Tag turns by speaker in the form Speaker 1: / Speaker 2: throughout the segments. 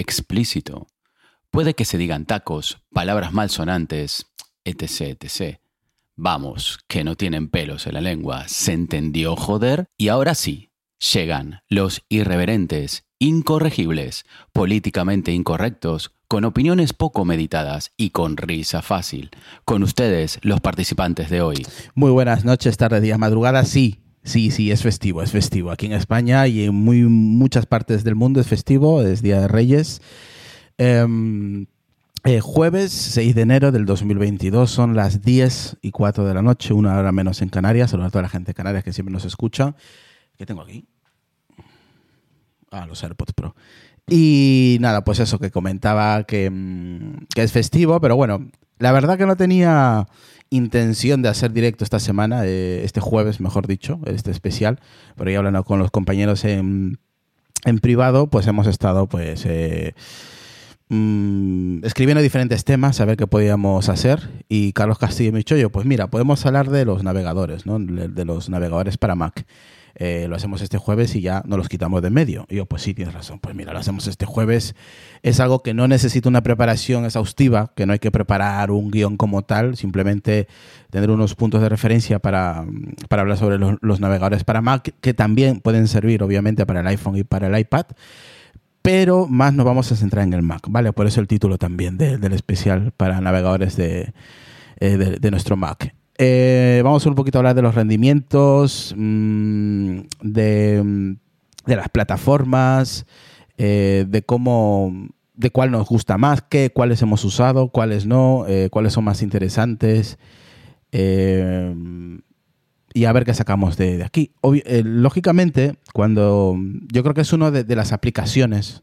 Speaker 1: explícito. Puede que se digan tacos, palabras malsonantes, etc, etc. Vamos, que no tienen pelos en la lengua. ¿Se entendió, joder? Y ahora sí, llegan los irreverentes, incorregibles, políticamente incorrectos, con opiniones poco meditadas y con risa fácil. Con ustedes, los participantes de hoy.
Speaker 2: Muy buenas noches, tardes, días, madrugadas. Sí, sí, sí, es festivo, es festivo. Aquí en España y en muy, muchas partes del mundo es festivo, es Día de Reyes. Em, eh, jueves 6 de enero del 2022 son las 10 y 4 de la noche, una hora menos en Canarias. Saludos a toda la gente de Canarias que siempre nos escucha. ¿Qué tengo aquí? Ah, los AirPods Pro. Y nada, pues eso que comentaba que, mm, que, es festivo, pero bueno, la verdad que no tenía intención de hacer directo esta semana, eh, este jueves, mejor dicho, este especial, pero ya hablando con los compañeros en, en privado, pues hemos estado pues eh, mm, escribiendo diferentes temas, a ver qué podíamos hacer. Y Carlos Castillo me dicho, yo, pues mira, podemos hablar de los navegadores, ¿no? de los navegadores para Mac. Eh, lo hacemos este jueves y ya no los quitamos de medio. Y yo, pues sí, tienes razón. Pues mira, lo hacemos este jueves. Es algo que no necesita una preparación exhaustiva, que no hay que preparar un guion como tal, simplemente tener unos puntos de referencia para, para hablar sobre los, navegadores para Mac, que también pueden servir, obviamente, para el iPhone y para el iPad. Pero más nos vamos a centrar en el Mac, ¿vale? Por eso el título también de, del especial para navegadores de, eh, de nuestro Mac. Eh, vamos a un poquito a hablar de los rendimientos, mmm, de, de, las plataformas, eh, de cómo, de cuál nos gusta más, qué, cuáles hemos usado, cuáles no, eh, cuáles son más interesantes. Eh, y a ver qué sacamos de, aquí. Lógicamente, cuando yo creo que es una de, de las aplicaciones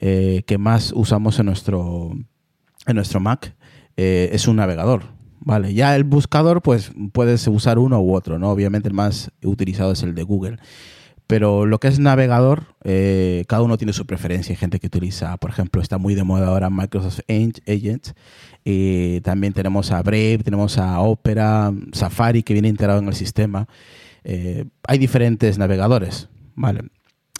Speaker 2: que más usamos en nuestro, en nuestro Mac, es un navegador. Vale, ya el buscador, pues puedes usar uno u otro, ¿no? Obviamente el más utilizado es el de Google. Pero lo que es navegador, eh, cada uno tiene su preferencia. Hay gente que utiliza, por ejemplo, está muy de moda ahora Microsoft Agent. Y también tenemos a Brave, tenemos a Opera, Safari, que viene integrado en el sistema. Eh, hay diferentes navegadores, ¿vale?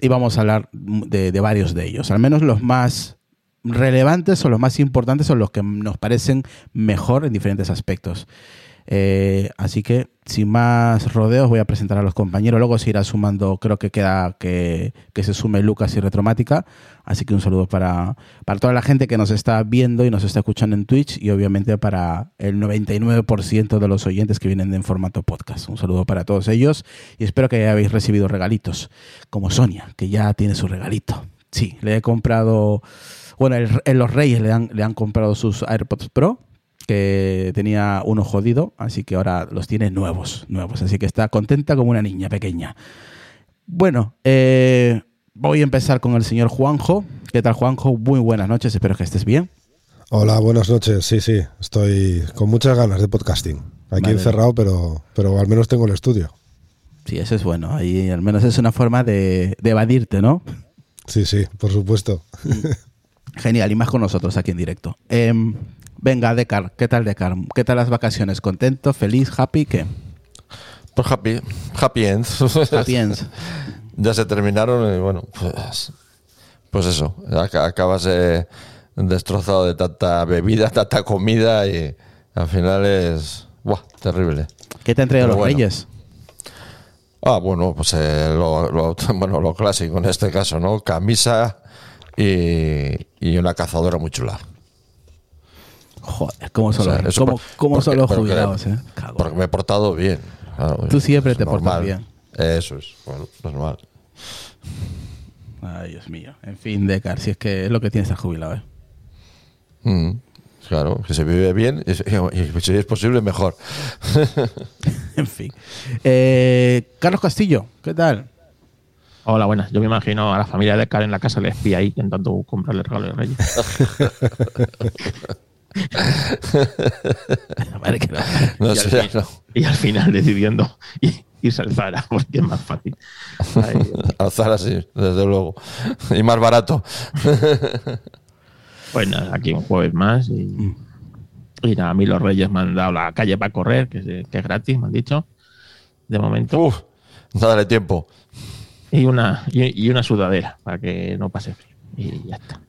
Speaker 2: Y vamos a hablar de varios de ellos, al menos los más relevantes o los más importantes son los que nos parecen mejor en diferentes aspectos. Eh, así que, sin más rodeos, voy a presentar a los compañeros. Luego se irá sumando, creo que queda que, que se sume Lucas y Retromática. Así que un saludo para, para, toda la gente que nos está viendo y nos está escuchando en Twitch y obviamente para el 99% de los oyentes que vienen en formato podcast. Un saludo para todos ellos y espero que hayáis recibido regalitos, como Sonia, que ya tiene su regalito. Sí, le he comprado bueno, el, el, los Reyes le han, le han comprado sus AirPods Pro, que tenía uno jodido, así que ahora los tiene nuevos, nuevos. Así que está contenta como una niña pequeña. Bueno, eh, voy a empezar con el señor Juanjo. ¿Qué tal, Juanjo? Muy buenas noches, espero que estés bien.
Speaker 3: Hola, buenas noches. Sí, sí, estoy con muchas ganas de podcasting. Aquí vale. encerrado, pero, pero al menos tengo el estudio.
Speaker 2: Sí, eso es bueno. Ahí al menos es una forma de, de evadirte, ¿no?
Speaker 3: Sí, sí, por supuesto.
Speaker 2: Genial, y más con nosotros aquí en directo. Eh, Venga, Decar, ¿qué tal Decar? ¿Qué tal las vacaciones? ¿Contento, feliz, happy? ¿Qué?
Speaker 4: Pues happy, happy ends.
Speaker 2: Happy ends.
Speaker 4: ya se terminaron y bueno, pues, pues eso, ac- acabas eh, destrozado de tanta bebida, tanta comida y al final es ¡buah! terrible.
Speaker 2: ¿Qué te han traído
Speaker 4: Pero
Speaker 2: los
Speaker 4: bueno.
Speaker 2: reyes?
Speaker 4: Ah, bueno, pues eh, lo, lo- bueno, lo clásico en este caso, ¿no? Camisa y, y una cazadora muy chula.
Speaker 2: Joder, ¿cómo son,
Speaker 4: O sea,
Speaker 2: los, cómo, cómo
Speaker 4: porque-
Speaker 2: son los jubilados, eh?
Speaker 4: Porque me he portado bien. claro,
Speaker 2: Tú siempre te portas
Speaker 4: normal.
Speaker 2: bien.
Speaker 4: Eso es, bueno, normal.
Speaker 2: Ay, Dios mío. En fin, Decar, si es que es lo que tiene estar jubilado, ¿eh?
Speaker 4: Mm, claro, que se vive bien y, y si es posible, mejor.
Speaker 2: en fin. Eh, Carlos Castillo, ¿qué tal?
Speaker 5: Hola, buenas. Yo me imagino a la familia de Karen en la casa le espía ahí intentando comprarle regalo de Reyes.
Speaker 2: Madre que no.
Speaker 4: No
Speaker 5: y, al
Speaker 4: ya
Speaker 5: fin-
Speaker 4: no.
Speaker 5: y al final decidiendo irse al Zara porque es más fácil. Ay, Dios.
Speaker 4: Alzar así, desde luego. Y más barato.
Speaker 5: pues nada, aquí un jueves más y, y nada, a mí los Reyes me han dado la calle para correr, que es, que es gratis, me han dicho, de momento,
Speaker 4: Uf, dale tiempo.
Speaker 5: Y una y, y una sudadera para que no pase frío. Y ya está.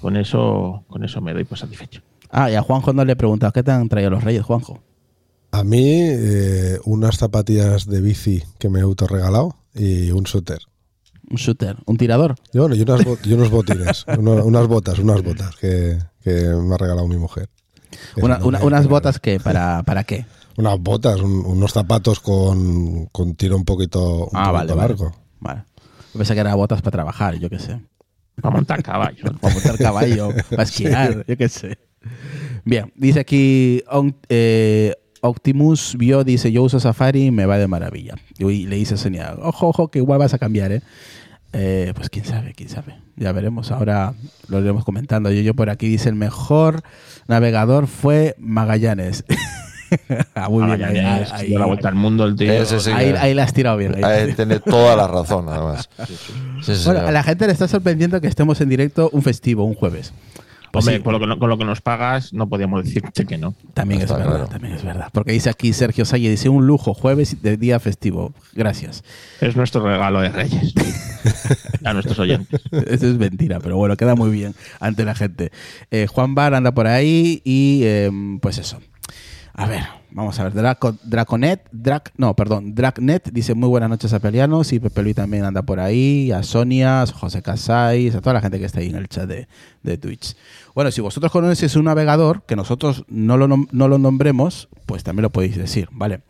Speaker 5: Con eso, con eso me doy por satisfecho.
Speaker 2: Ah, y a Juanjo no le he preguntado, ¿qué te han traído los reyes, Juanjo?
Speaker 3: A mí, eh, unas zapatillas de bici que me he autorregalado y un suéter.
Speaker 2: Un shooter, un tirador.
Speaker 3: Y bueno, y, unas bo- y unos botines, unas botas, unas botas que, que me ha regalado mi mujer.
Speaker 2: Una- una- unas botas que para, para qué?
Speaker 3: Unas botas, un- unos zapatos con, con tiro un poquito, un
Speaker 2: Ah,
Speaker 3: poquito
Speaker 2: vale.
Speaker 3: largo.
Speaker 2: Vale. Yo pensé que eran botas para trabajar, yo qué sé.
Speaker 5: Para montar caballo.
Speaker 2: Para montar caballo, para esquiar, yo qué sé. Bien, dice aquí eh, Optimus vio, dice, yo uso Safari y me va de maravilla. Y le dice a Sonia, ojo, ojo, que igual vas a cambiar, ¿eh? Eh, pues quién sabe, quién sabe. Ya veremos, ahora lo iremos comentando. Yo, yo por aquí dice, el mejor navegador fue Magallanes. Ah, muy bien, ahí,
Speaker 5: la vuelta al mundo el tío.
Speaker 4: Ese sí.
Speaker 2: ahí- la has tirado bien. ahí.
Speaker 4: Tiene toda la razón, además. Sí,
Speaker 2: Bueno, a la gente le está sorprendiendo que estemos en directo un festivo, un jueves. Pues
Speaker 5: Hombre,
Speaker 2: sí,
Speaker 5: con, lo que, no- con lo que nos pagas no podíamos decirte que no.
Speaker 2: también es verdad,
Speaker 4: claro.
Speaker 2: también es verdad. Porque dice aquí Sergio Salle, dice un lujo, jueves de día festivo. Gracias.
Speaker 5: Es nuestro regalo de Reyes. a nuestros oyentes.
Speaker 2: Eso es mentira, pero bueno, queda muy bien ante la gente. Eh, Juan Bar anda por ahí y eh, pues eso. A ver, vamos a ver. Draco, Draconet, Drac, no, perdón, Dracnet dice muy buenas noches a Pelianos y Pepe Luis también anda por ahí, a Sonia, a José Casais, a toda la gente que está ahí en el chat de, de Twitch. Bueno, si vosotros conocéis un navegador que nosotros no lo, no lo nombremos, pues también lo podéis decir, ¿vale?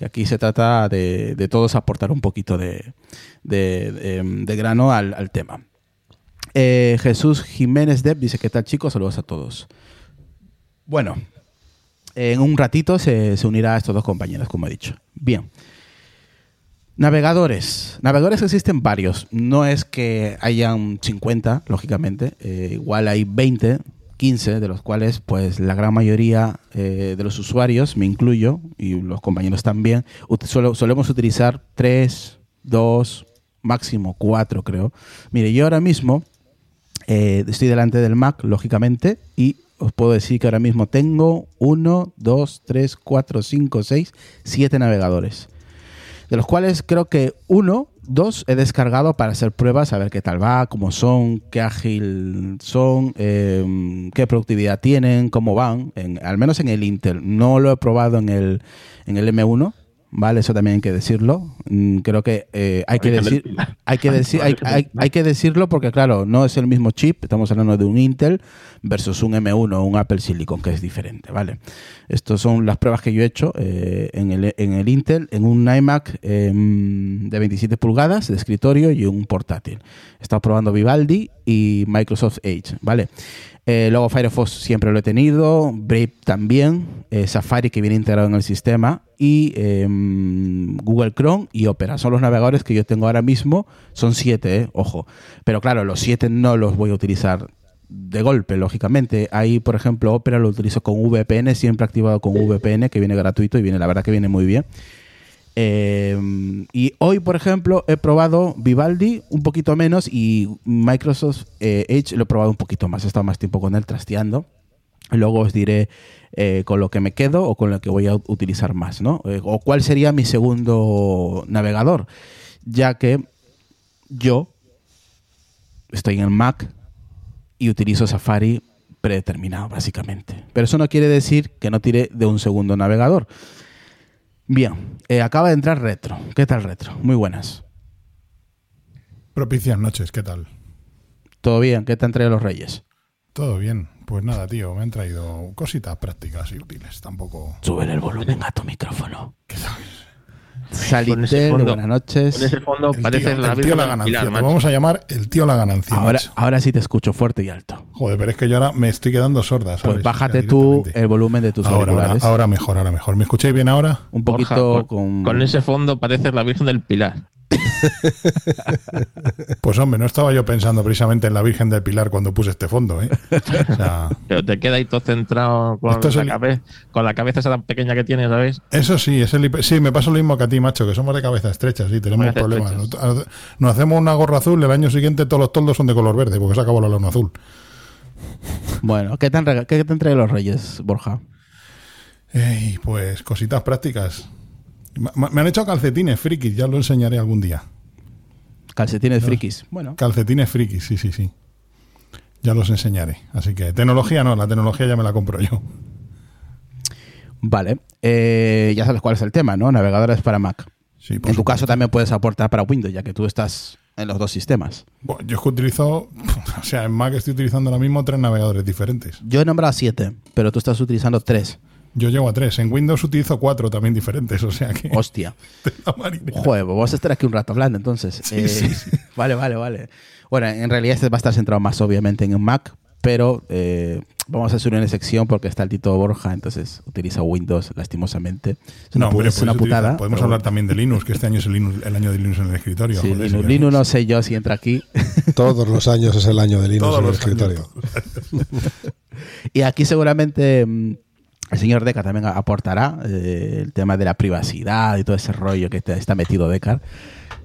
Speaker 2: Y aquí se trata de, de todos aportar un poquito de, de- grano al, al tema. Eh, Jesús Jiménez Depp dice, ¿qué tal chicos? Saludos a todos. Bueno, en un ratito se, se unirá a estos dos compañeros, como he dicho. Bien. Navegadores. Navegadores existen varios. No es que hayan 50, lógicamente. Eh, igual hay 20, 15, de los cuales pues la gran mayoría eh, de los usuarios, me incluyo, y los compañeros también, solemos utilizar 3, 2, máximo 4 creo. Mire, yo ahora mismo eh, estoy delante del Mac, lógicamente, y os puedo decir que ahora mismo tengo 1, 2, 3, 4, 5, 6, 7 navegadores. De los cuales creo que uno, dos he descargado para hacer pruebas, a ver qué tal va, cómo son, qué ágil son, eh, qué productividad tienen, cómo van, en- al menos en el Intel. No lo he probado en el, en el M1, ¿vale? Eso también hay que decirlo. Mm, Creo que eh, hay que decir... Hay que, decir, hay, hay- hay que decirlo porque, claro, no es el mismo chip. Estamos hablando de un Intel versus un M1 o un Apple Silicon, que es diferente, ¿vale? Estas son las pruebas que yo he hecho eh, en, el, en el Intel, en un iMac em, de 27 pulgadas de escritorio y un portátil. He estado probando Vivaldi y Microsoft Edge, ¿vale? Eh, luego Firefox siempre lo he tenido, Brave también, eh, Safari que viene integrado en el sistema y em, Google Chrome y Opera. Son los navegadores que yo tengo ahora mismo, son siete, ojo. Pero claro, los siete no los voy a utilizar de golpe, lógicamente. Ahí, por ejemplo, Opera lo utilizo con VPN, siempre activado con VPN, que viene gratuito y viene, la verdad que viene muy bien. Eh, y hoy, por ejemplo, he probado Vivaldi un poquito menos y Microsoft eh, Edge lo he probado un poquito más. He estado más tiempo con él trasteando. Luego os diré eh, con lo que me quedo o con lo que voy a utilizar más, ¿no? O cuál sería mi segundo navegador, ya que yo estoy en el Mac y utilizo Safari predeterminado, básicamente. Pero eso no quiere decir que no tire de un segundo navegador. Bien, eh, acaba de entrar Retro. ¿Qué tal Retro? Muy buenas.
Speaker 6: Propicias noches, ¿qué tal?
Speaker 2: ¿Todo bien? ¿Qué te han traído los Reyes?
Speaker 6: Todo bien. Pues nada, tío, me han traído cositas prácticas y útiles. Tampoco.
Speaker 2: Sube el volumen a tu micrófono.
Speaker 6: ¿Qué sabes?
Speaker 2: Salitel, buenas noches.
Speaker 5: Con ese fondo
Speaker 6: El
Speaker 5: parece
Speaker 6: tío,
Speaker 5: la
Speaker 6: el tío
Speaker 5: Virgen
Speaker 6: la
Speaker 5: del
Speaker 6: ganancia.
Speaker 5: Pilar,
Speaker 6: Te
Speaker 5: macho.
Speaker 6: vamos a llamar el tío la ganancia.
Speaker 2: Ahora,
Speaker 6: macho.
Speaker 2: ahora sí te escucho fuerte y alto.
Speaker 6: Joder, pero es que yo ahora me estoy quedando sorda. ¿sabes?
Speaker 2: Pues bájate tú el volumen de tus
Speaker 6: ahora, ahora,
Speaker 2: auriculares.
Speaker 6: ahora mejor, ahora mejor. ¿Me escucháis bien ahora?
Speaker 2: Un poquito
Speaker 5: con,
Speaker 2: con...
Speaker 5: con ese fondo parece la Virgen del Pilar.
Speaker 6: Pues hombre, no estaba yo pensando precisamente en la Virgen del Pilar cuando puse este fondo, ¿eh? O sea,
Speaker 5: Pero te queda ahí todo centrado con, la,
Speaker 6: el-
Speaker 5: cabe- con la cabeza esa tan pequeña que tienes, ¿sabes?
Speaker 6: eso sí, es el sí, me pasa lo mismo que a ti, macho, que somos de cabeza estrecha, sí, tenemos
Speaker 5: Cabeza
Speaker 6: problemas. Nos, hacemos una gorra azul, el año siguiente todos los toldos son de color verde, porque se acabó la luna azul.
Speaker 2: Bueno, ¿qué te, han rega- qué te han traído los Reyes, Borja?
Speaker 6: Ey, pues cositas prácticas. Me han hecho calcetines frikis, ya lo enseñaré algún día.
Speaker 2: Calcetines frikis. Bueno,
Speaker 6: Calcetines frikis, sí, sí, sí. Ya los enseñaré. Así que tecnología no, la tecnología ya me la compro yo.
Speaker 2: vale. Eh, ya sabes cuál es el tema, ¿no? Navegadores para Mac.
Speaker 6: Sí,
Speaker 2: En tu
Speaker 6: supuesto.
Speaker 2: caso también puedes aportar para Windows, ya que tú estás en los dos sistemas.
Speaker 6: Bueno, yo es que utilizo, o sea, en Mac estoy utilizando ahora mismo tres navegadores diferentes.
Speaker 2: Yo he nombrado siete, pero tú estás utilizando tres.
Speaker 6: Yo llego a tres. En Windows utilizo cuatro también diferentes, o sea que.
Speaker 2: Hostia. Joder, pues vamos a estar aquí un rato hablando entonces.
Speaker 6: Sí,
Speaker 2: Eh,
Speaker 6: sí, sí.
Speaker 2: Vale, vale, vale. Bueno, en realidad este va a estar centrado más obviamente en el Mac, pero eh, vamos a hacer una sección porque está el Tito Borja, entonces utiliza Windows lastimosamente. Es una,
Speaker 6: No, hombre,
Speaker 2: pu- es una putada.
Speaker 6: Podemos
Speaker 2: pero
Speaker 6: hablar también de Linux, que este año es el, Linux- el año de Linux en el escritorio.
Speaker 2: Sí,
Speaker 6: joder,
Speaker 2: Linux, Linux no sé yo si entra aquí.
Speaker 3: Todos los años es el año de Linux
Speaker 6: Todos
Speaker 3: en el
Speaker 6: años.
Speaker 3: escritorio.
Speaker 2: Y aquí seguramente mm, el señor Deca también aportará eh, el tema de la privacidad y todo ese rollo que te- está metido Decar.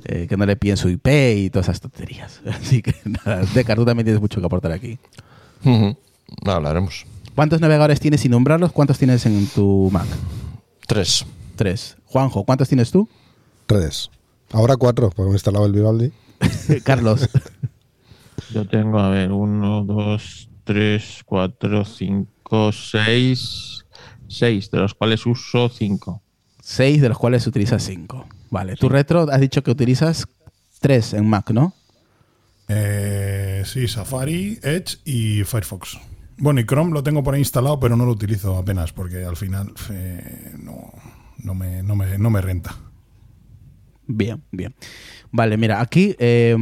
Speaker 2: eh, que no le piden su IP y todas esas tonterías. Así que nada, Decar, tú también tienes mucho que aportar aquí.
Speaker 4: Hablaremos.
Speaker 2: ¿Cuántos navegadores tienes sin nombrarlos? ¿Cuántos tienes en tu Mac?
Speaker 4: Tres.
Speaker 2: Tres. Juanjo, ¿cuántos tienes tú?
Speaker 3: Tres. Ahora cuatro, porque me he instalado el Vivaldi.
Speaker 2: Carlos.
Speaker 5: Yo tengo, a ver, uno, dos, tres, cuatro, cinco, seis. Seis, de los cuales uso cinco.
Speaker 2: Seis, de los cuales utilizas cinco. Vale. Tu retro has dicho que utilizas tres en Mac, ¿no?
Speaker 6: Eh, sí, Safari, Edge y Firefox. Bueno, y Chrome lo tengo por ahí instalado, pero no lo utilizo apenas porque al final eh, no, no, me, no, me, no me renta.
Speaker 2: Bien, bien. Vale, mira, aquí eh,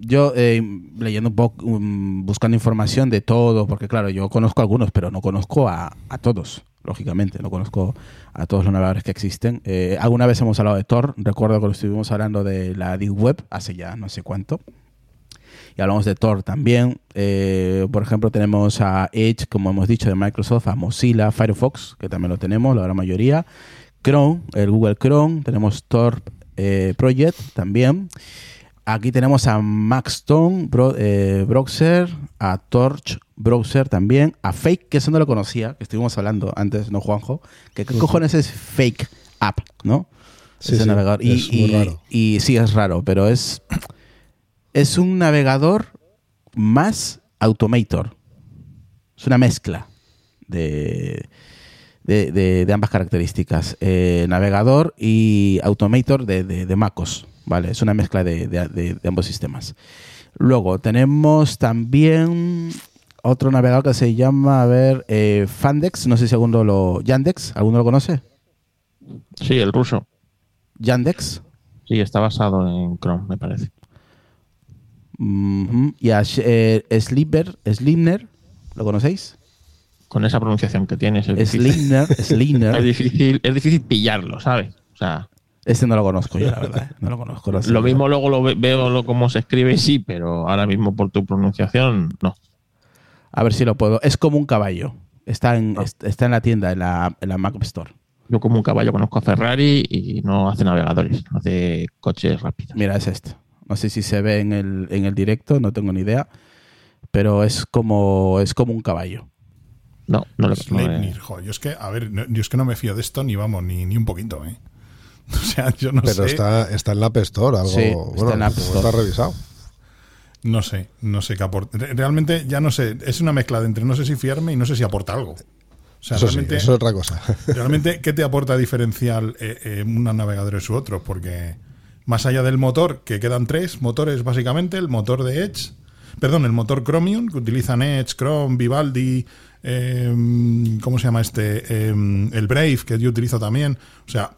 Speaker 2: yo eh, leyendo un poco, um, buscando información de todo, porque claro, yo conozco algunos, pero no conozco a, a todos, lógicamente, no conozco a todos los navegadores que existen. Eh, alguna vez hemos hablado de Tor, recuerdo que estuvimos hablando de la Deep Web hace ya no sé cuánto. Y hablamos de Tor también. Eh, por ejemplo, tenemos a Edge, como hemos dicho, de Microsoft, a Mozilla, Firefox, que también lo tenemos, la gran mayoría. Chrome, el Google Chrome, tenemos Tor eh, Project también. Aquí tenemos a Maxstone Bro- eh, Browser, a Torch Browser también, a Fake, que eso no lo conocía, que estuvimos hablando antes, ¿no, Juanjo? ¿Qué, qué cojones es Fake App, no?
Speaker 3: Sí,
Speaker 2: Ese
Speaker 3: sí,
Speaker 2: navegador. Y,
Speaker 3: es muy
Speaker 2: y-
Speaker 3: raro.
Speaker 2: y sí, es raro, pero es, es un navegador más Automator. Es una mezcla de, de, de- de ambas características. Eh, navegador y Automator de, de, de MacOS. ¿Vale? Es una mezcla de, de- de- de ambos sistemas. Luego tenemos también otro navegador que se llama, a ver, eh, Fandex. No sé si alguno lo... Yandex, ¿alguno lo conoce?
Speaker 5: Sí, el ruso.
Speaker 2: Yandex.
Speaker 5: Sí, está basado en Chrome, me parece.
Speaker 2: Y a eh, Slipper, Slimner, ¿lo conocéis?
Speaker 5: Con esa pronunciación que tienes. Es difícil,
Speaker 2: Slimner,
Speaker 5: es
Speaker 2: Slimner.
Speaker 5: difícil, es difícil pillarlo, ¿sabes? O sea,
Speaker 2: Este no lo conozco yo, la verdad. ¿eh? No lo conozco. no
Speaker 5: lo mismo luego lo ve- veo lo, cómo se escribe, sí, pero ahora mismo por tu pronunciación, no.
Speaker 2: A ver si lo puedo. Es como un caballo. Está en,
Speaker 5: Ah.
Speaker 2: est- está en la tienda, en la, en la Mac Store.
Speaker 5: Yo como un caballo conozco a Ferrari y no hace navegadores, hace coches rápidos.
Speaker 2: Mira, es este. No sé si se ve en el, en el directo, no tengo ni idea. Pero es como, es como un caballo.
Speaker 5: No, no le
Speaker 6: Sleipnir, joder, yo es que, a ver, no- yo es que no me fío de esto ni vamos, ni, ni un poquito, ¿eh? O sea, yo no
Speaker 3: Pero
Speaker 6: sé.
Speaker 3: está, está en la App Store, algo.
Speaker 2: Sí, está en la App
Speaker 3: como
Speaker 2: Store.
Speaker 3: está revisado.
Speaker 6: No sé, no sé qué aporta. Re- Realmente ya no sé, es una mezcla de entre no sé si fiarme y no sé si aporta algo. O sea,
Speaker 3: Eso sí,
Speaker 6: realmente,
Speaker 3: eso es otra cosa.
Speaker 6: realmente, ¿qué te aporta diferencial eh, eh, unos navegadores u otros? Porque más allá del motor, que quedan tres motores básicamente, el motor de Edge, perdón, el motor Chromium, que utilizan Edge, Chrome, Vivaldi, eh, ¿cómo se llama este? Eh, el Brave, que yo utilizo también. O sea,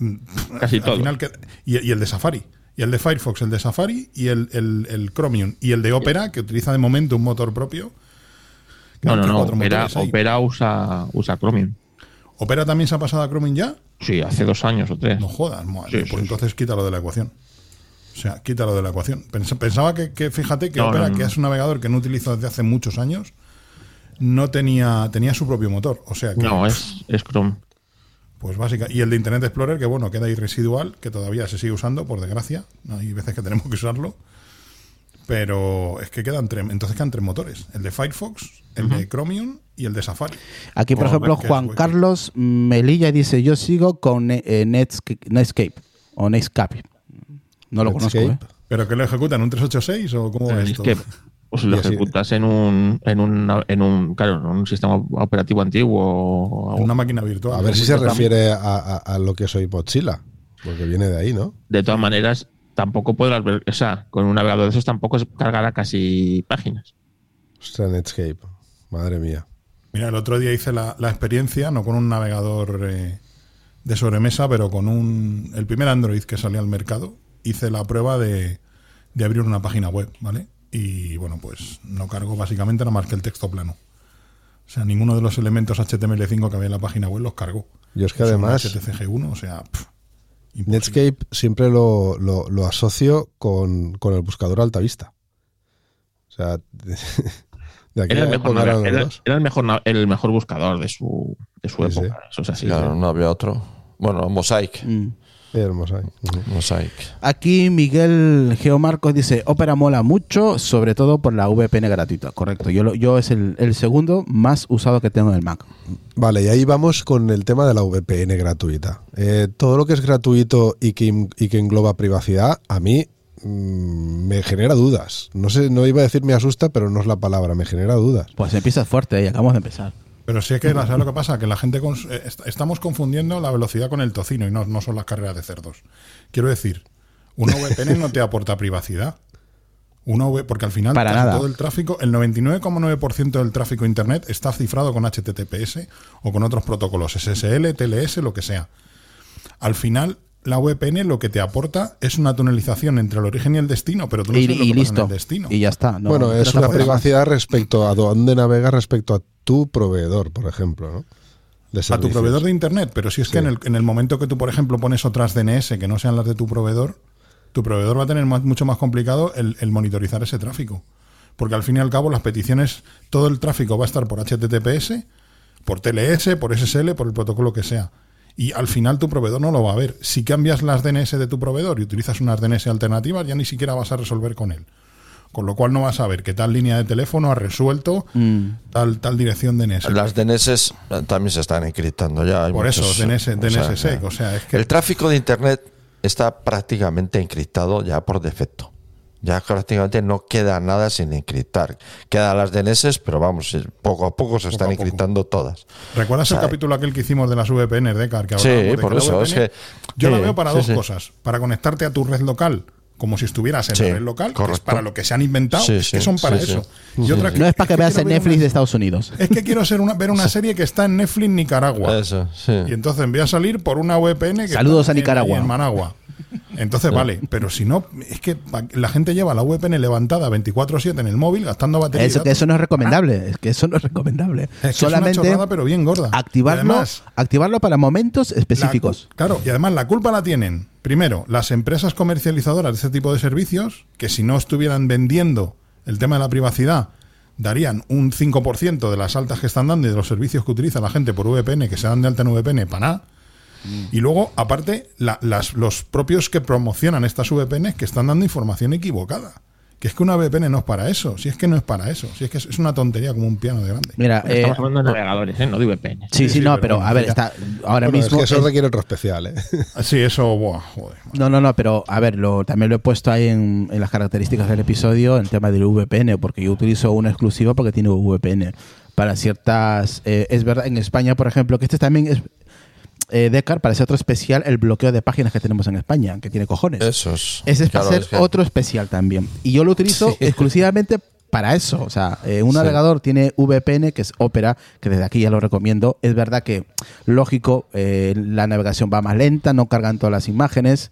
Speaker 5: Casi
Speaker 6: al
Speaker 5: todo.
Speaker 6: final que- y, y el de Safari. Y el de Firefox, el de Safari y el, el, el Chromium. Y el de Opera, que utiliza de momento un motor propio.
Speaker 5: No, no, no. Opera. Opera usa, usa Chromium.
Speaker 6: ¿Opera también se ha pasado a Chromium ya?
Speaker 5: Sí, hace dos años o tres.
Speaker 6: No jodas, madre,
Speaker 5: Sí,
Speaker 6: pues
Speaker 5: sí,
Speaker 6: entonces quítalo de la ecuación. O sea, quítalo de la ecuación. Pens- Pensaba que, que fíjate, que
Speaker 5: No,
Speaker 6: Opera,
Speaker 5: no, no.
Speaker 6: que es un navegador que no utilizo desde hace muchos años, no tenía, tenía su propio motor. O sea que,
Speaker 5: No, es, es Chrome.
Speaker 6: pues básica. Y el de Internet Explorer, que bueno, queda ahí residual, que todavía se sigue usando, por desgracia. Hay veces que tenemos que usarlo. Pero es que quedan tres, entonces quedan tres motores. El de Firefox, el de Chromium y el de Safari.
Speaker 2: Aquí, por
Speaker 6: Como
Speaker 2: ejemplo, Juan. Carlos Melilla dice: Yo sigo con eh, Netscape, Netscape o Netscape. No lo conozco, ¿eh?
Speaker 6: ¿Pero que lo ejecutan? ¿Un 386 o cómo es
Speaker 5: Es
Speaker 6: esto?
Speaker 5: Pues lo ejecutas en un, en un, en un, claro, en un sistema operativo o
Speaker 6: Una máquina virtual.
Speaker 3: A ver si se refiere a, a- a lo que soy Mozilla. Porque viene de ahí, ¿no?
Speaker 5: de todas maneras tampoco podrás ver, o sea, con un navegador de esos tampoco cargará casi páginas.
Speaker 3: O sea, Netscape. Madre mía.
Speaker 6: Mira, el otro día hice la, la experiencia, no con un navegador eh, de sobremesa, pero con un el primer Android que salió al mercado. Hice la prueba de, de abrir una página web, ¿vale? Y bueno, pues no cargo básicamente nada más que el texto plano. O sea, ninguno de los elementos HTML5 que había en la página web los cargó.
Speaker 3: Yo es que
Speaker 6: Son
Speaker 3: además
Speaker 6: HTCG1, o sea, pff.
Speaker 3: Netscape siempre lo, lo- lo asocio con, con el buscador Altavista. O sea, de, de aquí
Speaker 5: Era el, mejor, era- el mejor el mejor buscador de su, de su
Speaker 3: Sí, sí.
Speaker 5: época. Eso es así.
Speaker 4: Claro,
Speaker 5: sí.
Speaker 4: no había otro. Bueno, Mosaic.
Speaker 2: Mm.
Speaker 3: Ujú.
Speaker 4: Mosaic.
Speaker 2: Aquí Miguel Geomarcos dice, Opera mola mucho, sobre todo por la VPN gratuita. Correcto, yo, lo- yo es el, el segundo más usado que tengo en el Mac.
Speaker 3: Vale, y ahí vamos con el tema de la VPN gratuita. Eh, todo lo que es gratuito y que, y que engloba privacidad, a mí mm, me genera dudas. No sé, no iba a decir me asusta, pero no es la palabra, me genera dudas.
Speaker 2: Pues empiezas fuerte y acabamos de empezar.
Speaker 6: Pero sí es que, ¿sabes lo que pasa? Que la gente eh, est- estamos confundiendo la velocidad con el tocino y no, no son las carreras de cerdos. Quiero decir, una VPN no te aporta privacidad. Una V- porque al final
Speaker 2: Para nada.
Speaker 6: todo el tráfico, el 99,9% del tráfico internet está cifrado con HTTPS o con otros protocolos, SSL, TLS, lo que sea. Al final, la VPN lo que te aporta es una tunelización entre el origen y el destino, pero tú no
Speaker 2: y,
Speaker 6: sabes lo
Speaker 2: y
Speaker 6: que pasa en el destino.
Speaker 2: Y ya está. no-
Speaker 3: bueno,
Speaker 2: no
Speaker 3: es una privacidad respecto a dónde navegas respecto a tu proveedor, por ejemplo, ¿no? De
Speaker 6: a tu proveedor de internet, pero si es que en el, en el momento que tú, por ejemplo, pones otras DNS que no sean las de tu proveedor, tu proveedor va a tener más- mucho más complicado el, el monitorizar ese tráfico. Porque al fin y al cabo las peticiones, todo el tráfico va a estar por HTTPS, por TLS, por SSL, por el protocolo que sea. Y al final tu proveedor no lo va a ver. Si cambias las DNS de tu proveedor y utilizas unas DNS alternativas, ya ni siquiera vas a resolver con él. Con lo cual no vas a ver que tal línea de teléfono ha resuelto
Speaker 2: Mm.
Speaker 6: tal, tal dirección DNS.
Speaker 4: Las DNS también se están encriptando ya. hay
Speaker 6: Por eso, DNS,
Speaker 4: o
Speaker 6: DNS
Speaker 4: sea,
Speaker 6: sec, o sea, es que
Speaker 4: El tráfico de Internet está prácticamente encriptado ya por defecto. Ya prácticamente no queda nada sin encriptar. Quedan las DNS, pero vamos, eh, poco a poco se están
Speaker 6: poco.
Speaker 4: encriptando todas.
Speaker 6: ¿Recuerdas
Speaker 4: O sea,
Speaker 6: el capítulo aquel que hicimos de las VPN, Decar? Que
Speaker 4: Sí,
Speaker 6: de
Speaker 4: por eso, es que-
Speaker 6: Yo la
Speaker 4: sí,
Speaker 6: veo para
Speaker 4: sí,
Speaker 6: dos
Speaker 4: sí.
Speaker 6: cosas. Para conectarte a tu red local, como si estuvieras en
Speaker 4: Sí,
Speaker 6: la red local, que es para lo que se han inventado,
Speaker 4: Sí,
Speaker 6: que son para
Speaker 4: sí, sí.
Speaker 6: eso. Y otra
Speaker 2: No es para que veas en Netflix
Speaker 6: una-
Speaker 2: de Estados Unidos.
Speaker 6: Es que quiero ser una, ver una serie que está en Netflix Nicaragua.
Speaker 4: Eso, sí.
Speaker 6: Y entonces voy a salir por una VPN que
Speaker 2: Saludos
Speaker 6: está
Speaker 2: a
Speaker 6: en-
Speaker 2: Nicaragua.
Speaker 6: ahí En Managua. Entonces, vale, pero si no, es que la gente lleva la VPN levantada 24-7 en el móvil gastando batería.
Speaker 2: Eso, que
Speaker 6: datos.
Speaker 2: eso no es recomendable. Es que eso no es recomendable.
Speaker 6: Es que es
Speaker 2: Solamente
Speaker 6: una chorrada, pero bien gorda.
Speaker 2: activarlo,
Speaker 6: además,
Speaker 2: activarlo para momentos específicos.
Speaker 6: claro, y además la culpa la tienen, primero, las empresas comercializadoras de este tipo de servicios, que si no estuvieran vendiendo el tema de la privacidad, darían un 5% de las altas que están dando y de los servicios que utiliza la gente por VPN, que se dan de alta en VPN para nada. Y luego, aparte, la- las- los propios que promocionan estas VPN que están dando información equivocada. Que es que una VPN no es para eso. Si es que no es para eso. Si es que es, una tontería como un piano de grande.
Speaker 2: Mira, eh,
Speaker 5: Estamos hablando de navegadores, ¿eh? no de VPN.
Speaker 2: sí, sí,
Speaker 6: sí,
Speaker 2: no,
Speaker 6: pero
Speaker 2: a ver, está ahora
Speaker 3: Bueno, es
Speaker 2: mismo.
Speaker 3: que eso
Speaker 2: es-
Speaker 3: requiere otro especial, ¿eh?
Speaker 6: Sí, eso, buah, joder.
Speaker 2: No, no, no, pero a ver, lo, también lo he puesto ahí en, en las características del episodio, el tema del VPN, porque yo utilizo una exclusiva porque tiene VPN para ciertas... eh, es verdad, en España, por ejemplo, que este también es... Eh, Decar, para ser otro especial, el bloqueo de páginas que tenemos en España, que tiene cojones.
Speaker 4: Eso es.
Speaker 2: Ese es
Speaker 4: Claro,
Speaker 2: para
Speaker 4: es que-
Speaker 2: otro especial también. Y yo lo utilizo exclusivamente para eso. O sea, eh, un
Speaker 4: Sí.
Speaker 2: navegador tiene VPN, que es Opera, que desde aquí ya lo recomiendo. Es verdad que, lógico, eh, la navegación va más lenta, no cargan todas las imágenes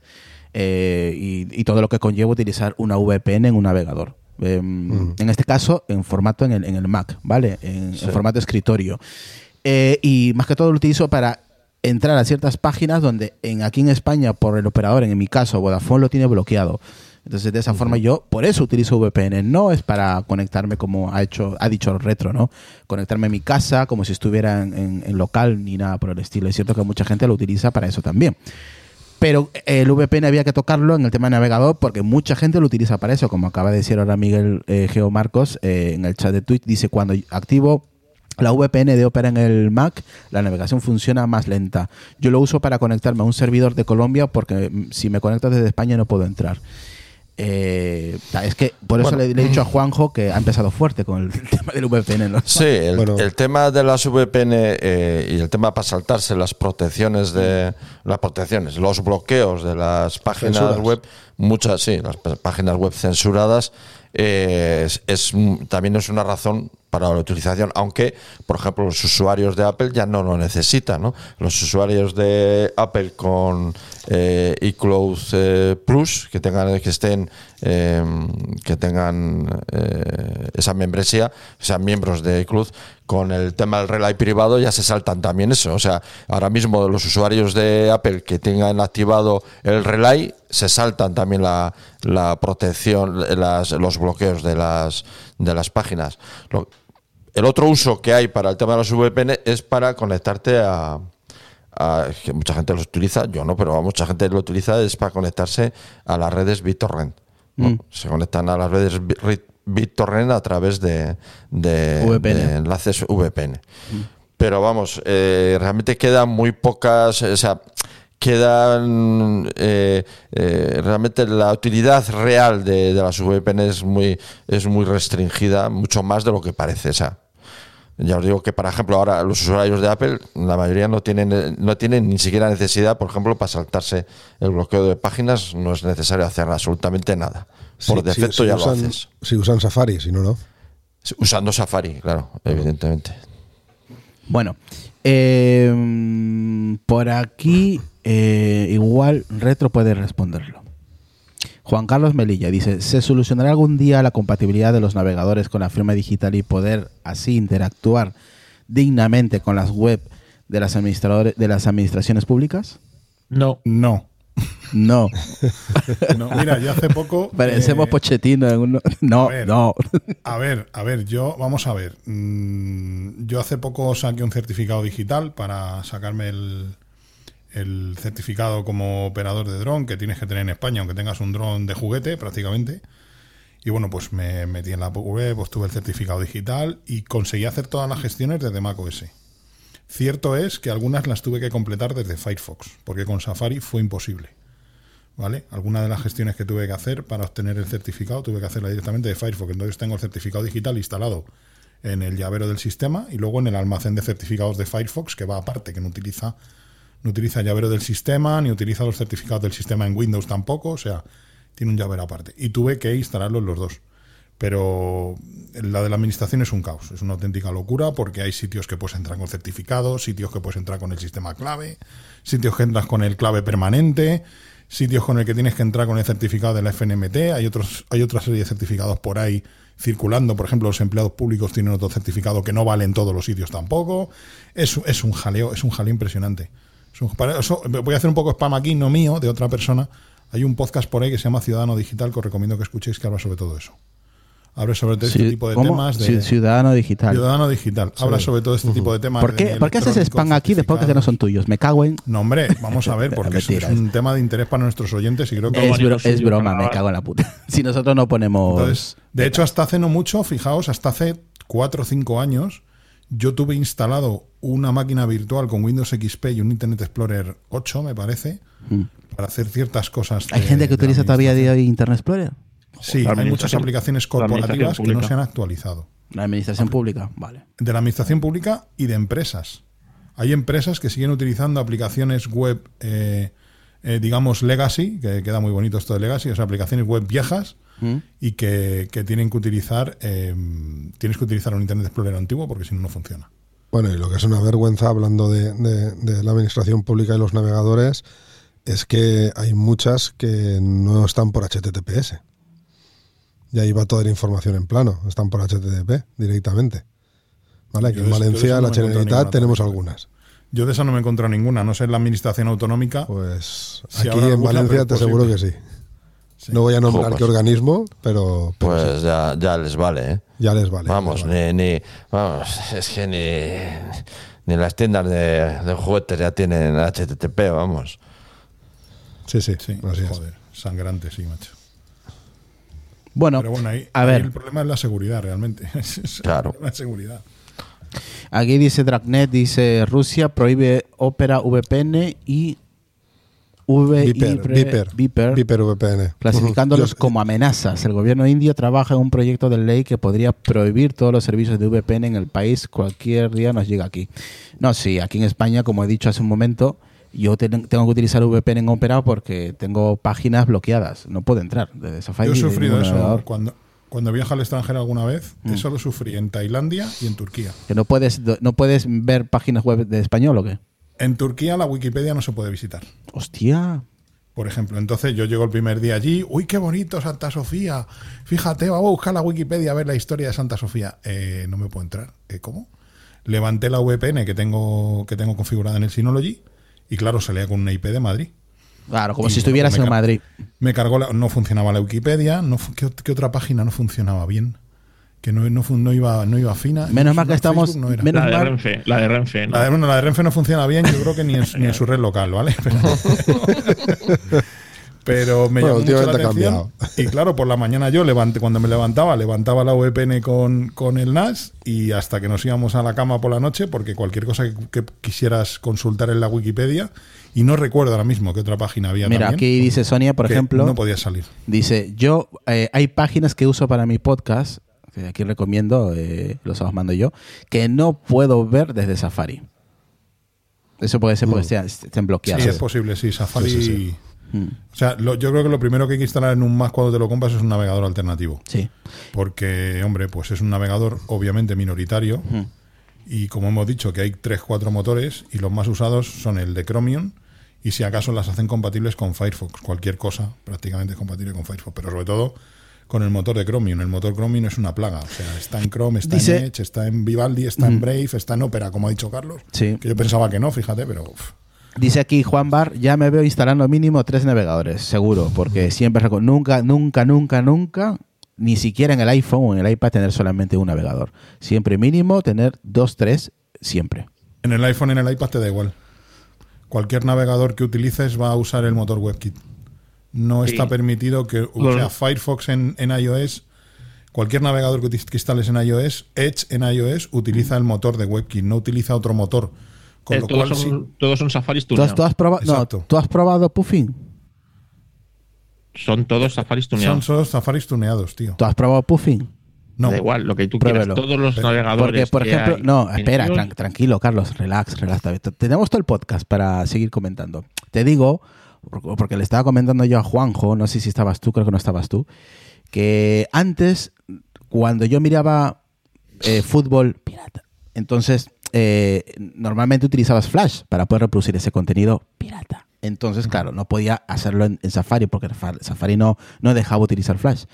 Speaker 2: eh, y, y todo lo que conlleva utilizar una VPN en un navegador. Em, En este caso, en formato en el, en el Mac, ¿vale? En, en formato escritorio. Eh, y más que todo lo utilizo para entrar a ciertas páginas donde en aquí en España por el operador, en mi caso Vodafone lo tiene bloqueado. Entonces de esa forma yo por eso utilizo VPN, no es para conectarme como ha hecho ha dicho Retro, ¿no? Conectarme a mi casa como si estuviera en, en- en local ni nada por el estilo. Es cierto que mucha gente lo utiliza para eso también. Pero el VPN había que tocarlo en el tema de navegador porque mucha gente lo utiliza para eso, como acaba de decir ahora Miguel eh, Geo Marcos eh, en el chat de Twitch, dice cuando activo la VPN de Opera en el Mac, la navegación funciona más lenta. Yo lo uso para conectarme a un servidor de Colombia porque mm, si me conecto desde España no puedo entrar. Eh, es que por eso
Speaker 4: Bueno.
Speaker 2: le, le he dicho a Juanjo que ha empezado fuerte con el tema del VPN. ¿no?
Speaker 4: Sí, el,
Speaker 3: Bueno.
Speaker 4: el tema de las VPN eh, y el tema para saltarse las protecciones de las protecciones, los bloqueos de las páginas
Speaker 3: Censuras.
Speaker 4: web, muchas sí, las páginas web censuradas eh, es, es un- también es una razón para la utilización, aunque por ejemplo los usuarios de Apple ya no lo necesitan, ¿no? Los usuarios de Apple con eh, iCloud eh, Plus que tengan que estén eh, que tengan eh, esa membresía, sean miembros de iCloud con el tema del relay privado ya se saltan también eso, o sea, ahora mismo los usuarios de Apple que tengan activado el relay se saltan también la, la protección, las- los bloqueos de las de las páginas. El otro uso que hay para el tema de las VPN es para conectarte a, a- que mucha gente lo utiliza, yo no, pero mucha gente lo utiliza es para conectarse a las redes BitTorrent. ¿no? Se conectan a las redes BitTorrent a través de, de-
Speaker 2: VPN.
Speaker 4: de enlaces VPN. Pero vamos, eh, realmente quedan muy pocas, o sea, quedan eh, eh, realmente la utilidad real de, de las VPN es muy, es muy restringida, mucho más de lo que parece. O sea, ya os digo que, por ejemplo, ahora los usuarios de Apple, la mayoría no tienen, no tienen ni siquiera necesidad, por ejemplo, para saltarse el bloqueo de páginas, no es necesario hacer absolutamente nada. Por
Speaker 3: Sí,
Speaker 4: defecto ya
Speaker 3: usan,
Speaker 4: lo haces.
Speaker 3: Si usan Safari, si no, no.
Speaker 4: Usando Safari, claro, evidentemente.
Speaker 2: Bueno, eh, por aquí eh, igual Retro puede responderlo. Juan Carlos Melilla dice, ¿se solucionará algún día la compatibilidad de los navegadores con la firma digital y poder así interactuar dignamente con las web de las, administradores, de las administraciones públicas?
Speaker 5: No.
Speaker 6: No.
Speaker 2: No.
Speaker 6: No, Mira, yo hace poco.
Speaker 2: Parecemos
Speaker 6: eh,
Speaker 2: Pochettino. en uno- No,
Speaker 6: a ver.
Speaker 2: no.
Speaker 6: A ver, a ver, yo, vamos a ver. Mm, Yo hace poco saqué un certificado digital para sacarme el, el certificado como operador de dron que tienes que tener en España, aunque tengas un dron de juguete prácticamente. Y bueno, pues me metí en la web, obtuve el certificado digital y conseguí hacer todas las gestiones desde macOS. Cierto es que algunas las tuve que completar desde Firefox, porque con Safari fue imposible. ¿Vale? Algunas de las gestiones que tuve que hacer para obtener el certificado tuve que hacerla directamente de Firefox. Entonces tengo el certificado digital instalado en el llavero del sistema y luego en el almacén de certificados de Firefox que va aparte, que no utiliza no utiliza llavero del sistema ni utiliza los certificados del sistema en Windows tampoco, o sea, tiene un llavero aparte. Y tuve que instalarlos los dos. Pero la de la administración es un caos, es una auténtica locura porque hay sitios que puedes entrar con certificados, sitios que puedes entrar con el sistema clave, sitios que entras con el clave permanente, sitios con el que tienes que entrar con el certificado de la FNMT, hay otros hay otra serie de certificados por ahí circulando, por ejemplo, los empleados públicos tienen otro certificado que no vale en todos los sitios tampoco. Es, es un jaleo, es un jaleo impresionante. Para eso, voy a hacer un poco spam aquí, no mío, de otra persona. Hay un podcast por ahí que se llama Ciudadano Digital que os recomiendo que escuchéis que habla sobre todo eso. Abre sobre todo este tipo de
Speaker 2: ¿cómo?
Speaker 6: temas de
Speaker 2: Ci- Ciudadano digital.
Speaker 6: ciudadano digital. Habla sobre todo este tipo de temas.
Speaker 2: ¿Por qué,
Speaker 6: de
Speaker 2: ¿por qué haces spam aquí de podcasts que no son tuyos? Me cago en.
Speaker 6: No, hombre, vamos a ver, porque es, un tema de interés para nuestros oyentes y creo que
Speaker 2: Es, bro- es broma, me cago en la puta. Si nosotros no ponemos.
Speaker 6: Entonces, de hecho, hasta hace no mucho, fijaos, hasta hace 4 o 5 años, yo tuve instalado una máquina virtual con Windows XP y un Internet Explorer 8, me parece, para hacer ciertas cosas.
Speaker 2: Mm. ¿Hay
Speaker 6: de-
Speaker 2: gente que utiliza todavía día de Internet Explorer?
Speaker 6: Sí,
Speaker 5: La
Speaker 6: hay muchas aplicaciones corporativas que no se han actualizado.
Speaker 2: La administración pública, vale.
Speaker 6: De la administración pública y de empresas. Hay empresas que siguen utilizando aplicaciones web, eh, eh, digamos, legacy, que queda muy bonito esto de legacy, o sea, aplicaciones web viejas
Speaker 2: ¿Mm?
Speaker 6: y que, que tienen que utilizar, eh, tienes que utilizar un Internet Explorer antiguo porque si no, no funciona.
Speaker 3: Bueno, y lo que es una vergüenza, hablando de, de- de la administración pública y los navegadores, es que hay muchas que no están por HTTPS. Y ahí va toda la información en plano, están por HTTP directamente. ¿Vale? Aquí
Speaker 6: Yo
Speaker 3: en Valencia,
Speaker 6: no
Speaker 3: la Generalitat, tenemos algunas.
Speaker 6: Yo de esa no me he encontrado ninguna, no sé en la administración autonómica.
Speaker 3: Pues aquí en Valencia te
Speaker 6: es
Speaker 3: aseguro que sí.
Speaker 6: Sí.
Speaker 3: No voy a nombrar qué organismo, pero, pero
Speaker 4: Pues
Speaker 3: sí,
Speaker 4: ya, ya les vale, ¿eh?
Speaker 3: ya les vale.
Speaker 4: Vamos,
Speaker 3: les vale.
Speaker 4: ni, ni- vamos, es que ni, ni las tiendas de, de juguetes ya tienen HTTP, vamos.
Speaker 3: Sí, sí,
Speaker 6: Sí,
Speaker 3: así es.
Speaker 6: joder, sangrante, sí, macho.
Speaker 2: Bueno,
Speaker 6: Pero bueno, ahí,
Speaker 2: a
Speaker 6: ahí
Speaker 2: ver,
Speaker 6: el problema es la seguridad realmente. Es
Speaker 4: Claro.
Speaker 6: La seguridad.
Speaker 2: aquí dice Dragnet, dice Rusia prohíbe Opera VPN y
Speaker 3: VPN.
Speaker 2: clasificándolos como amenazas. El gobierno indio trabaja en un proyecto de ley que podría prohibir todos los servicios de VPN en el país. Cualquier día nos llega aquí. No, sí, aquí en España, como he dicho hace un momento, yo ten- tengo que utilizar VPN en Opera porque tengo páginas bloqueadas. No puedo entrar desde Safari.
Speaker 6: Yo he sufrido eso
Speaker 2: navegador.
Speaker 6: cuando, cuando viajo al extranjero alguna vez.
Speaker 2: Mm.
Speaker 6: Eso lo sufrí en Tailandia y en Turquía.
Speaker 2: Que no puedes, no puedes ver páginas web de español o qué.
Speaker 6: En Turquía la Wikipedia no se puede visitar.
Speaker 2: Hostia.
Speaker 6: Por ejemplo, entonces yo llego el primer día allí, uy, qué bonito Santa Sofía. Fíjate, vamos a buscar la Wikipedia a ver la historia de Santa Sofía. Eh, no me puedo entrar. Eh, ¿Cómo? Levanté la VPN que tengo, que tengo configurada en el Synology y claro, se leía con una IP de Madrid.
Speaker 2: Claro, como
Speaker 6: Y
Speaker 2: si estuvieras en Madrid.
Speaker 6: Me cargó, la- no funcionaba la Wikipedia, no, fu- ¿qué, qué otra página no funcionaba bien? Que no, no, iba, no iba fina.
Speaker 2: Menos mal que
Speaker 6: Facebook
Speaker 2: estamos.
Speaker 6: no era.
Speaker 2: menos
Speaker 5: La de
Speaker 2: mal-
Speaker 5: Renfe, la de Renfe. ¿no?
Speaker 6: La de, bueno, la de Renfe no funciona bien, yo creo que ni en, ni en su red local, ¿vale? Pero, pero me
Speaker 3: Bueno,
Speaker 6: llamó mucho la atención. Y claro, por la mañana yo levanté, cuando me levantaba, levantaba la VPN con, con el NAS y hasta que nos íbamos a la cama por la noche, porque cualquier cosa que, que quisieras consultar en la Wikipedia, y no recuerdo ahora mismo qué otra página había
Speaker 2: Mira,
Speaker 6: también,
Speaker 2: aquí dice Sonia, por
Speaker 6: que
Speaker 2: ejemplo.
Speaker 6: No podía salir.
Speaker 2: Dice, yo, eh, hay páginas que uso para mi podcast, que aquí recomiendo, eh, los os mando yo, que no puedo ver desde Safari. Eso puede ser porque estén, estén bloqueadas.
Speaker 6: Sí, es posible, sí. Safari.
Speaker 3: Sí, sí,
Speaker 2: Mm,
Speaker 6: O sea, lo- yo creo que lo primero que hay que instalar en un Mac cuando te lo compras es un navegador alternativo.
Speaker 2: sí.
Speaker 6: Porque, hombre, pues es un navegador obviamente minoritario. Y como hemos dicho, que hay 3-4 motores y los más usados son el de Chromium. Y si acaso las hacen compatibles con Firefox. Cualquier cosa prácticamente es compatible con Firefox. Pero sobre todo con el motor de Chromium. El motor Chromium es una plaga. O sea, está en Chrome, está
Speaker 2: Dice-
Speaker 6: en Edge, está en Vivaldi, está en Brave, está en Opera, como ha dicho Carlos.
Speaker 2: Sí.
Speaker 6: Que yo pensaba que no, fíjate, pero. uf.
Speaker 2: Dice aquí Juan Bar, ya me veo instalando mínimo tres navegadores, seguro, porque siempre, reco- nunca, nunca, nunca, nunca, ni siquiera en el iPhone o en el iPad tener solamente un navegador. Siempre mínimo tener dos, tres, siempre.
Speaker 6: En el iPhone, en el iPad te da igual. Cualquier navegador que utilices va a usar el motor WebKit. No
Speaker 5: Sí.
Speaker 6: está permitido que, o
Speaker 5: Bueno.
Speaker 6: sea, Firefox en, en iOS, cualquier navegador que, instales en iOS, Edge en iOS utiliza el motor de WebKit, no utiliza otro motor. Con
Speaker 5: Eh,
Speaker 6: lo
Speaker 5: todos,
Speaker 6: cual, sí-
Speaker 5: son, todos son safaris
Speaker 2: ¿Tú has,
Speaker 5: tuneados.
Speaker 2: tú has probado, no,
Speaker 6: Exacto.
Speaker 2: ¿tú has probado Puffin?
Speaker 5: Son todos safaris
Speaker 6: son
Speaker 5: tuneados.
Speaker 6: solo Safaris tuneados, tío.
Speaker 2: ¿Tú has probado Puffin?
Speaker 6: No,
Speaker 5: Da igual, lo que tú
Speaker 2: Pruébelo.
Speaker 5: quieras. Todos los
Speaker 6: Pero-
Speaker 5: navegadores.
Speaker 2: Porque, por
Speaker 5: que
Speaker 2: ejemplo,
Speaker 5: hay
Speaker 2: no, espera, tran- tranquilo, Carlos, relax, relax. Tenemos todo el podcast para seguir comentando. Te digo, porque le estaba comentando yo a Juanjo, no sé si estabas tú, creo que no estabas tú, que antes, cuando yo miraba eh, fútbol pirata, entonces eh, normalmente utilizabas Flash para poder reproducir ese contenido pirata. Entonces, claro, no podía hacerlo en, en Safari porque Fa- Safari no, no dejaba utilizar Flash.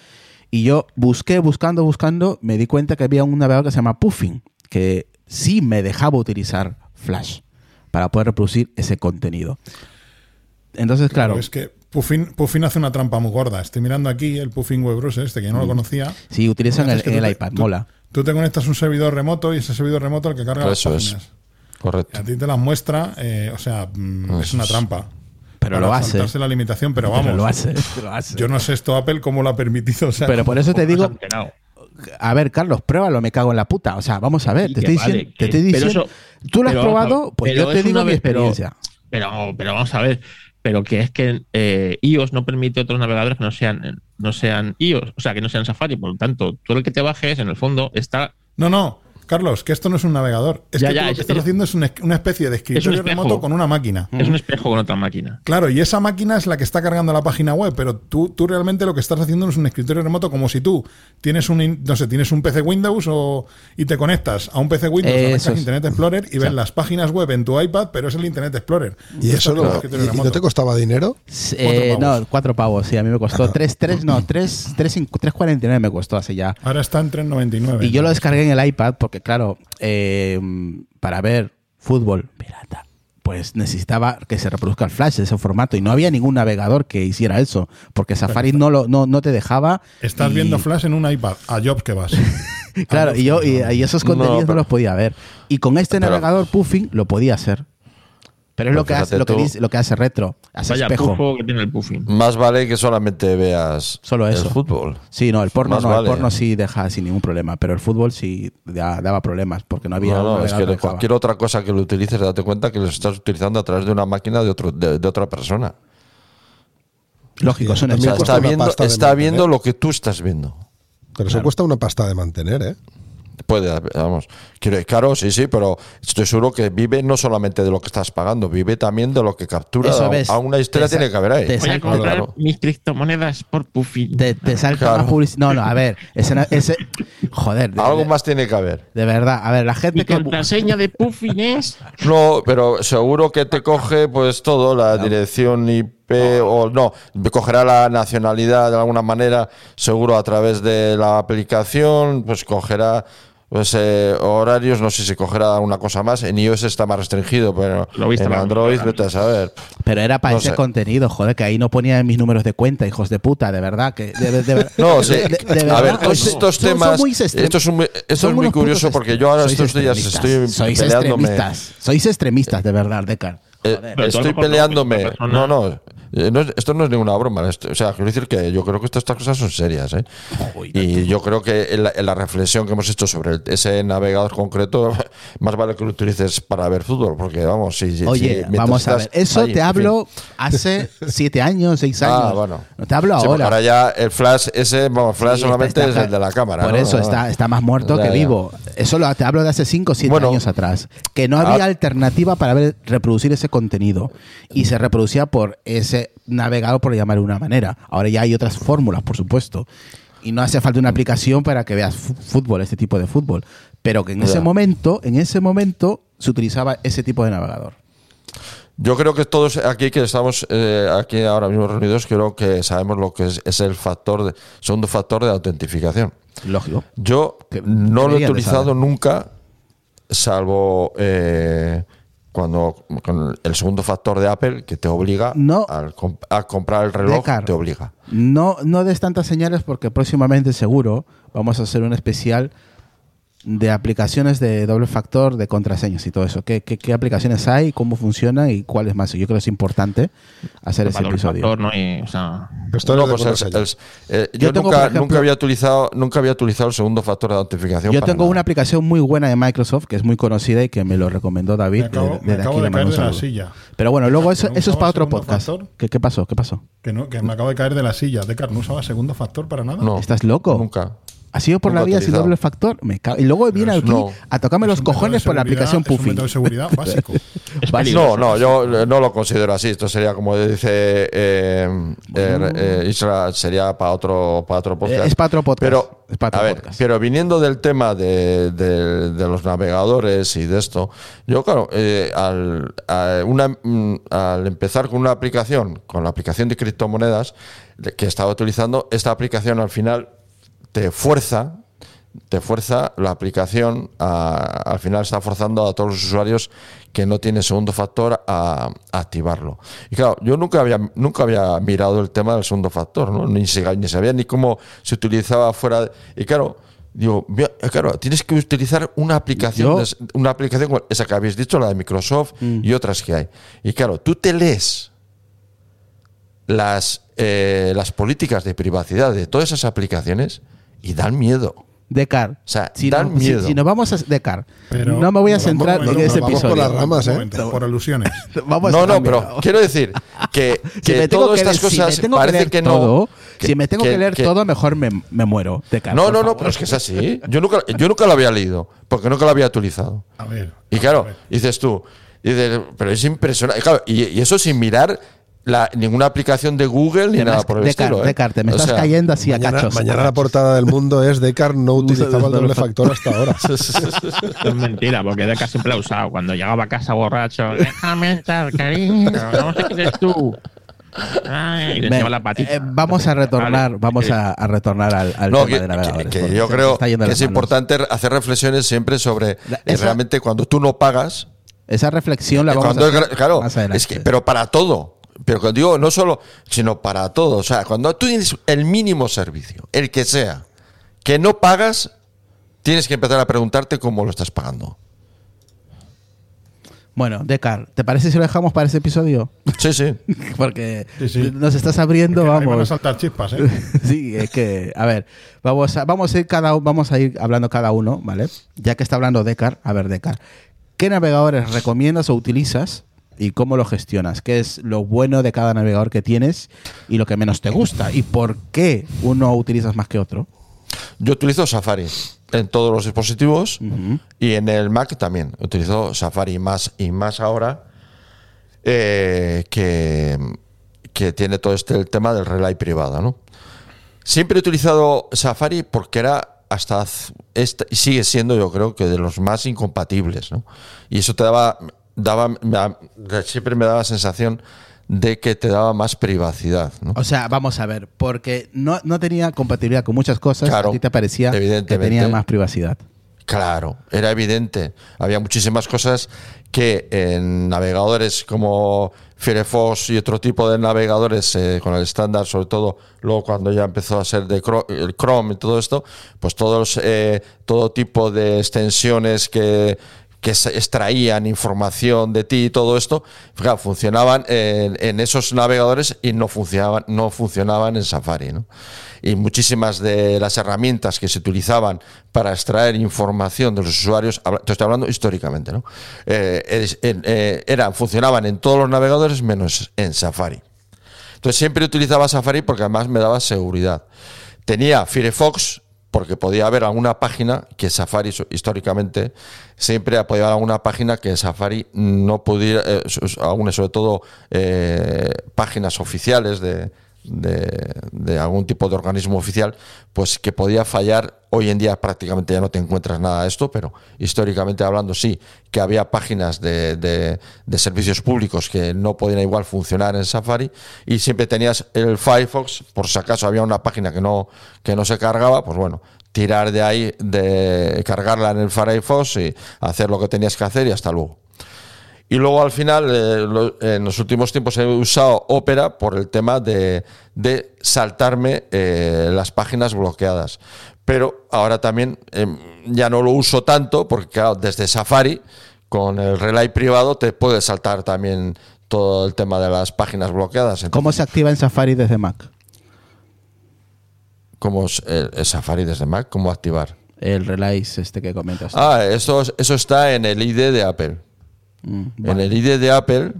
Speaker 2: Y yo busqué, buscando, buscando, me di cuenta que había un navegador que se llama Puffin, que sí me dejaba utilizar Flash para poder reproducir ese contenido. Entonces, claro,
Speaker 6: es que Puffin, Puffin hace una trampa muy gorda. Estoy mirando aquí el Puffin Web Browser, este que yo no lo conocía.
Speaker 2: Sí, utilizan el,
Speaker 6: Es
Speaker 2: iPad,
Speaker 6: tú-
Speaker 2: mola.
Speaker 6: Tú te conectas un servidor remoto y ese servidor remoto el que carga las
Speaker 4: Eso es.
Speaker 6: páginas. Y
Speaker 4: Correcto.
Speaker 6: a ti te las muestra, eh, o sea, mm, es una trampa.
Speaker 2: Pero
Speaker 6: Para
Speaker 2: lo hace.
Speaker 6: saltarse la limitación, pero vamos.
Speaker 2: Pero lo hace, lo hace.
Speaker 6: Yo no sé esto Apple cómo lo ha permitido. o sea,
Speaker 2: Pero por eso te digo,
Speaker 5: Enterado.
Speaker 2: a ver, Carlos, pruébalo, me cago en la puta. O sea, vamos a ver,
Speaker 5: Sí,
Speaker 2: te estoy,
Speaker 5: vale,
Speaker 2: diciendo, te estoy
Speaker 5: pero
Speaker 2: diciendo.
Speaker 5: eso-
Speaker 2: ¿Tú lo has
Speaker 5: pero a
Speaker 2: probado? Pues yo te
Speaker 5: es
Speaker 2: digo mi
Speaker 5: pero-
Speaker 2: experiencia.
Speaker 5: Pero, pero vamos a ver, pero que es que eh, no permite otros navegadores que no sean, no sean iOS, o sea, que no sean Safari. Por lo tanto, todo el que te bajes, en el fondo, está.
Speaker 6: No, no, Carlos, que esto no es un navegador. Es
Speaker 5: Ya,
Speaker 6: que
Speaker 5: ya,
Speaker 6: tú lo
Speaker 5: es-
Speaker 6: que estás
Speaker 5: es-
Speaker 6: haciendo es una, especie de escritorio
Speaker 5: espejo.
Speaker 6: remoto con una máquina.
Speaker 5: Es un espejo con otra máquina.
Speaker 6: Claro, y esa máquina es la que está cargando la página web, pero tú, tú realmente lo que estás haciendo es un escritorio remoto como si tú tienes un, no sé, tienes un PC Windows o, y te conectas a un PC Windows,
Speaker 2: Eso
Speaker 6: arrancas
Speaker 2: es.
Speaker 6: Internet Explorer y ves las páginas web en tu iPad, pero es el Internet Explorer.
Speaker 3: ¿Y eso
Speaker 6: Esto es un
Speaker 3: no,
Speaker 6: escritorio
Speaker 3: y- y
Speaker 6: remoto.
Speaker 3: no te costaba dinero?
Speaker 2: Eh,
Speaker 6: pavos.
Speaker 2: no, cuatro pavos, sí, a mí me costó. Tres, tres, no, tres, tres, cinco- tres cuarenta y nueve me costó hace ya.
Speaker 6: Ahora está en 3.99.
Speaker 2: Y yo lo descargué en el iPad porque, claro, eh, para ver fútbol pirata, pues necesitaba que se reproduzca el flash de ese formato y no había ningún navegador que hiciera eso porque Safari no, lo, no, no te dejaba.
Speaker 6: Estás
Speaker 2: y-
Speaker 6: viendo Flash en un iPad, a Jobs que vas.
Speaker 2: Claro, y yo y, y esos contenidos no,
Speaker 4: pero-
Speaker 2: los podía ver. Y con este
Speaker 4: Pero-
Speaker 2: navegador Puffing lo podía hacer. Pero es
Speaker 4: Pues
Speaker 2: lo que hace, lo que
Speaker 4: tú.
Speaker 2: dice, lo que hace retro, hace
Speaker 5: Vaya
Speaker 2: espejo.
Speaker 5: que tiene el puffing.
Speaker 4: Más vale que solamente veas
Speaker 2: Solo eso.
Speaker 4: el fútbol.
Speaker 2: Sí, no, el porno
Speaker 4: Más
Speaker 2: no,
Speaker 4: vale.
Speaker 2: el porno sí deja sin ningún problema, pero el fútbol sí da- daba problemas porque no había
Speaker 4: No, no, es que de cualquier otra cosa que lo utilices, date cuenta que lo estás utilizando a través de una máquina de, otro, de, de otra persona.
Speaker 2: Lógico, son
Speaker 4: O sea, está viendo, está
Speaker 3: mantener.
Speaker 4: viendo lo que tú estás viendo.
Speaker 3: Pero eso cuesta una pasta de mantener, ¿eh?
Speaker 4: Puede, vamos, quiero decir, claro, sí, sí, pero estoy seguro que vive no solamente de lo que estás pagando, vive también de lo que captura.
Speaker 2: Eso
Speaker 4: A-
Speaker 2: ves.
Speaker 4: A una historia
Speaker 2: Te
Speaker 4: tiene que haber ahí.
Speaker 2: te
Speaker 5: Voy a comprar
Speaker 4: claro.
Speaker 5: mis criptomonedas por puffing.
Speaker 2: Te, te salta
Speaker 4: Claro.
Speaker 2: una publicidad. No, no, a ver, ese, ese joder, de,
Speaker 4: Algo
Speaker 2: de-
Speaker 4: más tiene que haber.
Speaker 2: de verdad, a ver, la
Speaker 5: Mi
Speaker 2: gente que
Speaker 5: contraseña de puffing es.
Speaker 4: No, pero seguro que te coge pues todo, la dirección O no, cogerá la nacionalidad de alguna manera, seguro a través de la aplicación, pues cogerá pues eh, horarios, no sé si cogerá una cosa más, en iOS está más restringido, pero
Speaker 5: Lo viste
Speaker 4: en
Speaker 5: más
Speaker 4: Android vete a saber.
Speaker 2: Pero era para
Speaker 4: No
Speaker 2: ese
Speaker 4: sé.
Speaker 2: contenido, joder, que ahí no ponía mis números de cuenta, hijos de puta, de verdad. Que de, de- de-
Speaker 4: No, sí.
Speaker 2: de- de- de
Speaker 4: a
Speaker 2: verdad,
Speaker 4: ver, todos estos
Speaker 2: son- son
Speaker 4: temas.
Speaker 2: muy
Speaker 4: esto es, un- esto
Speaker 2: son
Speaker 4: es muy curioso porque yo ahora estos días estoy
Speaker 2: sois
Speaker 4: peleándome.
Speaker 2: extremistas, sois extremistas, de verdad, Decar.
Speaker 4: Eh, estoy peleándome. No, no. Eh, no es- esto no es ninguna broma. esto- o sea, quiero decir que yo creo que estas estas cosas son serias. ¿eh? Y yo creo que en la, en la reflexión que hemos hecho sobre el- ese navegador concreto, más vale que lo utilices para ver fútbol. Porque vamos, si. si-
Speaker 2: Oye,
Speaker 4: si
Speaker 2: vamos a ver, eso
Speaker 4: ahí,
Speaker 2: te
Speaker 4: en
Speaker 2: hablo hace siete años, seis años.
Speaker 4: Ah, bueno.
Speaker 2: No te hablo.
Speaker 4: Sí,
Speaker 2: ahora.
Speaker 4: ahora ya el flash ese, vamos, flash
Speaker 2: Sí,
Speaker 4: solamente
Speaker 2: está-
Speaker 4: es el de la cámara.
Speaker 2: Por
Speaker 4: ¿no?
Speaker 2: eso está, está más muerto
Speaker 4: Ya,
Speaker 2: que
Speaker 4: ya.
Speaker 2: vivo. Eso lo, te hablo de hace 5 o 7
Speaker 4: Bueno.
Speaker 2: años atrás. Que no había
Speaker 4: Ah.
Speaker 2: alternativa para ver, reproducir ese contenido. Y se reproducía por ese navegador, por llamarlo de una manera. Ahora ya hay otras fórmulas, por supuesto. Y no hace falta una aplicación para que veas fútbol, este tipo de fútbol. Pero que en ese momento, en ese momento, se utilizaba ese tipo de navegador.
Speaker 4: Yo creo que todos aquí que estamos eh, aquí ahora mismo reunidos, creo que sabemos lo que es, es el factor de, segundo factor de autentificación.
Speaker 2: Lógico.
Speaker 4: Yo no lo he utilizado nunca, salvo eh, cuando con el segundo factor de Apple que te obliga
Speaker 2: No.
Speaker 4: al comp- a comprar el reloj,
Speaker 2: Decar.
Speaker 4: te obliga.
Speaker 2: No, no des tantas señales porque próximamente seguro vamos a hacer un especial de aplicaciones de doble factor, de contraseñas y todo eso. ¿Qué, qué, qué aplicaciones hay, cómo funcionan y cuáles más? Yo creo que es importante hacer ese
Speaker 5: Para doble
Speaker 2: episodio.
Speaker 5: factor, ¿no? Y, o sea,
Speaker 3: Esto
Speaker 4: No,
Speaker 3: no
Speaker 4: pues el- el- eh,
Speaker 2: Yo
Speaker 4: yo
Speaker 2: tengo,
Speaker 4: nunca,
Speaker 2: por ejemplo-
Speaker 4: nunca había utilizado nunca había utilizado el segundo factor de autentificación.
Speaker 2: Yo tengo
Speaker 4: nada.
Speaker 2: una aplicación muy buena de Microsoft que es muy conocida y que me lo recomendó David.
Speaker 6: Me acabo,
Speaker 2: de-
Speaker 6: me
Speaker 2: desde
Speaker 6: acabo
Speaker 2: aquí
Speaker 6: de caer de la silla.
Speaker 2: Pero bueno, luego eso,
Speaker 6: ¿Que no
Speaker 2: eso es para otro podcast. ¿Qué, ¿Qué pasó? ¿Qué pasó?
Speaker 6: Que, no, que me acabo de caer de la silla. Decar, ¿no usaba segundo factor para nada?
Speaker 4: No,
Speaker 2: ¿Estás loco?
Speaker 4: Nunca.
Speaker 2: ¿Ha sido por la vida sin doble factor? Me cago- Y luego viene aquí
Speaker 4: no.
Speaker 2: a tocarme los cojones por la aplicación
Speaker 6: es un de seguridad básico.
Speaker 4: No, no, yo eh, no lo considero así. Esto sería como dice eh, eh, eh, Isra, sería para otro, para otro podcast.
Speaker 2: Es para otro podcast.
Speaker 4: Pero,
Speaker 2: Es para otro
Speaker 4: a ver,
Speaker 2: podcast.
Speaker 4: pero viniendo del tema de, de- de los navegadores y de esto, yo, claro, eh, al, a una- mm, al empezar con una aplicación, con la aplicación de criptomonedas que estaba utilizando, esta aplicación al final te fuerza te fuerza la aplicación, a- al final está forzando a todos los usuarios que no tienen segundo factor a, a activarlo. Y claro, yo nunca había, nunca había mirado el tema del segundo factor, ¿no? ni, se- ni sabía ni cómo se utilizaba fuera. de- y claro, digo, mira, claro, tienes que utilizar una aplicación,
Speaker 2: Yo-
Speaker 4: una aplicación esa que habéis dicho, la de Microsoft y otras que hay. Y claro, tú te lees las, eh, las políticas de privacidad de todas esas aplicaciones y dan miedo.
Speaker 2: Decar.
Speaker 4: O sea,
Speaker 2: si,
Speaker 4: dan
Speaker 2: no-
Speaker 4: miedo.
Speaker 2: si nos vamos a Decar,
Speaker 6: Pero-
Speaker 2: no me voy a centrar
Speaker 6: vamos,
Speaker 2: en ese
Speaker 3: vamos por
Speaker 2: episodio.
Speaker 3: las ramas, ¿eh?
Speaker 6: momento, por alusiones.
Speaker 2: Vamos
Speaker 4: no,
Speaker 2: a
Speaker 4: no, pero quiero decir que, que
Speaker 2: me tengo
Speaker 4: todas
Speaker 2: que
Speaker 4: estas
Speaker 2: leer- si me tengo que leer
Speaker 4: que,
Speaker 2: todo,
Speaker 4: no. que-
Speaker 2: si me tengo que, leer
Speaker 4: que-
Speaker 2: todo, mejor me, me muero. Decar,
Speaker 4: No,
Speaker 2: por
Speaker 4: no, no, pero es que es así. Yo nunca, yo nunca lo había leído, porque nunca lo había utilizado.
Speaker 6: A ver.
Speaker 4: Y claro,
Speaker 6: ver.
Speaker 4: dices tú, dices, pero es impresionante. Y, claro, y, y eso sin mirar la, ninguna aplicación de Google ni nada por el
Speaker 2: Decar,
Speaker 4: estilo. ¿eh?
Speaker 2: Me
Speaker 4: O
Speaker 2: estás
Speaker 4: sea,
Speaker 2: cayendo así a
Speaker 3: Mañana,
Speaker 2: cachos.
Speaker 3: mañana la portada del mundo es Decar no utilizaba el doble factor hasta ahora.
Speaker 5: Es mentira, porque Deca siempre lo ha usado. Cuando llegaba a casa borracho, déjame entrar, cariño, no sé quién eres tú. Ay, y le
Speaker 2: Ven,
Speaker 5: la patita.
Speaker 2: eh, vamos a retornar,
Speaker 5: Vale.
Speaker 2: vamos
Speaker 5: Eh,
Speaker 2: a, a retornar al, al
Speaker 4: No,
Speaker 2: tema
Speaker 4: que,
Speaker 2: de navegadores.
Speaker 4: que- que
Speaker 2: porque
Speaker 4: yo creo que es
Speaker 2: manos.
Speaker 4: importante hacer reflexiones siempre sobre
Speaker 2: La-
Speaker 4: eh,
Speaker 2: esa-
Speaker 4: realmente cuando tú no pagas.
Speaker 2: Esa reflexión la vamos
Speaker 4: cuando
Speaker 2: a hacer
Speaker 4: claro,
Speaker 2: más adelante.
Speaker 4: es que, pero para todo. Pero cuando digo no solo, sino para todo. O sea, cuando tú tienes el mínimo servicio, el que sea, que no pagas, tienes que empezar a preguntarte cómo lo estás pagando.
Speaker 2: Bueno, Decar, ¿te parece si lo dejamos para ese episodio?
Speaker 4: Sí, sí.
Speaker 2: Porque
Speaker 6: Sí, sí.
Speaker 2: nos estás abriendo,
Speaker 6: Que ahí van a
Speaker 2: vamos.
Speaker 6: saltar chispas, ¿eh?
Speaker 2: Sí, es que, a ver, vamos a, vamos a ir cada vamos a ir hablando cada uno, ¿vale? Ya que está hablando Decar, a ver, Decar, ¿qué navegadores recomiendas o utilizas y cómo lo gestionas? ¿Qué es lo bueno de cada navegador que tienes y lo que menos te gusta? ¿Y por qué uno utilizas más que otro?
Speaker 4: Yo utilizo Safari en todos los dispositivos y en el Mac también. Utilizo Safari más y más ahora eh, que, que tiene todo este el tema del relay privado, ¿no? Siempre he utilizado Safari porque era hasta sigue siendo yo creo que de los más incompatibles, ¿no? Y eso te daba daba me siempre me daba la sensación de que te daba más privacidad, ¿no?
Speaker 2: O sea, vamos a ver, porque no, no tenía compatibilidad con muchas cosas,
Speaker 4: Claro,
Speaker 2: a ti te parecía que tenía más privacidad.
Speaker 4: Claro, era evidente. Había muchísimas cosas que en navegadores como Firefox y otro tipo de navegadores eh, con el estándar, sobre todo luego cuando ya empezó a ser de Chrome y todo esto, pues todos eh, todo tipo de extensiones que que se extraían información de ti y todo esto, claro, funcionaban en, esos navegadores y no funcionaban, no funcionaban en Safari. ¿no? Y muchísimas de las herramientas que se utilizaban para extraer información de los usuarios, te estoy hablando históricamente, ¿no? Eh, eh, eran, funcionaban en todos los navegadores menos en Safari. Entonces siempre utilizaba Safari porque además me daba seguridad. Tenía Firefox porque podía haber alguna página que Safari históricamente siempre ha podido haber alguna página que Safari no pudiera, eh, sobre todo eh, páginas oficiales de, de- de algún tipo de organismo oficial, pues que podía fallar. Hoy en día prácticamente ya no te encuentras nada de esto, pero históricamente hablando sí, que había páginas de, de- de servicios públicos que no podían igual funcionar en Safari y siempre tenías el Firefox, por si acaso había una página que no, que no se cargaba, pues bueno, tirar de ahí, de cargarla en el Firefox y hacer lo que tenías que hacer y hasta luego. Y luego al final, eh, lo- en los últimos tiempos he usado Opera por el tema de, de saltarme eh, las páginas bloqueadas. Pero ahora también em, ya no lo uso tanto porque claro, desde Safari, con el relay privado, te puedes saltar también todo el tema de las páginas bloqueadas. Entonces,
Speaker 2: ¿Cómo se activa en Safari desde Mac?
Speaker 4: ¿cómo es el, el Safari desde Mac? ¿Cómo activar?
Speaker 2: El relay este que comentas.
Speaker 4: Ah, eso, eso está en el ID de Apple.
Speaker 2: Mm,
Speaker 4: En el ID de Apple,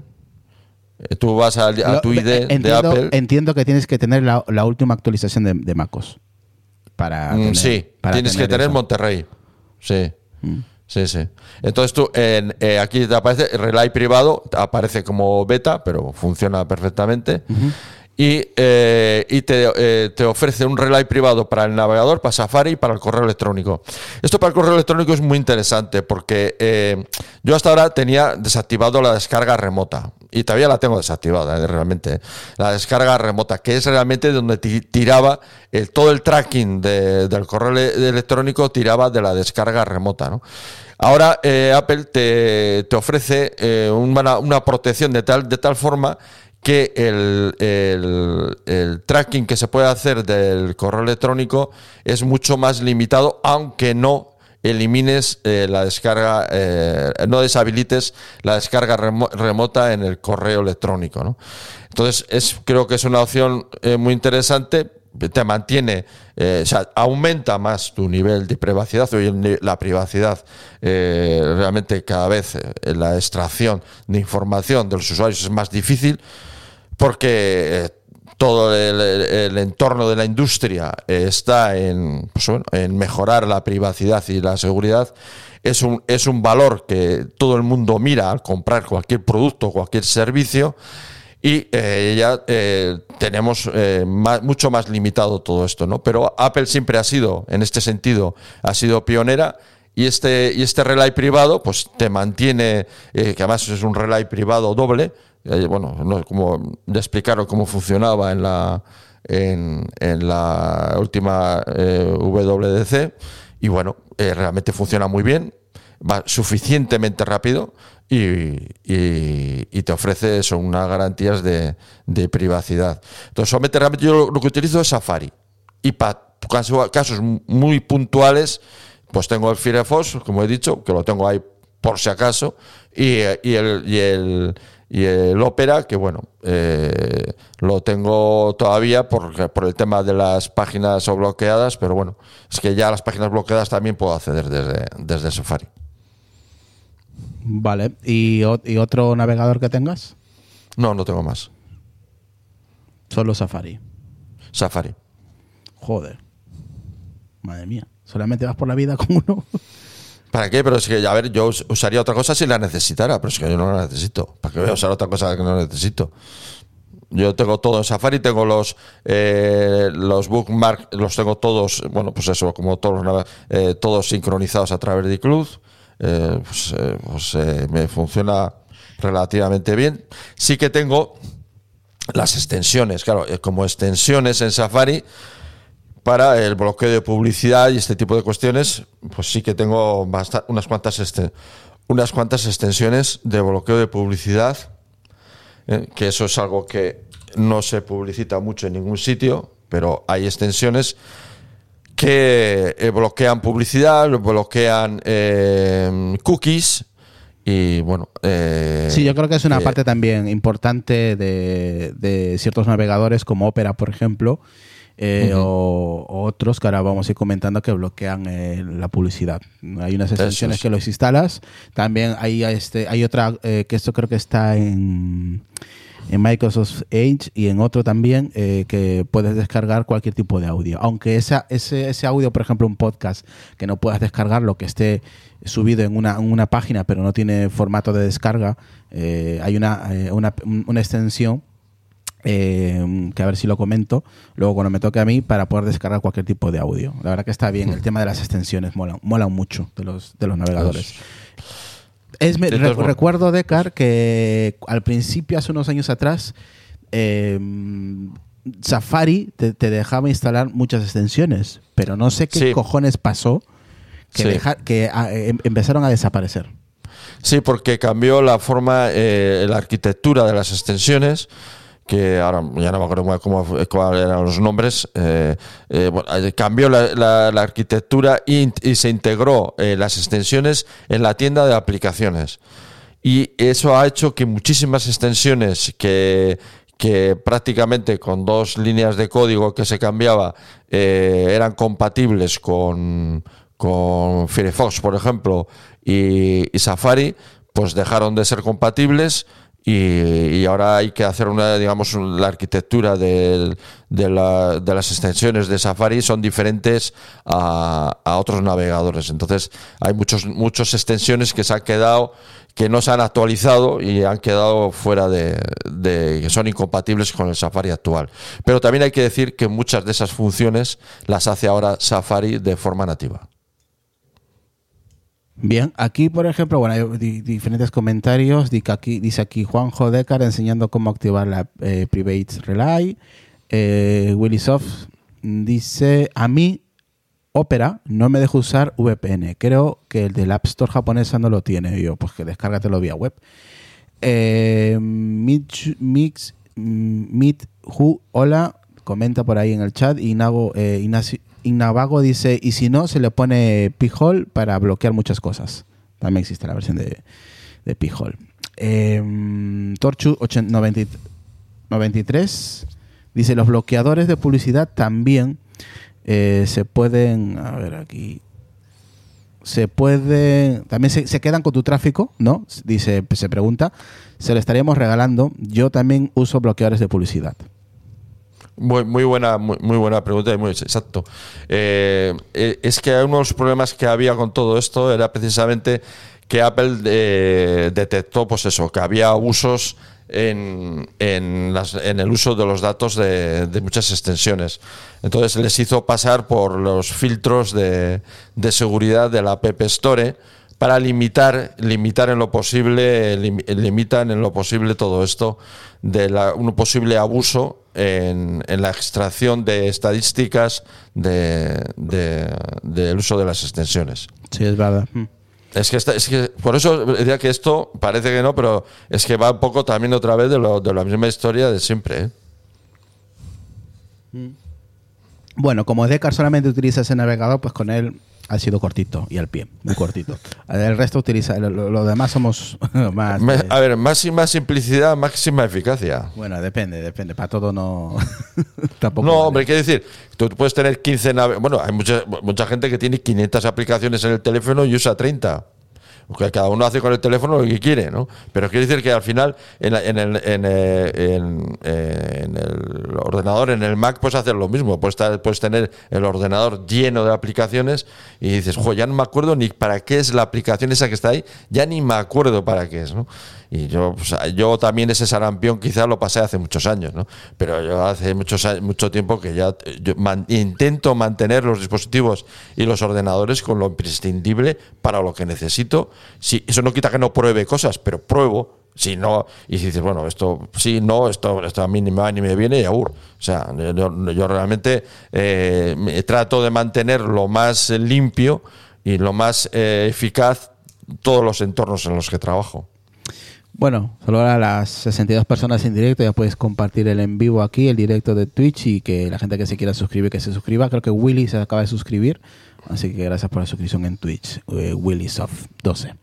Speaker 4: eh, tú vas a,
Speaker 2: Lo-
Speaker 4: tu ID de Apple.
Speaker 2: entiendo que tienes que tener la, la última actualización de, de MacOS. Para
Speaker 4: Mm,
Speaker 2: tener-
Speaker 4: sí,
Speaker 2: para
Speaker 4: tienes que tener
Speaker 2: eso. Mm.
Speaker 4: Monterrey. Sí. Sí, sí. Entonces tú, en, eh, aquí te aparece Relay privado, aparece como beta, pero funciona perfectamente. Y, eh, eh, te, ofrece un relay privado para el navegador, para Safari y para el correo electrónico. Esto para el correo electrónico es muy interesante porque eh, yo hasta ahora tenía desactivado la descarga remota y todavía la tengo desactivada realmente. La descarga remota, que es realmente donde tiraba el, todo el tracking del correo electrónico, tiraba de la descarga remota. ¿no? Ahora Apple te, te ofrece una, una, protección de tal, de tal forma que el, el, tracking que se puede hacer del correo electrónico es mucho más limitado, aunque no elimines eh, la descarga, eh, no deshabilites la descarga remota en el correo electrónico. ¿no? Entonces, es, creo que es una opción eh, muy interesante, te mantiene, sea, aumenta más tu nivel de privacidad. Hoy la privacidad, realmente cada vez la extracción de información de los usuarios es más difícil porque eh, todo el, entorno de la industria está en, pues en mejorar la privacidad y la seguridad. Es un, es un valor que todo el mundo mira al comprar cualquier producto, cualquier servicio y eh, ya eh, tenemos mucho más limitado todo esto, ¿no? Pero Apple siempre ha sido, en este sentido, ha sido pionera. Y este, y este relay privado, pues te mantiene, que además es un relay privado doble, bueno, no, como ya explicaron cómo funcionaba en la, en, la última eh, WDC y bueno, eh, realmente funciona muy bien, va suficientemente rápido y, te ofrece eso, unas garantías de, privacidad. Entonces, solamente realmente yo lo, que utilizo es Safari y para casos muy puntuales, pues tengo el Firefox, como he dicho, que lo tengo ahí por si acaso, y, y el, y el y el Opera, que bueno, eh, lo tengo todavía por, por el tema de las páginas bloqueadas, pero bueno, es que ya las páginas bloqueadas también puedo acceder desde, desde Safari.
Speaker 2: Vale, ¿Y, ¿y otro navegador que tengas?
Speaker 4: No, no tengo más.
Speaker 2: Solo Safari.
Speaker 4: Safari.
Speaker 2: Joder. Madre mía. Solamente vas por la vida con uno.
Speaker 4: ¿Para qué? Pero es que, a ver, yo usaría otra cosa si la necesitara, pero es que yo no la necesito. ¿Para qué voy a usar otra cosa que no necesito? Yo tengo todo en Safari, tengo los eh, los bookmarks, los tengo todos, bueno, pues eso, como todos, eh, todos sincronizados a través de iCloud. Eh, pues, pues me funciona relativamente bien. Sí que tengo las extensiones, claro, como extensiones en Safari, para el bloqueo de publicidad y este tipo de cuestiones, pues sí que tengo unas cuantas, unas cuantas extensiones de bloqueo de publicidad, eh, que eso es algo que no se publicita mucho en ningún sitio, pero hay extensiones que eh, bloquean publicidad, bloquean eh, cookies y bueno.
Speaker 2: sí, yo creo que es una parte también importante de, de ciertos navegadores como Opera, por ejemplo eh, o, otros que ahora vamos a ir comentando que bloquean eh, la publicidad. Hay unas extensiones que los instalas. También hay, este, hay otra eh, que esto creo que está en, en Microsoft Edge y en otro también que puedes descargar cualquier tipo de audio. Aunque esa, ese, ese audio, por ejemplo, un podcast que no puedas descargar, lo que esté subido en una, en una página pero no tiene formato de descarga, hay una, una, una extensión eh, que a ver si lo comento luego cuando me toque a mí para poder descargar cualquier tipo de audio. La verdad que está bien, el tema de las extensiones mola, mola mucho de los, de los navegadores. Es, recuerdo, Decar, que al principio, hace unos años atrás, em, Safari te, dejaba instalar muchas extensiones, pero no sé qué cojones pasó que, que ah, em, empezaron a desaparecer.
Speaker 4: Sí, porque cambió la forma, eh, la arquitectura de las extensiones que ahora ya no me acuerdo cuáles eran los nombres, eh, eh, eh, cambió la, arquitectura y, se integró las extensiones en la tienda de aplicaciones. Y eso ha hecho que muchísimas extensiones que, que prácticamente con dos líneas de código que se cambiaba eran compatibles con, con Firefox, por ejemplo, y, y Safari, pues dejaron de ser compatibles y, ahora hay que hacer una, digamos, la arquitectura de, de, la, de, las extensiones de Safari son diferentes a, a, otros navegadores. Entonces hay muchos, muchas extensiones que se han quedado, que no se han actualizado y han quedado fuera de, de, que son incompatibles con el Safari actual. Pero también hay que decir que muchas de esas funciones las hace ahora Safari de forma nativa.
Speaker 2: Bien, aquí por ejemplo, bueno, hay diferentes comentarios. Dice aquí, dice aquí Juanjo Decar enseñando cómo activar la eh, Private Relay. Eh, Willysoft dice, a mí Opera no me deja usar VPN. Creo que el del App Store japonesa no lo tiene. yo, pues que descárgatelo vía web. Eh, Meet Who, hola, comenta por ahí en el chat. Inago, eh, Ignacio, Ignavago dice, y si no, se le pone Pijol para bloquear muchas cosas. También existe la versión de, de Pijol. Eh, Torchu 93 dice, los bloqueadores de publicidad también eh, se pueden, a ver aquí, se pueden, también se, se, quedan con tu tráfico, ¿no? Dice, se pregunta, se lo estaríamos regalando. Yo también uso bloqueadores de publicidad.
Speaker 4: Muy, muy, buena, muy, muy, buena pregunta y muy exacto. Eh, eh, es que uno de los problemas que había con todo esto era precisamente que Apple eh, detectó, pues eso, que había abusos en, en, las, en, el uso de los datos de, de, muchas extensiones. Entonces les hizo pasar por los filtros de, de seguridad de la App Store para limitar, limitar en lo posible, lim, limitan en lo posible todo esto de la, un posible abuso en, en, la extracción de estadísticas del de, de, uso de las extensiones.
Speaker 2: Sí, es verdad.
Speaker 4: Es que, esta, es que por eso decía que esto parece que no, pero es que va un poco también otra vez de, lo, de la misma historia de siempre. ¿eh?
Speaker 2: Bueno, como Decar solamente utiliza ese navegador, pues con él ha sido cortito y al pie, muy cortito. El resto utiliza, lo, lo demás somos más.
Speaker 4: Me, a ver, máxima simplicidad, máxima eficacia.
Speaker 2: Bueno, depende, depende. Para todo no. tampoco.
Speaker 4: No, vale. hombre, quiero decir, tú puedes tener 15 nave Bueno, hay mucha, mucha gente que tiene 500 aplicaciones en el teléfono y usa 30 que cada uno hace con el teléfono lo que quiere, ¿no? Pero quiero decir que al final en, en, el, en, en, en, el ordenador, en el Mac, puedes hacer lo mismo. Puedes, puedes tener el ordenador lleno de aplicaciones y dices, jo, ya no me acuerdo ni para qué es la aplicación esa que está ahí, ya ni me acuerdo para qué es, ¿no? Y yo, pues, yo también ese sarampión quizás lo pasé hace muchos años, ¿no? Pero yo hace muchos, mucho tiempo que ya yo intento mantener los dispositivos y los ordenadores con lo imprescindible para lo que necesito. Sí, eso no quita que no pruebe cosas, pero pruebo. Si no, y si dices, bueno, esto sí, no, esto, esto a mí ni me va ni me viene y aur. O sea, yo, yo realmente eh, me trato de mantener lo más limpio y lo más eh, eficaz todos los entornos en los que trabajo.
Speaker 2: Bueno, solo a las 62 personas en directo ya puedes compartir el en vivo aquí, el directo de Twitch y que la gente que se quiera suscribir, que se suscriba. Creo que Willy se acaba de suscribir, así que gracias por la suscripción en Twitch, eh, WillySoft 12.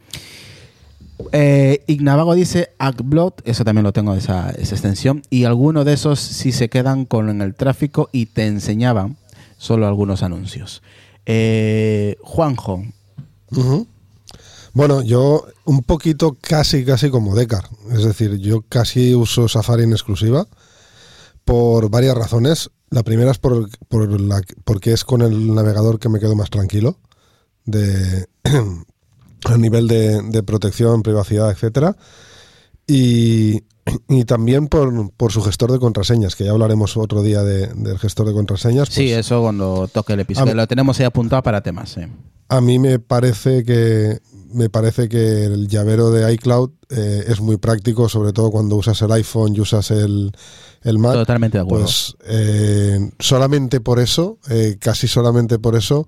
Speaker 2: Eh, Ignavago dice Ackblot, eso también lo tengo, esa, esa extensión, y algunos de esos sí se quedan con el tráfico y te enseñaban solo algunos anuncios. Eh, Juanjo.
Speaker 3: Bueno, yo un poquito casi, casi como Decar. Es decir, yo casi uso Safari en exclusiva por varias razones. La primera es por, por la, porque es con el navegador que me quedo más tranquilo de, a nivel de, de, protección, privacidad, etcétera. Y, y también por, por, su gestor de contraseñas, que ya hablaremos otro día de, del gestor de contraseñas.
Speaker 2: Pues, sí, eso cuando toque el episodio. Lo tenemos ahí apuntado para temas.
Speaker 3: A mí me parece que me parece que el llavero de iCloud eh, es muy práctico, sobre todo cuando usas el iPhone y usas el, el Mac.
Speaker 2: Totalmente de acuerdo.
Speaker 3: Pues eh, solamente por eso, eh, casi solamente por eso,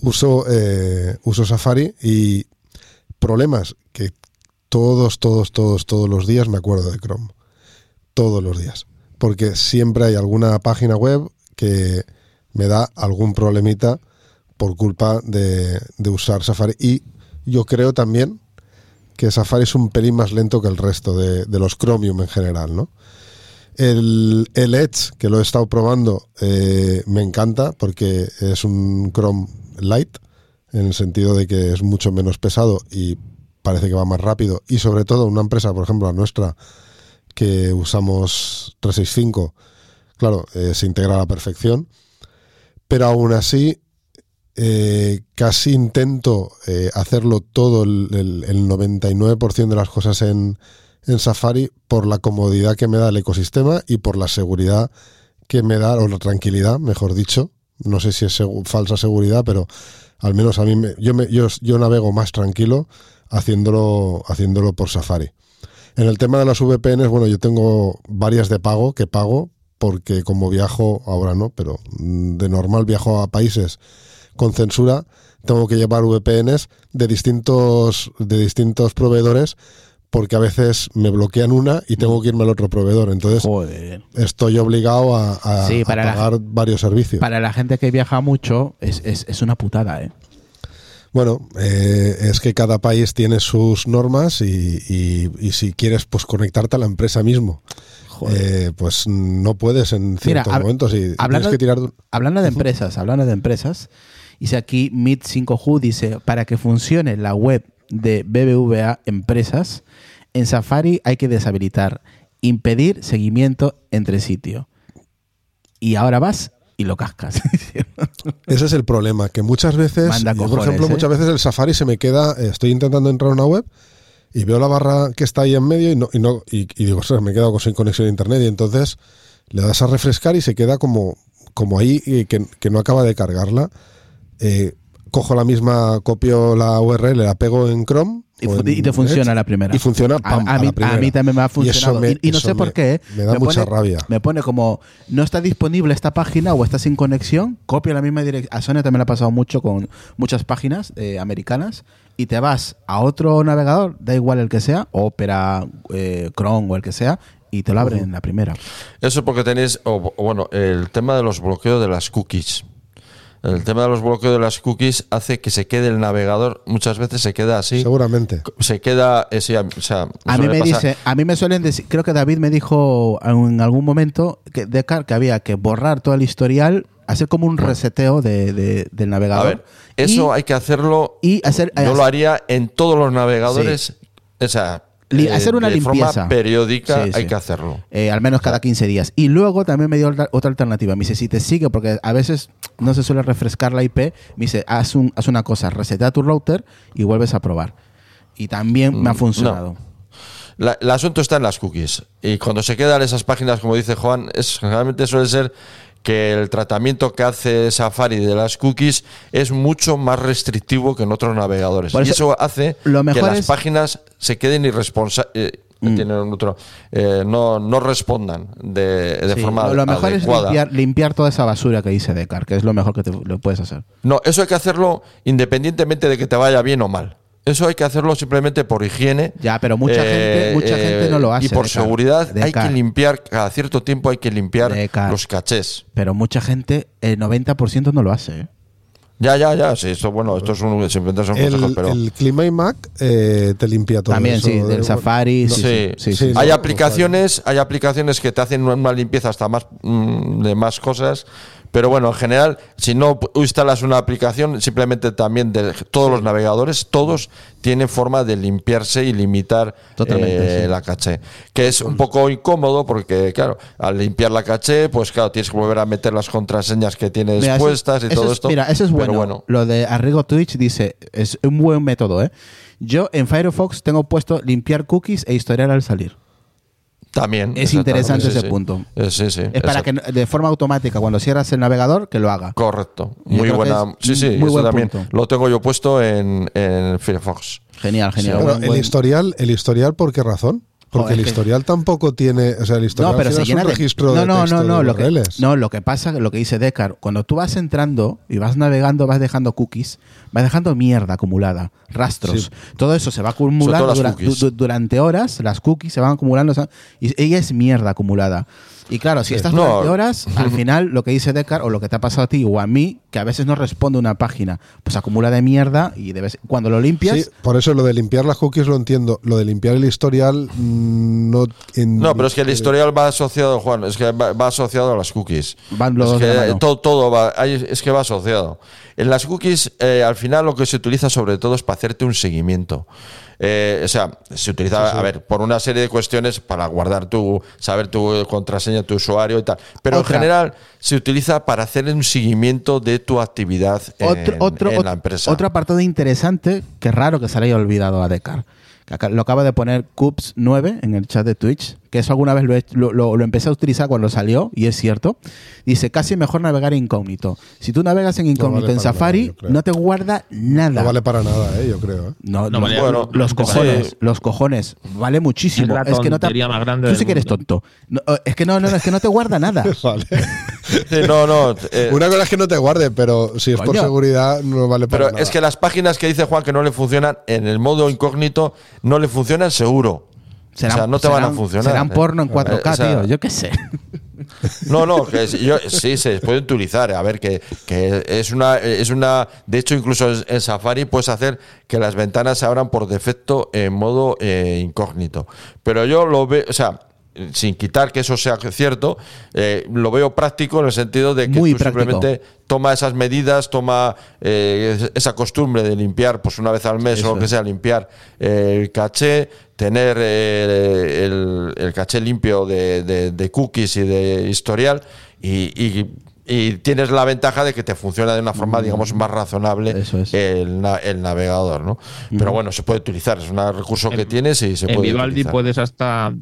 Speaker 3: uso, eh, uso Safari y problemas que todos, todos, todos, todos los días me acuerdo de Chrome. Todos los días. Porque siempre hay alguna página web que me da algún problemita por culpa de, de usar Safari. Y yo creo también que Safari es un pelín más lento que el resto de, los Chromium en general, ¿no? El, el, Edge, que lo he estado probando, eh, me encanta porque es un Chrome Light, en el sentido de que es mucho menos pesado y parece que va más rápido y sobre todo una empresa, por ejemplo, la nuestra, que usamos 365, claro, eh, se integra a la perfección, pero aún así eh, casi intento eh, hacerlo todo el, el- el 99% de las cosas en, en Safari por la comodidad que me da el ecosistema y por la seguridad que me da, o la tranquilidad, mejor dicho. No sé si es falsa seguridad, pero al menos a mí me- yo, me, yo, yo navego más tranquilo haciéndolo, haciéndolo por Safari. En el tema de las VPNs, bueno, yo tengo varias de pago que pago porque como viajo, ahora no, pero de normal viajo a países con censura, tengo que llevar VPNs de distintos, de distintos proveedores porque a veces me bloquean una y tengo que irme al otro proveedor. Entonces
Speaker 2: Joder.
Speaker 3: estoy obligado a, a-
Speaker 2: Sí,
Speaker 3: a
Speaker 2: para la-
Speaker 3: pagar varios servicios.
Speaker 2: Para la gente que viaja mucho, es, es, es una putada, ¿eh?
Speaker 3: Bueno, eh, es que cada país tiene sus normas y, y- y si quieres pues conectarte a la empresa mismo, eh, pues no puedes en
Speaker 2: Mira,
Speaker 3: ciertos
Speaker 2: hab-
Speaker 3: momentos y
Speaker 2: hablando-
Speaker 3: tienes que tirar...
Speaker 2: Hablando de empresas, hablando de empresas, dice aquí Mid5Who, dice, para que funcione la web de BBVA Empresas, en Safari hay que deshabilitar, impedir seguimiento entre sitio. Y ahora vas y lo cascas.
Speaker 3: Ese es el problema, que muchas veces, yo, por ejemplo,
Speaker 2: ¿eh?
Speaker 3: muchas veces el Safari se me queda, eh, estoy intentando entrar a una web y veo la barra que está ahí en medio y no y, no, y, y digo, ostras, me he quedado sin conexión a internet y entonces le das a refrescar y se queda como, como ahí que, que no acaba de cargarla. Eh, cojo la misma, copio la URL, la pego en Chrome.
Speaker 2: Y,
Speaker 3: en
Speaker 2: te funciona
Speaker 3: Edge,
Speaker 2: la primera.
Speaker 3: Y funciona
Speaker 2: A-
Speaker 3: pam,
Speaker 2: a,
Speaker 3: a
Speaker 2: mí,
Speaker 3: la primera.
Speaker 2: a mí también me ha funcionado. Y,
Speaker 3: me-
Speaker 2: y no sé por
Speaker 3: me-
Speaker 2: qué.
Speaker 3: Me da mucha
Speaker 2: pone,
Speaker 3: rabia.
Speaker 2: Me pone como, no está disponible esta página o está sin conexión, copia la misma dirección. A Sonia también le ha pasado mucho con muchas páginas eh, americanas y te vas a otro navegador, da igual el que sea, Opera, eh, Chrome o el que sea, y te lo abre en la primera.
Speaker 4: Eso es porque tenéis, o, o bueno, el tema de los bloqueos de las cookies. El tema de los bloqueos de las cookies hace que se quede el navegador, muchas veces se queda así.
Speaker 3: Seguramente.
Speaker 4: Se queda, eh, sí, a- o sea,
Speaker 2: A
Speaker 4: eso
Speaker 2: mí me dice, a mí me suelen decir, creo que David me dijo en algún momento que Descartes que había que borrar todo el historial, hacer como un reseteo de, de- del
Speaker 4: A
Speaker 2: navegador.
Speaker 4: ver, eso
Speaker 2: y-
Speaker 4: hay que hacerlo.
Speaker 2: y hacer-
Speaker 4: yo
Speaker 2: hacer-
Speaker 4: lo haría en todos los navegadores. O sea, eh,
Speaker 2: hacer una
Speaker 4: de
Speaker 2: limpieza.
Speaker 4: forma periódica
Speaker 2: Sí,
Speaker 4: hay
Speaker 2: sí.
Speaker 4: que hacerlo.
Speaker 2: Eh, al menos cada 15 días. Y luego también me dio otra, alternativa. Me dice, si te sigue, porque a veces no se suele refrescar la IP, me dice, haz, un- haz una cosa, reseta tu router y vuelves a probar. Y también me ha
Speaker 4: Mm,
Speaker 2: funcionado.
Speaker 4: La- el asunto está en las cookies. Y cuando se quedan esas páginas, como dice Juan, es, generalmente suele ser que el tratamiento que hace Safari de las cookies es mucho más restrictivo que en otros navegadores.
Speaker 2: Por
Speaker 4: y
Speaker 2: eso,
Speaker 4: eso hace
Speaker 2: lo
Speaker 4: que las
Speaker 2: es-
Speaker 4: páginas se queden irresponsables. otro, eh, no, no respondan de, de
Speaker 2: Sí,
Speaker 4: forma
Speaker 2: lo, lo mejor
Speaker 4: adecuada.
Speaker 2: es limpiar, limpiar toda esa basura que dice Descartes, que es lo mejor que te, lo puedes hacer.
Speaker 4: No, eso hay que hacerlo independientemente de que te vaya bien o mal. Eso hay que hacerlo simplemente por higiene.
Speaker 2: Ya, pero mucha gente- mucha gente no lo hace,
Speaker 4: Y por
Speaker 2: Decar.
Speaker 4: seguridad hay que limpiar, cada cierto tiempo hay que limpiar
Speaker 2: Decar.
Speaker 4: los cachés.
Speaker 2: Pero mucha gente, el 90% no lo hace. ¿eh?
Speaker 4: Ya, ya, ya. Sí, esto, bueno, esto es un, simplemente son consejos,
Speaker 3: El,
Speaker 4: pero.
Speaker 3: el Clima Mac eh, te limpia todo
Speaker 2: También,
Speaker 3: eso.
Speaker 2: sí, del
Speaker 3: Eh,
Speaker 2: Safari. Sí,
Speaker 4: Sí,
Speaker 2: sí, sí,
Speaker 3: sí,
Speaker 2: sí.
Speaker 4: hay
Speaker 3: no,
Speaker 4: aplicaciones, hay aplicaciones que te hacen una- una limpieza hasta más mm, de más cosas, pero bueno, en general, si no instalas una aplicación, simplemente también de todos los navegadores, todos tienen forma de limpiarse y limitar eh,
Speaker 2: sí.
Speaker 4: la caché, que es un poco incómodo porque claro, al limpiar la caché, pues claro, tienes que volver a meter las contraseñas que tienes
Speaker 2: Mira, eso-
Speaker 4: puestas y
Speaker 2: eso
Speaker 4: todo
Speaker 2: es-
Speaker 4: esto.
Speaker 2: Mira, eso es
Speaker 4: pero
Speaker 2: bueno. Lo de Arrigo Twitch dice, es un buen método, ¿eh? Yo en Firefox tengo puesto limpiar cookies e historial al salir.
Speaker 4: También.
Speaker 2: Es interesante
Speaker 4: sí,
Speaker 2: ese
Speaker 4: sí.
Speaker 2: punto.
Speaker 4: Eh, sí, sí.
Speaker 2: Es para que de forma automática, cuando cierras el navegador, que lo haga.
Speaker 4: Correcto. Muy buena. Sí, sí,
Speaker 2: muy
Speaker 4: eso
Speaker 2: buen
Speaker 4: también
Speaker 2: punto.
Speaker 4: lo tengo yo puesto en, en Firefox.
Speaker 2: Genial, genial.
Speaker 3: Bueno,
Speaker 2: Buen-
Speaker 3: el
Speaker 2: buen-
Speaker 3: historial, el historial, ¿por qué razón? Porque
Speaker 2: Joder,
Speaker 3: el
Speaker 2: que-
Speaker 3: historial tampoco tiene, o sea, el historial
Speaker 2: No, pero se llena
Speaker 3: es un
Speaker 2: de
Speaker 3: registro
Speaker 2: no,
Speaker 3: de
Speaker 2: no,
Speaker 3: texto
Speaker 2: no, no,
Speaker 3: de
Speaker 2: lo que, no, lo que pasa, lo que dice Descartes, cuando tú vas entrando y vas navegando, vas dejando cookies, vas dejando mierda acumulada, rastros.
Speaker 3: Sí.
Speaker 2: Todo eso se va acumulando dura- du- durante horas, las cookies se van acumulando y ella es mierda acumulada. Y claro, si estás
Speaker 4: No.
Speaker 2: durante horas, al final lo que dice Descartes o lo que te ha pasado a ti o a mí, que a veces no responde una página, pues acumula de mierda y debes cuando lo limpias,
Speaker 3: Sí, por eso lo de limpiar las cookies lo entiendo. Lo de limpiar el historial mm, no. en-
Speaker 4: No, pero es que el historial va asociado, Juan, es que va, va asociado a las cookies.
Speaker 2: Van los
Speaker 4: es
Speaker 2: dos
Speaker 4: que todo, todo va, es que va asociado. En las cookies, eh, al final lo que se utiliza sobre todo es para hacerte un seguimiento. Eh, o sea, se utiliza, a ver, por una serie de cuestiones para guardar tu, saber tu contraseña, tu usuario y tal. Pero
Speaker 2: Otra.
Speaker 4: en general se utiliza para hacer un seguimiento de tu actividad en,
Speaker 2: Otro, otro,
Speaker 4: en la empresa.
Speaker 2: Otro apartado interesante, que raro que se le haya olvidado a Decar. Lo acaba de poner Cubs9 en el chat de Twitch, que eso alguna vez lo, he- lo- lo- lo empecé a utilizar cuando salió, y es cierto. Dice, casi mejor navegar incógnito. Si tú navegas en incógnito
Speaker 3: vale
Speaker 2: en Safari,
Speaker 3: nada,
Speaker 2: no te guarda nada.
Speaker 3: No vale para nada, ¿eh? yo creo. ¿eh?
Speaker 2: No,
Speaker 5: No,
Speaker 2: los,
Speaker 5: vale,
Speaker 4: bueno,
Speaker 2: los
Speaker 4: sí.
Speaker 2: cojones, los cojones, vale muchísimo.
Speaker 5: Es la
Speaker 2: Es, que no te,
Speaker 5: tontería más grande
Speaker 2: tú sí que eres tonto. No, eh, es que no, no, no, es que no te guarda nada.
Speaker 3: Vale.
Speaker 4: Sí, no, no. eh,
Speaker 3: Una cosa es que no te guarde, pero si es por seguridad, no vale para
Speaker 4: pero
Speaker 3: nada.
Speaker 4: es que las páginas que dice Juan que no le funcionan en el modo incógnito no le funcionan seguro. O sea, no te van a
Speaker 2: serán-
Speaker 4: funcionar.
Speaker 2: Serán porno en 4K,
Speaker 4: Eh, o sea,
Speaker 2: tío. Yo qué sé.
Speaker 4: No, no, que yo- sí, se puede utilizar. A ver, que, que es una, es una. De hecho, incluso en, en Safari puedes hacer que las ventanas se abran por defecto en modo eh, incógnito. Pero yo lo veo, o sea, sin quitar que eso sea cierto, eh, lo veo práctico en el sentido de que
Speaker 2: Muy
Speaker 4: tú
Speaker 2: práctico.
Speaker 4: simplemente toma esas medidas, toma eh, esa costumbre de limpiar, pues una vez al mes
Speaker 2: Eso
Speaker 4: o lo que sea, limpiar eh, el caché, tener eh, el, el caché limpio de, de- de cookies y de historial y, y- y tienes la ventaja de que te funciona de una forma, digamos, más razonable
Speaker 2: es.
Speaker 4: el, na- el navegador, ¿no? Pero bueno, se puede utilizar, es un recurso que
Speaker 5: En-
Speaker 4: tienes y se
Speaker 5: en
Speaker 4: puede
Speaker 5: Vivaldi
Speaker 4: utilizar.
Speaker 5: puedes hasta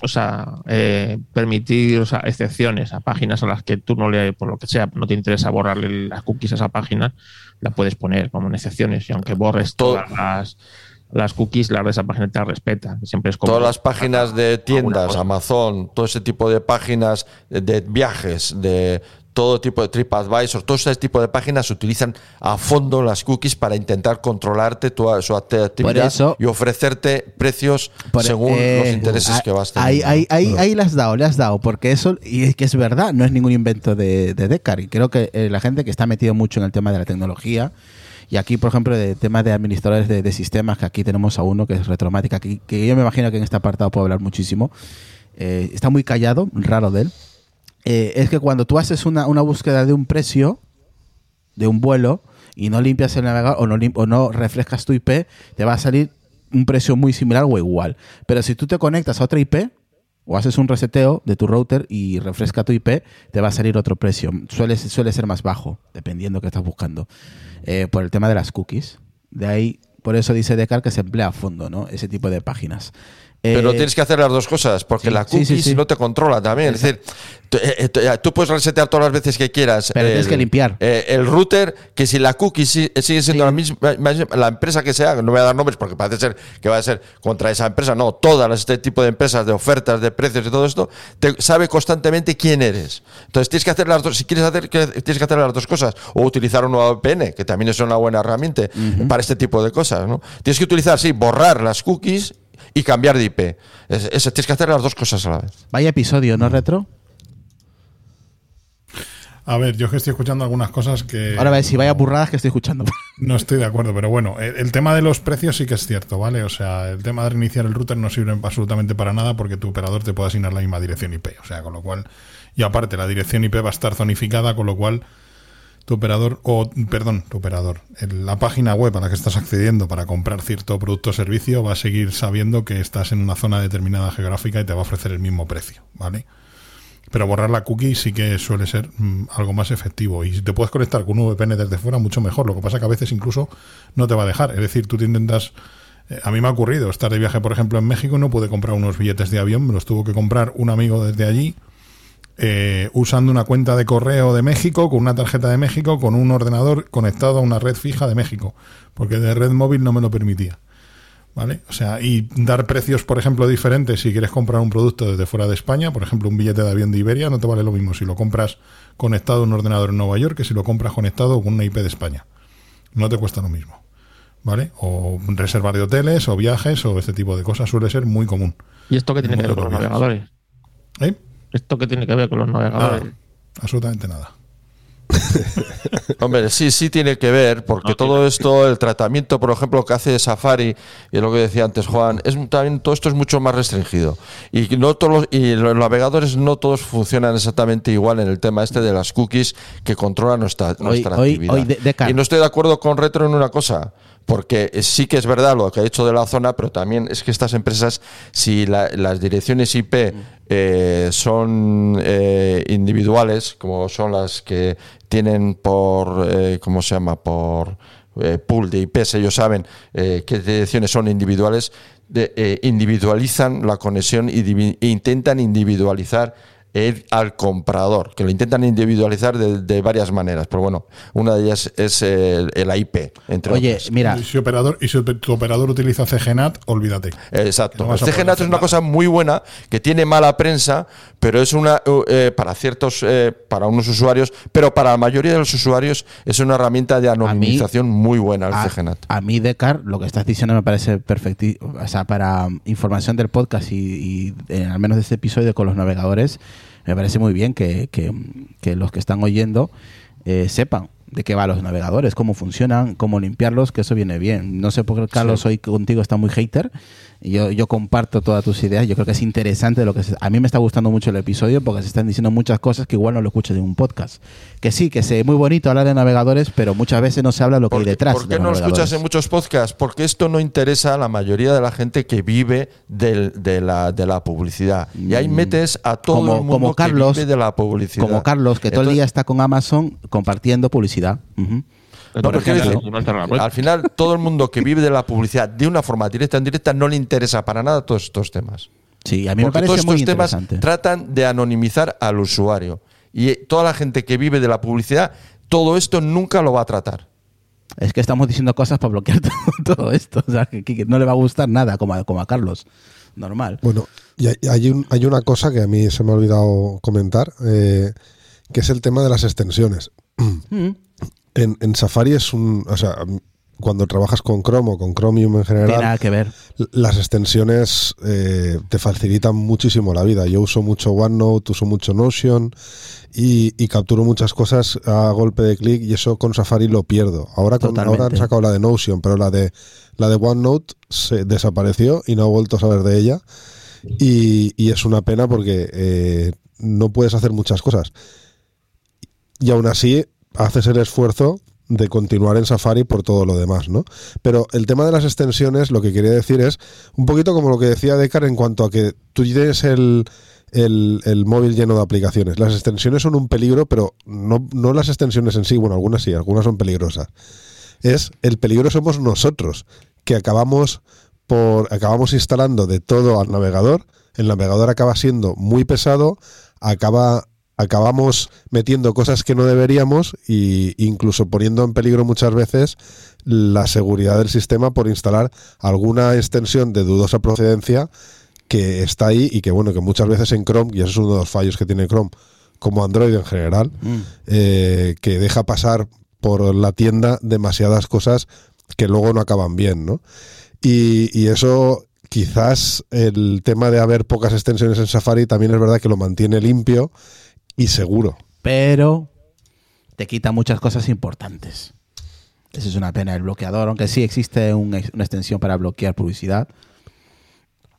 Speaker 5: o sea, eh, permitir o sea, excepciones a páginas a las que tú no le, por lo que sea, no te interesa borrarle las cookies a esa página, la puedes poner como en excepciones y aunque borres
Speaker 4: Todo-
Speaker 5: todas las, las cookies, la de esa página te respeta. Siempre es como
Speaker 4: Todas las páginas de tiendas. Amazon, todo ese tipo de páginas de, de viajes, de todo tipo de TripAdvisor, todo ese tipo de páginas utilizan a fondo las cookies para intentar controlarte tu, su act- actividad
Speaker 2: eso-
Speaker 4: y ofrecerte precios
Speaker 2: Por-
Speaker 4: según
Speaker 2: eh,
Speaker 4: los intereses que vas
Speaker 2: Ahí,
Speaker 4: teniendo.
Speaker 2: ahí, ahí, ahí le has dado, le has dado, porque eso, y es que es verdad, no es ningún invento de, de Decar. Y creo que eh, la gente que está metido mucho en el tema de la tecnología, y aquí, por ejemplo, de tema de administradores de, de sistemas, que aquí tenemos a uno que es Retromática, que, que yo me imagino que en este apartado puedo hablar muchísimo, eh, está muy callado, raro de él. Eh, es que cuando tú haces una, una búsqueda de un precio, de un vuelo y no limpias el navegador o no, lim- o no refrescas tu IP, te va a salir un precio muy similar o igual. Pero si tú te conectas a otra IP o haces un reseteo de tu router y refresca tu IP, te va a salir otro precio. Suele, suele ser más bajo, dependiendo que estás buscando. Eh, por el tema de las cookies. De ahí, por eso dice Decar que se emplea a fondo, ¿no? Ese tipo de páginas.
Speaker 4: Pero
Speaker 2: Eh,
Speaker 4: tienes que hacer las dos cosas, porque
Speaker 2: sí,
Speaker 4: la
Speaker 2: sí,
Speaker 4: cookie
Speaker 2: sí, sí.
Speaker 4: no te controla también. Es decir, tú, eh, eh, tú- puedes resetear todas las veces que quieras.
Speaker 2: Pero tienes que limpiar.
Speaker 4: el router, que si la cookie si- sigue siendo la misma, la empresa que sea, no voy a dar nombres porque parece ser que va a ser contra esa empresa, no, todas este tipo de empresas de ofertas, de precios y todo esto, te sabe constantemente quién eres. Entonces tienes que hacer las dos, si quieres hacer, tienes que hacer las dos cosas, o utilizar una VPN, que también es una buena herramienta para este tipo de cosas, ¿no? Tienes que utilizar, sí, borrar las cookies y cambiar de IP. Es- es- tienes que hacer las dos cosas a la vez.
Speaker 2: Vaya episodio, ¿no, Retro?
Speaker 6: A ver, yo es que estoy escuchando algunas cosas que.
Speaker 2: Ahora a ver si vaya burradas que estoy escuchando.
Speaker 6: No estoy de acuerdo, pero bueno, el, el tema de los precios sí que es cierto, ¿vale? O sea, el tema de reiniciar el router no sirve absolutamente para nada porque tu operador te puede asignar la misma dirección IP. O sea, con lo cual, y aparte, la dirección IP va a estar zonificada, con lo cual tu operador, o perdón, tu operador, la página web a la que estás accediendo para comprar cierto producto o servicio va a seguir sabiendo que estás en una zona determinada geográfica y te va a ofrecer el mismo precio, ¿vale? Pero borrar la cookie sí que suele ser mm, algo más efectivo. Y si te puedes conectar con un VPN desde fuera, mucho mejor. Lo que pasa que a veces incluso no te va a dejar. Es decir, tú te intentas. eh, A mí me ha ocurrido estar de viaje, por ejemplo, en México no pude comprar unos billetes de avión. Me los tuvo que comprar un amigo desde allí. Eh, usando una cuenta de correo de México, con una tarjeta de México, con un ordenador conectado a una red fija de México. Porque de red móvil no me lo permitía. ¿Vale? O sea, y dar precios, por ejemplo, diferentes si quieres comprar un producto desde fuera de España, por ejemplo, un billete de avión de Iberia, no te vale lo mismo si lo compras conectado a un ordenador en Nueva York que si lo compras conectado con una IP de España. No te cuesta lo mismo. ¿Vale? O reservar de hoteles o viajes o este tipo de cosas suele ser muy común.
Speaker 5: ¿Y esto qué tiene que ver con los navegadores?
Speaker 6: ¿Eh?
Speaker 5: ¿Esto qué tiene que ver con los navegadores?
Speaker 6: Nada, absolutamente nada.
Speaker 4: Hombre, sí, sí tiene que ver, porque todo esto, el tratamiento, por ejemplo, que hace Safari, y lo que decía antes Juan, es también todo esto es mucho más restringido. Y no todos los, y los navegadores no todos funcionan exactamente igual en el tema este de las cookies que controlan nuestra, nuestra
Speaker 2: hoy-
Speaker 4: actividad.
Speaker 2: hoy de- Decar.
Speaker 4: y no estoy de acuerdo con Retro en una cosa. Porque sí que es verdad lo que ha hecho de la zona, pero también es que estas empresas, si la- las direcciones IP eh, son eh, individuales, como son las que tienen por, eh, ¿cómo se llama? Por eh, pool de IPs, ellos saben qué direcciones son individuales, de- individualizan la conexión e intentan individualizar el- al comprador, que lo intentan individualizar de, de varias maneras, pero bueno, una de ellas es el, el IP, entre
Speaker 2: Oye,
Speaker 4: otras.
Speaker 2: mira,
Speaker 6: Y si, operador, y si tu operador utiliza CGNAT, olvídate.
Speaker 4: Exacto.
Speaker 6: No
Speaker 4: CGNAT es una cosa muy buena que tiene mala prensa, pero es una eh, para ciertos, eh, para unos usuarios, pero para la mayoría de los usuarios es una herramienta de anonimización muy buena el
Speaker 2: a,
Speaker 4: CGNAT.
Speaker 2: a mí, Decar, lo que estás diciendo me parece perfecto. O sea, para información del podcast y, y, eh, al menos de este episodio con los navegadores, me parece muy bien que, que- que los que están oyendo eh, sepan de qué van los navegadores, cómo funcionan, cómo limpiarlos, que eso viene bien. No sé por qué, Carlos, hoy contigo está muy hater. Yo, yo comparto todas tus ideas. Yo creo que es interesante lo que se- a mí me está gustando mucho el episodio porque se están diciendo muchas cosas que igual no lo escuchas en un podcast. Que sí, que es muy bonito hablar de navegadores, pero muchas veces no se habla lo que hay
Speaker 4: ¿Por qué-
Speaker 2: detrás.
Speaker 4: ¿Por
Speaker 2: de
Speaker 4: qué
Speaker 2: los
Speaker 4: no lo escuchas en muchos podcasts? Porque esto no interesa a la mayoría de la gente que vive del- de, la, de la publicidad. Y ahí metes a todo
Speaker 2: Mm. Como-
Speaker 4: el mundo
Speaker 2: como Carlos,
Speaker 4: que vive de la publicidad.
Speaker 2: Como Carlos, que todo el
Speaker 4: Entonces-
Speaker 2: día está con Amazon compartiendo publicidad. Ujú.
Speaker 4: No,
Speaker 5: Por
Speaker 4: pero quiero
Speaker 5: ejemplo,
Speaker 4: decir,
Speaker 5: una alternativa.
Speaker 4: al final, todo el mundo que vive de la publicidad de una forma directa o indirecta no le interesa para nada todos estos temas.
Speaker 2: Sí, a mí me
Speaker 4: Porque
Speaker 2: parece
Speaker 4: todos
Speaker 2: muy
Speaker 4: estos temas
Speaker 2: interesante.
Speaker 4: tratan de anonimizar al usuario. Y toda la gente que vive de la publicidad, todo esto nunca lo va a tratar.
Speaker 2: Es que estamos diciendo cosas para bloquear todo, todo esto. O sea, que, que no le va a gustar nada, como a, como a Carlos. Normal.
Speaker 3: Bueno, y hay, hay un- hay una cosa que a mí se me ha olvidado comentar, eh, que es el tema de las extensiones.
Speaker 2: Mm.
Speaker 3: En, en Safari es un... O sea, cuando trabajas con Chrome o con Chromium en
Speaker 2: Tiene
Speaker 3: general,
Speaker 2: nada que ver.
Speaker 3: las extensiones eh, te facilitan muchísimo la vida. Yo uso mucho OneNote, uso mucho Notion y, y capturo muchas cosas a golpe de clic y eso con Safari lo pierdo. Ahora, con, ahora han sacado la de Notion, pero la de, la de OneNote se desapareció y no he vuelto a saber de ella. Y, y es una pena porque eh, no puedes hacer muchas cosas. Y aún así haces el esfuerzo de continuar en Safari por todo lo demás, ¿no? Pero el tema de las extensiones, lo que quería decir es un poquito como lo que decía Decar en cuanto a que tú tienes el, el, el móvil lleno de aplicaciones. Las extensiones son un peligro, pero no, no las extensiones en sí, bueno, algunas sí, algunas son peligrosas. Es el peligro somos nosotros, que acabamos por acabamos instalando de todo al navegador, el navegador acaba siendo muy pesado, acaba acabamos metiendo cosas que no deberíamos e incluso poniendo en peligro muchas veces la seguridad del sistema por instalar alguna extensión de dudosa procedencia que está ahí y que bueno que muchas veces en Chrome y eso es uno de los fallos que tiene Chrome como Android en general
Speaker 2: Mm.
Speaker 3: eh, que deja pasar por la tienda demasiadas cosas que luego no acaban bien, ¿no? Y, y eso quizás el tema de haber pocas extensiones en Safari también es verdad que lo mantiene limpio y seguro.
Speaker 2: Pero te quita muchas cosas importantes. Eso es una pena el bloqueador, aunque sí existe un ex- una extensión para bloquear publicidad.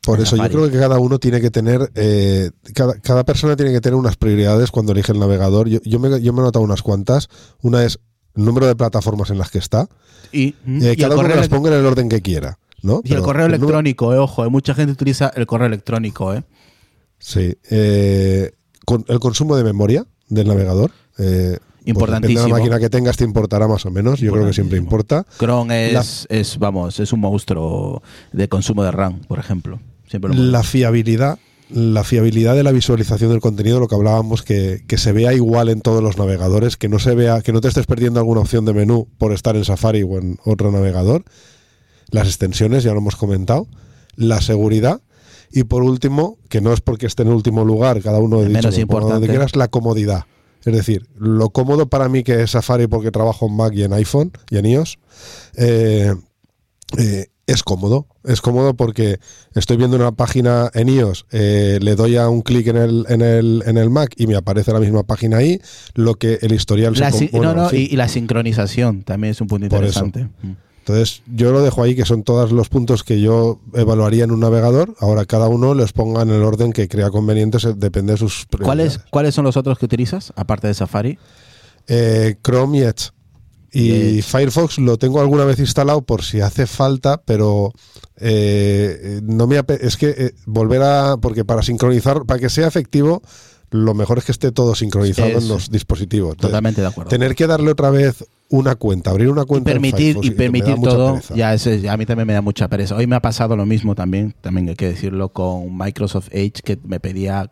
Speaker 3: Por eso yo creo que cada uno tiene que tener, eh, cada, cada persona tiene que tener unas prioridades cuando elige el navegador. Yo, yo, me, yo me he notado unas cuantas. Una es el número de plataformas en las que está.
Speaker 2: Y,
Speaker 3: Eh, cada uno las ponga en el orden que quiera. ¿no?
Speaker 2: y el correo
Speaker 3: el
Speaker 2: electrónico, eh, ojo, eh, mucha gente utiliza el correo electrónico, ¿eh?
Speaker 3: Sí. El consumo de memoria del navegador. eh, pues
Speaker 2: Importantísimo.
Speaker 3: la máquina que tengas, te importará más o menos. Yo creo que siempre importa.
Speaker 2: Chrome es, es, vamos, es un monstruo de consumo de RAM, por ejemplo. Siempre lo
Speaker 3: La fiabilidad, la fiabilidad de la visualización del contenido, lo que hablábamos, que, que se vea igual en todos los navegadores, que no se vea, que no te estés perdiendo alguna opción de menú por estar en Safari o en otro navegador. Las extensiones, ya lo hemos comentado. La seguridad. Y por último, que no es porque esté en último lugar, cada uno
Speaker 2: El
Speaker 3: dicho, donde quieras, la comodidad. Es decir, lo cómodo para mí que es Safari porque trabajo en Mac y en iPhone y en iOS, eh, eh, es cómodo. Es cómodo porque estoy viendo una página en iOS, eh, le doy a un clic en el, en, el, en el Mac y me aparece la misma página ahí, lo que el historial
Speaker 2: La
Speaker 3: se bueno,
Speaker 2: no, no,
Speaker 3: en fin.
Speaker 2: y, y la sincronización también es un punto
Speaker 3: Por eso.
Speaker 2: interesante. Mm.
Speaker 3: Entonces, yo lo dejo ahí, que son todos los puntos que yo evaluaría en un navegador. Ahora cada uno les ponga en el orden que crea conveniente, depende de sus
Speaker 2: ¿Cuáles. ¿Cuáles son los otros que utilizas, aparte de Safari?
Speaker 3: Eh, Chrome y Edge. Y
Speaker 2: Edge.
Speaker 3: Firefox lo tengo alguna vez instalado por si hace falta, pero eh, no me es que eh, volver a porque para sincronizar, para que sea efectivo, lo mejor es que esté todo sincronizado
Speaker 2: Es-
Speaker 3: en los dispositivos.
Speaker 2: Totalmente de acuerdo.
Speaker 3: tener que darle otra vez una cuenta, abrir una
Speaker 2: y
Speaker 3: cuenta en
Speaker 2: permitir, y permitir todo, ya ese- ya a mí también me da mucha pereza. Hoy me ha pasado lo mismo también, también hay que decirlo, con Microsoft Edge, que me pedía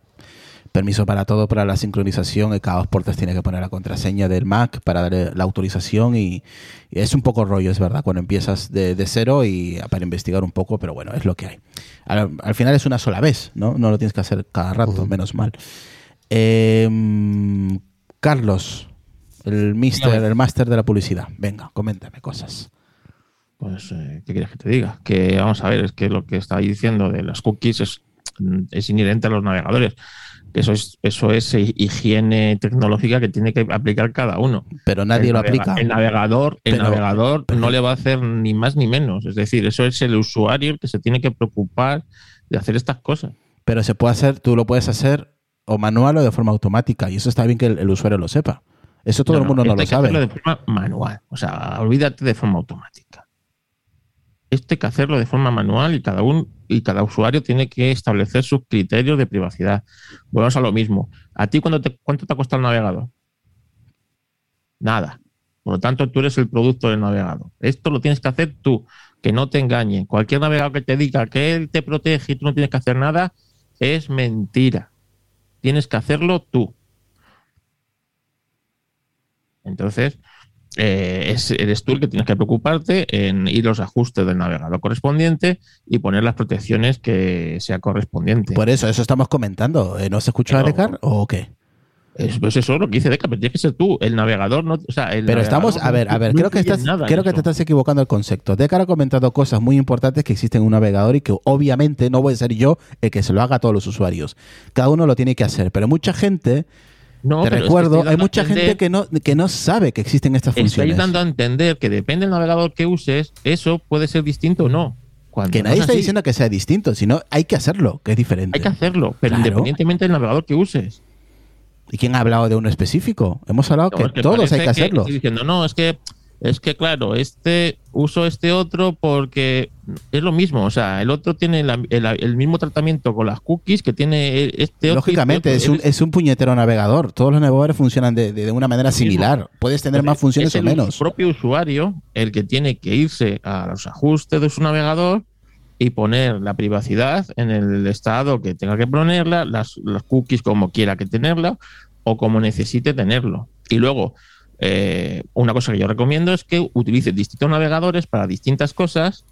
Speaker 2: permiso para todo, para la sincronización, y cada dos puertas tiene que poner la contraseña del Mac para darle la autorización y, y es un poco rollo, es verdad, cuando empiezas de, de cero y para investigar un poco, pero bueno, es lo que hay. Al, al final es una sola vez, ¿no? No lo tienes que hacer cada rato, menos mal. Eh, Carlos, el mister, el máster de la publicidad. Venga, coméntame cosas.
Speaker 5: Pues, eh, ¿qué quieres que te diga? Que vamos a ver, es que lo que está diciendo de las cookies es, es inherente a los navegadores. Que eso es, eso es higiene tecnológica que tiene que aplicar cada uno.
Speaker 2: Pero nadie
Speaker 5: el
Speaker 2: lo
Speaker 5: navega-
Speaker 2: aplica.
Speaker 5: El navegador, el
Speaker 2: Pero-
Speaker 5: navegador no le va a hacer ni más ni menos. Es decir, eso es el usuario el que se tiene que preocupar de hacer estas cosas.
Speaker 2: Pero se puede hacer, tú lo puedes hacer o manual o de forma automática. Y eso está bien que el, el usuario lo sepa. Eso todo
Speaker 5: No,
Speaker 2: el mundo no, lo
Speaker 5: hay que hacerlo
Speaker 2: sabe.
Speaker 5: de forma manual. O sea, olvídate de forma automática. Esto hay que hacerlo de forma manual y cada uno y cada usuario tiene que establecer sus criterios de privacidad. Volvemos a lo mismo. ¿A ti cuánto te, cuánto te ha costado el navegador? Nada. Por lo tanto, tú eres el producto del navegador. Esto lo tienes que hacer tú, que no te engañen. Cualquier navegador que te diga que él te protege y tú no tienes que hacer nada, es mentira. Tienes que hacerlo tú. Entonces, eh, es- eres tú el que tienes que preocuparte en ir los ajustes del navegador correspondiente y poner las protecciones que sea correspondiente.
Speaker 2: Por eso, eso estamos comentando. Eh, ¿No se escucha a
Speaker 5: Pero-
Speaker 2: Decar o qué?
Speaker 5: Es, pues eso es lo que dice Deca, pero tienes que ser tú, el navegador. No, o sea, el
Speaker 2: Pero estamos, a ver, a ver,
Speaker 5: no
Speaker 2: creo que estás, creo que te estás equivocando el concepto. Decar ha comentado cosas muy importantes que existen en un navegador y que obviamente no voy a ser yo el que se lo haga a todos los usuarios. Cada uno lo tiene que hacer. Pero mucha gente,
Speaker 5: No,
Speaker 2: te
Speaker 5: pero es que
Speaker 2: recuerdo,
Speaker 5: estoy
Speaker 2: hay mucha gente que no, que no sabe que existen estas
Speaker 5: Estoy
Speaker 2: funciones.
Speaker 5: dando a entender que depende del navegador que uses, eso puede ser distinto o no. Cuando
Speaker 2: Que
Speaker 5: no
Speaker 2: nadie
Speaker 5: es
Speaker 2: está
Speaker 5: así,
Speaker 2: diciendo que sea distinto, sino hay que hacerlo, que es diferente.
Speaker 5: Hay que hacerlo, pero
Speaker 2: Claro.
Speaker 5: independientemente del navegador que uses.
Speaker 2: ¿Y quién ha hablado de uno específico? Hemos hablado
Speaker 5: No,
Speaker 2: que
Speaker 5: es que
Speaker 2: todos hay que hacerlo.
Speaker 5: estoy diciendo, no, es que, es que claro, este uso este otro porque es lo mismo. O sea, el otro tiene la- el, el mismo tratamiento con las cookies que tiene este otro.
Speaker 2: Lógicamente, es un,
Speaker 5: otro.
Speaker 2: es un puñetero navegador. Todos los navegadores funcionan de, de- de una manera
Speaker 5: mismo.
Speaker 2: similar. Puedes tener más funciones
Speaker 5: es
Speaker 2: o
Speaker 5: el
Speaker 2: menos.
Speaker 5: propio usuario el que tiene que irse a los ajustes de su navegador y poner la privacidad en el estado que tenga que ponerla, las, las cookies como quiera que tenerla o como necesite tenerlo. Y luego, eh, una cosa que yo recomiendo es que utilices distintos navegadores para distintas cosas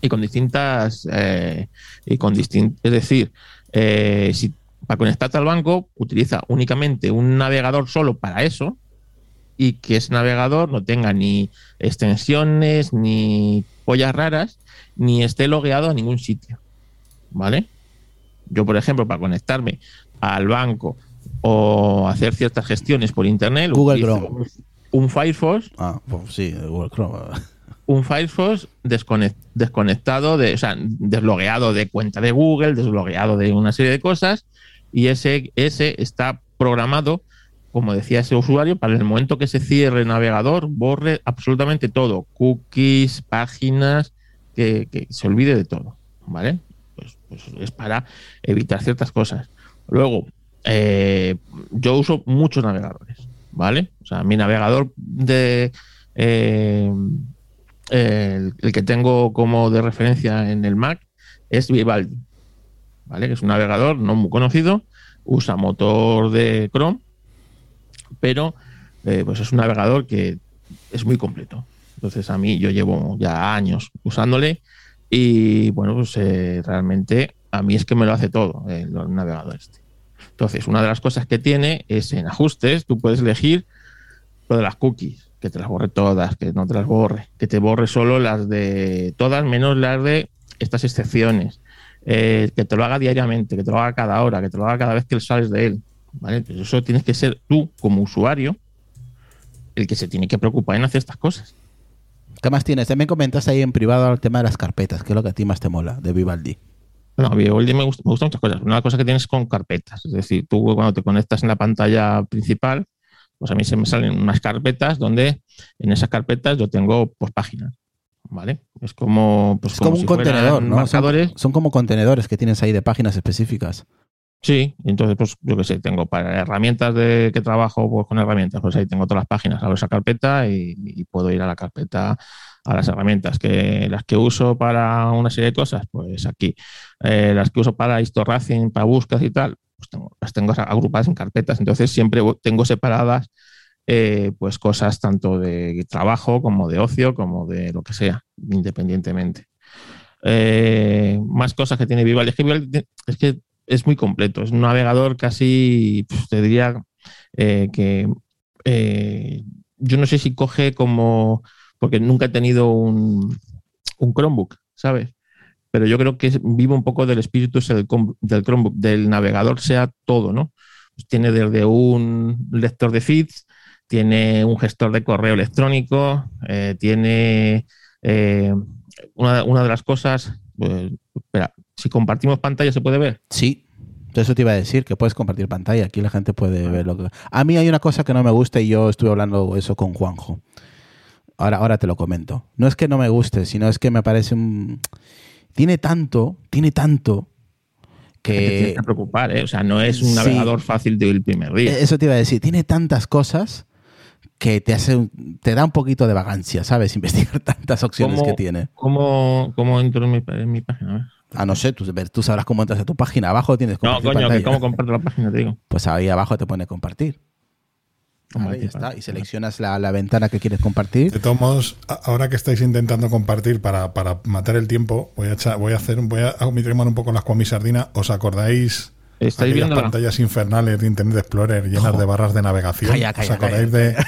Speaker 5: y con distintas eh, y con distin- es decir, eh, si para conectarte al banco utiliza únicamente un navegador solo para eso y que ese navegador no tenga ni extensiones ni pollas raras ni esté logueado a ningún sitio, ¿vale? Yo, por ejemplo, para conectarme al banco o hacer ciertas gestiones por internet,
Speaker 2: Google Chrome.
Speaker 5: un- Firefox
Speaker 2: Ah, pues sí, Google Chrome.
Speaker 5: un Firefox desconec- desconectado, de, o sea, deslogueado de cuenta de Google, deslogueado de una serie de cosas, y ese, ese está programado, como decía ese usuario, para el momento que se cierre el navegador, borre absolutamente todo, cookies, páginas, que, que se olvide de todo, ¿vale? Pues, pues es para evitar ciertas cosas. Luego, eh, yo uso muchos navegadores, ¿vale? O sea, mi navegador de... eh, el, que tengo como de referencia en el Mac es Vivaldi, ¿vale? Que es un navegador no muy conocido, usa motor de Chrome, pero eh, pues es un navegador que es muy completo. Entonces a mí yo llevo ya años usándole y bueno, pues realmente a mí es que me lo hace todo el navegador este. Entonces, una de las cosas que tiene es en ajustes, tú puedes elegir lo de las cookies, que te las borre todas, que no te las borre, que te borre solo las de todas menos las de estas excepciones, eh, que te lo haga diariamente, que te lo haga cada hora, que te lo haga cada vez que sales de él. ¿vale? Pues eso tienes que ser tú como usuario el que se tiene que preocupar en hacer estas cosas.
Speaker 2: ¿Qué más tienes? También comentas ahí en privado el tema de las carpetas, que es lo que a ti más te mola, de Vivaldi.
Speaker 5: No, Vivaldi me gusta, me gustan muchas cosas. Una cosa que tienes con carpetas, es decir, tú cuando te conectas en la pantalla principal, pues a mí se me salen unas carpetas donde en esas carpetas yo tengo pues páginas. ¿Vale? Es como, pues,
Speaker 2: Es como, un
Speaker 5: si
Speaker 2: contenedor, ¿no? Son,
Speaker 5: Marcadores.
Speaker 2: son como contenedores que tienes ahí de páginas específicas.
Speaker 5: Sí, entonces, pues yo qué sé, tengo para herramientas de que trabajo pues, con herramientas, pues ahí tengo todas las páginas, abro esa carpeta y, y puedo ir a la carpeta a las herramientas que las que uso para una serie de cosas, pues aquí. Eh, las que uso para Racing, para búsquedas y tal, pues tengo, las tengo agrupadas en carpetas. Entonces siempre tengo separadas eh, pues cosas tanto de trabajo como de ocio, como de lo que sea, independientemente. Eh, más cosas que tiene Vivaldi. Es que Vivaldi es que es muy completo. Es un navegador casi, pues, te diría que yo no sé si coge como, porque nunca he tenido un, un Chromebook, ¿sabes? Pero yo creo que vive un poco del espíritu del, Chromebook, del navegador sea todo, ¿no? Pues tiene desde un lector de feeds, tiene un gestor de correo electrónico, eh, tiene eh, una, una de las cosas, pues, espera, si compartimos pantalla se puede ver.
Speaker 2: Sí. Eso te iba a decir, que puedes compartir pantalla. Aquí la gente puede ver lo que... A mí hay una cosa que no me gusta y yo estuve hablando eso con Juanjo. Ahora, ahora te lo comento. No es que no me guste, sino es que me parece un... Tiene tanto, tiene tanto
Speaker 5: que te tienes
Speaker 2: que...
Speaker 5: preocupar, ¿eh? O sea, no es un
Speaker 2: sí.
Speaker 5: navegador fácil de ir el primer día.
Speaker 2: Eso te iba a decir. Tiene tantas cosas que te hace te da un poquito de vagancia, ¿sabes? Investigar tantas opciones
Speaker 5: ¿Cómo-
Speaker 2: que tiene.
Speaker 5: ¿Cómo, cómo entro en mi, en mi página?
Speaker 2: Ah, no sé, tú, tú sabrás cómo entras a tu página. Abajo tienes
Speaker 5: No,
Speaker 2: compartir
Speaker 5: coño, que. ¿cómo comparto la página? Te digo.
Speaker 2: Pues ahí abajo te pone compartir. Vale,
Speaker 5: Compartir,
Speaker 2: ya está. Y seleccionas la, la ventana que quieres compartir.
Speaker 6: De todos modos, a- ahora que estáis intentando compartir para, para matar el tiempo, voy a, echar- voy a hacer, voy a omitir un poco las mi sardina. ¿Os acordáis
Speaker 5: ¿Estáis
Speaker 6: aquellas
Speaker 5: viendo la-
Speaker 6: pantallas infernales de Internet Explorer llenas de barras de navegación?
Speaker 2: Calla, calla,
Speaker 6: ¿Os acordáis
Speaker 2: calla.
Speaker 6: de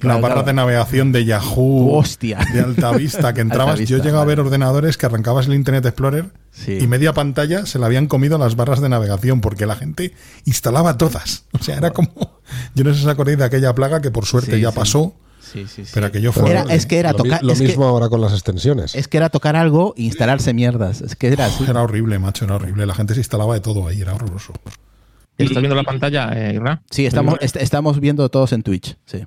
Speaker 2: Claro,
Speaker 6: las barras
Speaker 2: claro.
Speaker 6: de navegación de Yahoo?
Speaker 2: Hostia.
Speaker 6: De alta vista, que entrabas.
Speaker 2: Altavista,
Speaker 6: yo llego a ver ordenadores que arrancabas el Internet Explorer
Speaker 2: Sí.
Speaker 6: y media pantalla se la habían comido las barras de navegación porque la gente instalaba todas. O sea, era como. Yo no sé si os acordáis de aquella plaga que por suerte
Speaker 2: Sí,
Speaker 6: ya
Speaker 2: sí.
Speaker 6: pasó,
Speaker 2: Sí, sí, sí.
Speaker 6: pero aquello fue.
Speaker 2: Era- es que era
Speaker 3: Lo,
Speaker 2: tocar.
Speaker 3: lo
Speaker 2: es, que,
Speaker 3: mismo ahora con las extensiones.
Speaker 2: es que era tocar algo e instalarse mierdas. Es que era así.
Speaker 6: Era horrible, macho, era horrible. La gente se instalaba de todo ahí, era horroroso.
Speaker 5: ¿Estás viendo la pantalla, eh, Irra?
Speaker 2: Sí, estamos, est- estamos viendo todos en Twitch. Sí.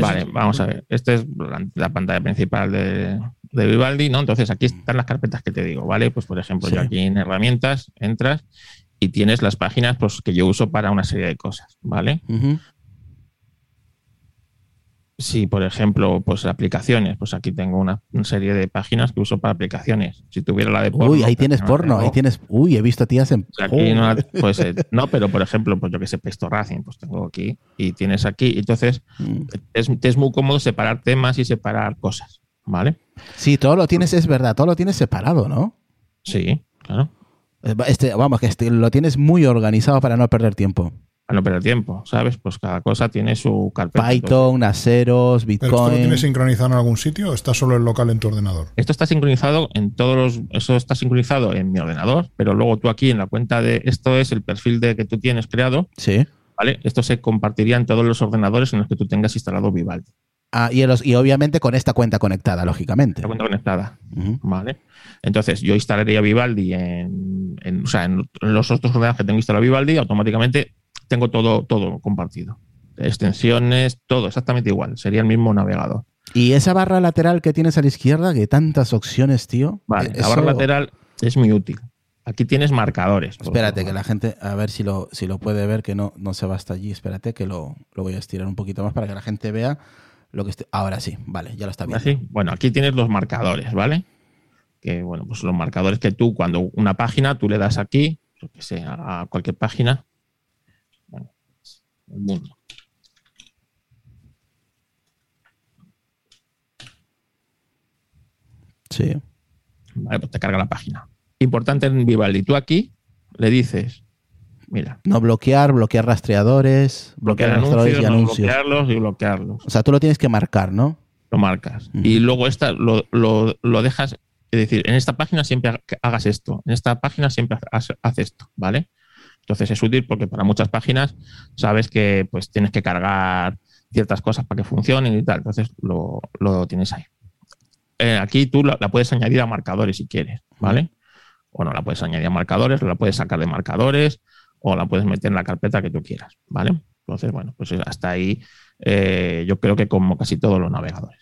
Speaker 5: Vale, vamos a ver. Esta es la, la pantalla principal de, de Vivaldi, ¿no? Entonces aquí están las carpetas que te digo, ¿vale? Pues por ejemplo,
Speaker 2: Sí.
Speaker 5: yo aquí en herramientas entras y tienes las páginas pues, que yo uso para una serie de cosas, ¿vale? Si, por ejemplo, pues aplicaciones, pues aquí tengo una, una serie de páginas que uso para aplicaciones. Si tuviera la de porno.
Speaker 2: Uy, ahí
Speaker 5: pero
Speaker 2: tienes
Speaker 5: no
Speaker 2: porno.
Speaker 5: tengo.
Speaker 2: Ahí tienes. Uy, he visto tías en.
Speaker 5: O sea, aquí no, la- pues, eh, no, pero por ejemplo, pues yo que sé, Pesto Racing, pues tengo aquí y tienes aquí. Entonces,
Speaker 2: Mm.
Speaker 5: es, es muy cómodo separar temas y separar cosas, ¿vale?
Speaker 2: Sí, todo lo tienes, es verdad. Todo lo tienes separado, ¿no?
Speaker 5: Sí, claro.
Speaker 2: Este, vamos, que este, lo tienes muy organizado para no perder tiempo.
Speaker 5: Para no perder tiempo, ¿sabes? Pues cada cosa tiene su carpeta.
Speaker 2: Python, Naceros,
Speaker 6: ¿Pero esto lo
Speaker 2: Bitcoin.
Speaker 6: tienes sincronizado en algún sitio o está solo el local en tu ordenador?
Speaker 5: Esto está sincronizado en todos los. Eso está sincronizado en mi ordenador, pero luego tú aquí en la cuenta de. Esto es el perfil de que tú tienes creado,
Speaker 2: Sí.
Speaker 5: ¿vale? Esto se compartiría en todos los ordenadores en los que tú tengas instalado Vivaldi.
Speaker 2: Ah, y, los- y obviamente con esta cuenta conectada, lógicamente.
Speaker 5: La cuenta conectada. ¿vale? Entonces yo instalaría Vivaldi en, en- o sea, en los otros ordenadores que tengo instalado Vivaldi, automáticamente tengo todo, todo compartido. Extensiones, todo exactamente igual. Sería el mismo navegador.
Speaker 2: Y esa barra lateral que tienes a la izquierda, que tantas opciones, tío.
Speaker 5: Vale, la barra lateral es muy útil. Aquí tienes marcadores.
Speaker 2: Espérate, que la gente, a ver si lo, si lo puede ver, que no, no se va hasta allí. Espérate, que lo, lo voy a estirar un poquito más para que la gente vea lo que estoy. Ahora sí, vale, ya lo está viendo.
Speaker 5: ¿Así? Bueno, aquí tienes los marcadores, ¿vale? Que, bueno, pues los marcadores que tú, cuando una página, tú le das aquí, yo que sé, a cualquier página. El mundo.
Speaker 2: Sí.
Speaker 5: Vale, pues te carga la página. Importante en Vivaldi, tú aquí le dices Mira.
Speaker 2: No bloquear, bloquear rastreadores, bloquear, rastreadores
Speaker 5: anuncios,
Speaker 2: y
Speaker 5: no
Speaker 2: anuncios.
Speaker 5: bloquearlos y bloquearlos.
Speaker 2: O sea, tú lo tienes que marcar, ¿no?
Speaker 5: Lo marcas. Y luego esta lo, lo- lo dejas. Es decir, en esta página siempre hagas esto. En esta página siempre haz esto, ¿vale? Entonces es útil porque para muchas páginas sabes que pues tienes que cargar ciertas cosas para que funcionen y tal. Entonces lo, lo tienes ahí. Eh, aquí tú la, la puedes añadir a marcadores si quieres, ¿vale? O no la puedes añadir a marcadores, o la puedes sacar de marcadores, o la puedes meter en la carpeta que tú quieras, ¿vale? Entonces, bueno, pues hasta ahí eh, yo creo que como casi todos los navegadores.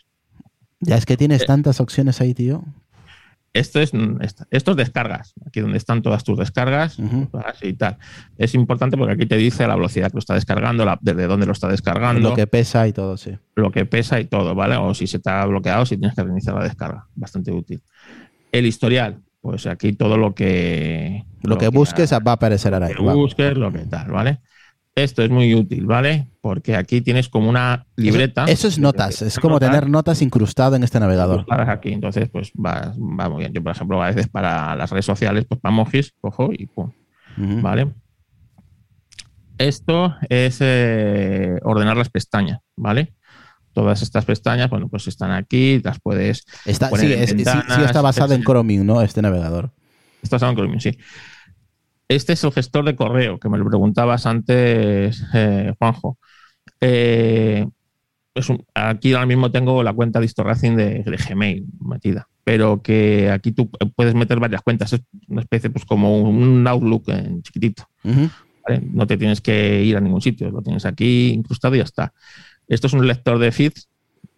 Speaker 2: Ya es que
Speaker 5: Eh.
Speaker 2: tienes tantas opciones ahí, tío.
Speaker 5: Esto es esta- esto es descargas, aquí donde están todas tus descargas así y tal. Es importante porque aquí te dice la velocidad que lo está descargando, la- desde dónde lo está descargando,
Speaker 2: Lo que pesa y todo, sí.
Speaker 5: pesa y todo, ¿vale? O si se te ha bloqueado, si tienes que reiniciar la descarga. Bastante útil. El historial, pues aquí todo lo que.
Speaker 2: Lo que busques va a aparecer ahora. ahí.
Speaker 5: que busques, lo que tal, ¿vale? Esto es muy útil, ¿vale? Porque aquí tienes como una libreta.
Speaker 2: Eso es notas, es como tener notas incrustado en este navegador.
Speaker 5: Aquí. Entonces, pues va, va muy bien. Yo, por ejemplo, a veces para las redes sociales, pues para Mojis, cojo y pum. ¿vale? Esto es eh, ordenar las pestañas, ¿vale? Todas estas pestañas, bueno, pues están aquí, las puedes.
Speaker 2: Está,
Speaker 5: poner
Speaker 2: sí,
Speaker 5: en
Speaker 2: es- sí- está basado en. Chromium, ¿no? Este navegador.
Speaker 5: Esto es algo que sí. Este es el gestor de correo, que me lo preguntabas antes, eh, Juanjo. Eh, aquí ahora mismo tengo la cuenta de Historracing de, de Gmail metida, pero que aquí tú puedes meter varias cuentas. Es una especie, pues como un Outlook en chiquitito. No te tienes que ir a ningún sitio, lo tienes aquí incrustado y ya está. Esto es un lector de feeds.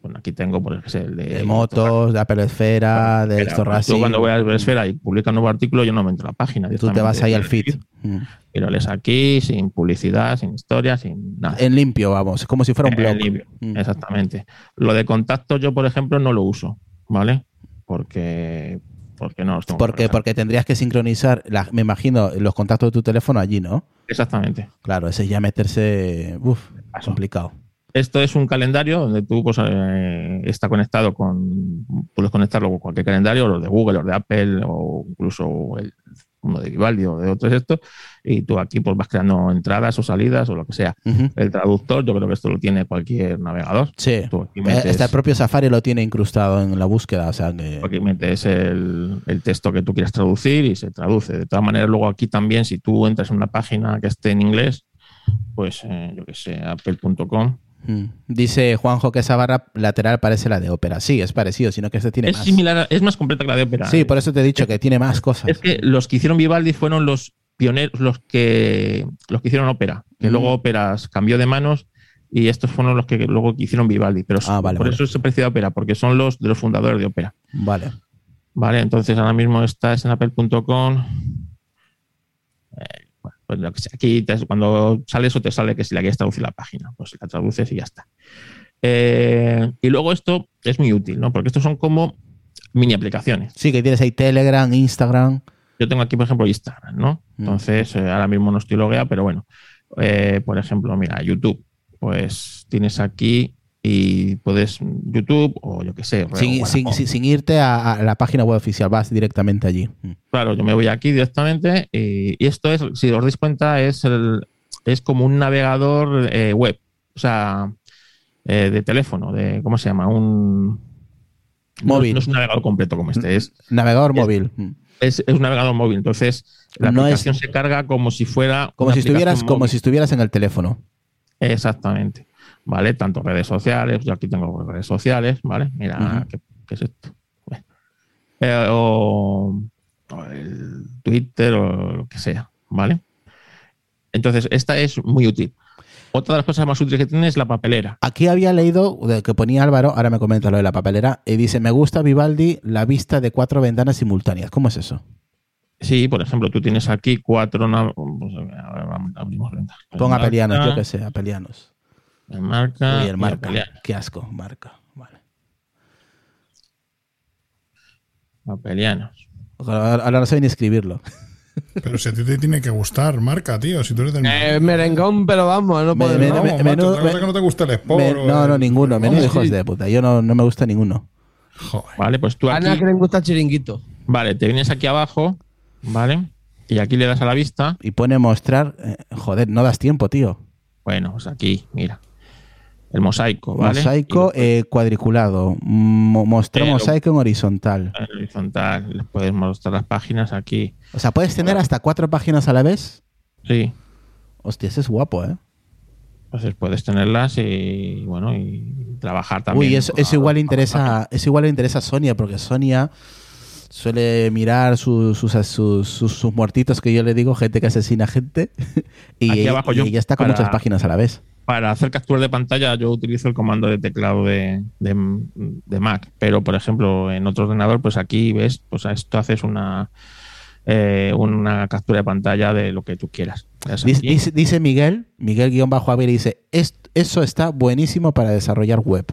Speaker 5: Bueno, aquí tengo, por ejemplo, el de,
Speaker 2: De motos, de Apple Esfera, de
Speaker 5: pues tú
Speaker 2: Racing.
Speaker 5: cuando voy a Esfera y publica un nuevo artículo, yo no me entro a la página.
Speaker 2: Tú te vas ahí al feed. Mm.
Speaker 5: Y lo lees aquí, sin publicidad, sin historia, sin nada.
Speaker 2: En limpio, vamos, como si fuera un
Speaker 5: En
Speaker 2: blog.
Speaker 5: limpio,
Speaker 2: Mm.
Speaker 5: Exactamente. Lo de contacto yo, por ejemplo, no lo uso, ¿vale? Porque, porque no tengo
Speaker 2: Porque,
Speaker 5: que
Speaker 2: porque tendrías que sincronizar, la- me imagino, los contactos de tu teléfono allí, ¿no?
Speaker 5: Exactamente.
Speaker 2: Claro, ese ya meterse. Uf, complicado.
Speaker 5: Esto es un calendario donde tú pues, eh, está conectado con. Puedes conectarlo con cualquier calendario, los de Google, los de Apple, o incluso el, uno de Vivaldi o de otros estos. Y tú aquí pues vas creando entradas o salidas o lo que sea. El traductor, yo creo que esto lo tiene cualquier navegador.
Speaker 2: Sí. Eh,
Speaker 5: metes-
Speaker 2: Hasta el propio Safari lo tiene incrustado en la búsqueda. O sea que.
Speaker 5: Aquí metes el, el texto que tú quieras traducir y se traduce. De todas maneras, luego aquí también, si tú entras en una página que esté en inglés, pues eh, yo que sé, apple.com.
Speaker 2: Mm. Dice Juanjo que esa barra lateral parece la de Opera. Sí, es parecido, sino que este tiene
Speaker 5: Es
Speaker 2: más.
Speaker 5: similar, a- es más completa que la de Opera.
Speaker 2: Sí, por eso te he dicho que tiene más cosas.
Speaker 5: Es que los que hicieron Vivaldi fueron los pioneros, los que, los que hicieron Opera, que
Speaker 2: Mm.
Speaker 5: luego Opera cambió de manos y estos fueron los que luego hicieron Vivaldi. Pero
Speaker 2: Ah, vale,
Speaker 5: por
Speaker 2: vale.
Speaker 5: eso es parecido a Opera, porque son los de los fundadores de Opera.
Speaker 2: Vale.
Speaker 5: Vale, entonces ahora mismo estás en apple.com. Pues lo que sea, aquí te- cuando sale eso te sale que si la quieres traducir la página, pues la traduces y ya está. Eh, y luego esto es muy útil, ¿no? Porque estos son como mini aplicaciones.
Speaker 2: Sí, que tienes ahí Telegram, Instagram.
Speaker 5: Yo tengo aquí, por ejemplo, Instagram, ¿no?
Speaker 2: Mm.
Speaker 5: Entonces, eh, ahora mismo no estoy logueado, pero bueno. Eh, por ejemplo, mira, YouTube. Pues tienes aquí y puedes YouTube o yo qué sé.
Speaker 2: Sin, irte a, a la página web oficial, vas directamente allí. Mm.
Speaker 5: Claro, yo me voy aquí directamente y, y esto es, si os dais cuenta, es, el, es como un navegador eh, web, o sea, eh, de teléfono, de ¿cómo se llama? Un
Speaker 2: Móvil.
Speaker 5: No, no es un navegador completo como este, es,
Speaker 2: Navegador
Speaker 5: Es-
Speaker 2: móvil.
Speaker 5: Es, es un navegador móvil. Entonces, la
Speaker 2: No es-
Speaker 5: aplicación se carga como si fuera.
Speaker 2: Como si estuvieras, como si estuvieras en el teléfono.
Speaker 5: Exactamente. ¿Vale? Tanto redes sociales, yo aquí tengo redes sociales, ¿vale? Mira. ¿qué, qué es esto? Bueno. Eh, o, o el Twitter o lo que sea, ¿vale? Entonces, esta es muy útil. Otra de las cosas más útiles que tiene es la papelera.
Speaker 2: Aquí había leído que ponía Álvaro, ahora me comenta lo de la papelera, y dice, me gusta Vivaldi la vista de cuatro ventanas simultáneas. ¿Cómo es eso?
Speaker 5: Sí, por ejemplo, tú tienes aquí cuatro. pues, a abrimos ventas.
Speaker 2: Pon apelianos,
Speaker 5: Marca,
Speaker 2: yo qué sé, apelianos.
Speaker 5: El Marca.
Speaker 2: El marca.
Speaker 5: Apeliano.
Speaker 2: Qué asco, marca. Vale.
Speaker 5: Apelianos.
Speaker 2: Ahora, ahora no sé ni escribirlo.
Speaker 6: Pero si a ti te tiene que gustar, marca, tío. Si tú eres del.
Speaker 7: Eh, merengón, pero vamos, no
Speaker 2: Me-
Speaker 7: podemos.
Speaker 2: me- me- me-
Speaker 6: que no te gusta el sport. O
Speaker 2: no,
Speaker 6: el-
Speaker 2: no, ninguno. Menudo
Speaker 6: Vamos,
Speaker 2: hijos de puta. Yo no, no me gusta ninguno.
Speaker 6: Joder.
Speaker 5: Vale, pues tú aquí.
Speaker 7: Ana que le gusta el chiringuito.
Speaker 5: Vale, te vienes aquí abajo, ¿vale? Y aquí le das a la vista.
Speaker 2: Y pone mostrar. eh, joder, no das tiempo, tío.
Speaker 5: Bueno, pues aquí, mira. El mosaico, ¿vale?
Speaker 2: Mosaico eh, cuadriculado. Mo- mostrar
Speaker 5: Pero-
Speaker 2: mosaico en horizontal.
Speaker 5: en horizontal. Les puedes mostrar las páginas aquí.
Speaker 2: O sea, puedes tener hasta cuatro páginas a la vez.
Speaker 5: Sí.
Speaker 2: Hostia, ese es guapo, ¿eh?
Speaker 5: Entonces puedes tenerlas y bueno, y trabajar también.
Speaker 2: Uy, eso, eso igual le interesa, eso igual le interesa a Sonia, porque Sonia suele mirar sus, sus, sus, sus- muertitos que yo le digo, gente que asesina gente, y,
Speaker 5: Aquí abajo
Speaker 2: y
Speaker 5: yo,
Speaker 2: ella está con
Speaker 5: para-
Speaker 2: muchas páginas a la vez.
Speaker 5: Para hacer capturas de pantalla yo utilizo el comando de teclado de, de- de Mac, pero por ejemplo en otro ordenador, pues aquí ves, pues a esto haces una eh, una captura de pantalla de lo que tú quieras.
Speaker 2: Dice, Miguel, Miguel guion bajo Javier, dice, "Es- eso está buenísimo para desarrollar web.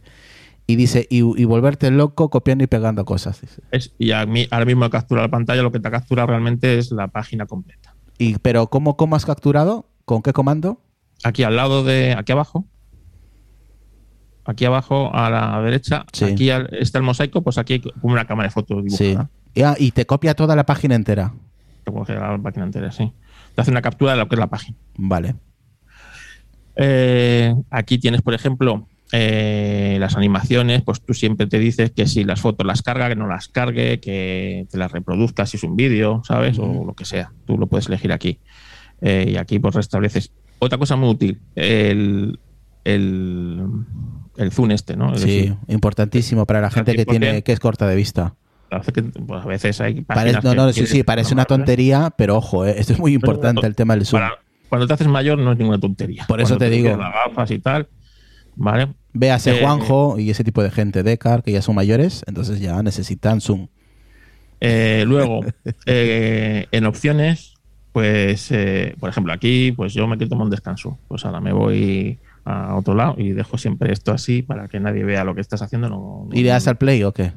Speaker 2: Y dice, y, y volverte loco copiando y pegando cosas. dice.
Speaker 5: Es- y a mí ahora mismo captura la pantalla, lo que te captura realmente es la página completa.
Speaker 2: Y, pero ¿cómo, ¿cómo has capturado? ¿Con qué comando?
Speaker 5: Aquí al lado de, aquí abajo, aquí abajo a la derecha,
Speaker 2: Sí.
Speaker 5: aquí está el mosaico, pues aquí hay como una cámara de fotos
Speaker 2: Sí.
Speaker 5: dibujada.
Speaker 2: Y, ah, y te copia toda la página entera.
Speaker 5: Te coge la página entera, sí. Te hace una captura de lo que es la página.
Speaker 2: Vale.
Speaker 5: Eh, aquí tienes, por ejemplo, eh, las animaciones, pues tú siempre te dices que si las fotos las carga, que no las cargue, que te las reproduzca si es un vídeo, ¿sabes? O lo que sea. Tú lo puedes elegir aquí. Eh, y aquí pues restableces. Otra cosa muy útil, el, el, el zoom este, ¿no? Es
Speaker 2: Sí,
Speaker 5: decir,
Speaker 2: importantísimo para la gente que tiene que es corta de vista.
Speaker 5: que, pues, a veces hay
Speaker 2: Parece, no, no, sí, sí, parece una tontería, pero ojo, eh, esto es muy importante el tema del zoom.
Speaker 5: Para- cuando te haces mayor no es ninguna tontería.
Speaker 2: Por eso
Speaker 5: Cuando
Speaker 2: te digo.
Speaker 5: Las gafas y tal, ¿vale?
Speaker 2: Véase
Speaker 5: Eh,
Speaker 2: Juanjo y ese tipo de gente, Decar, que ya son mayores, entonces ya necesitan zoom.
Speaker 5: Eh, luego, eh, en opciones, pues, eh, por ejemplo, aquí, pues yo me quiero tomar un descanso. Pues ahora me voy a otro lado y dejo siempre esto así para que nadie vea lo que estás haciendo. No, no-
Speaker 2: ¿Y le das al play o qué?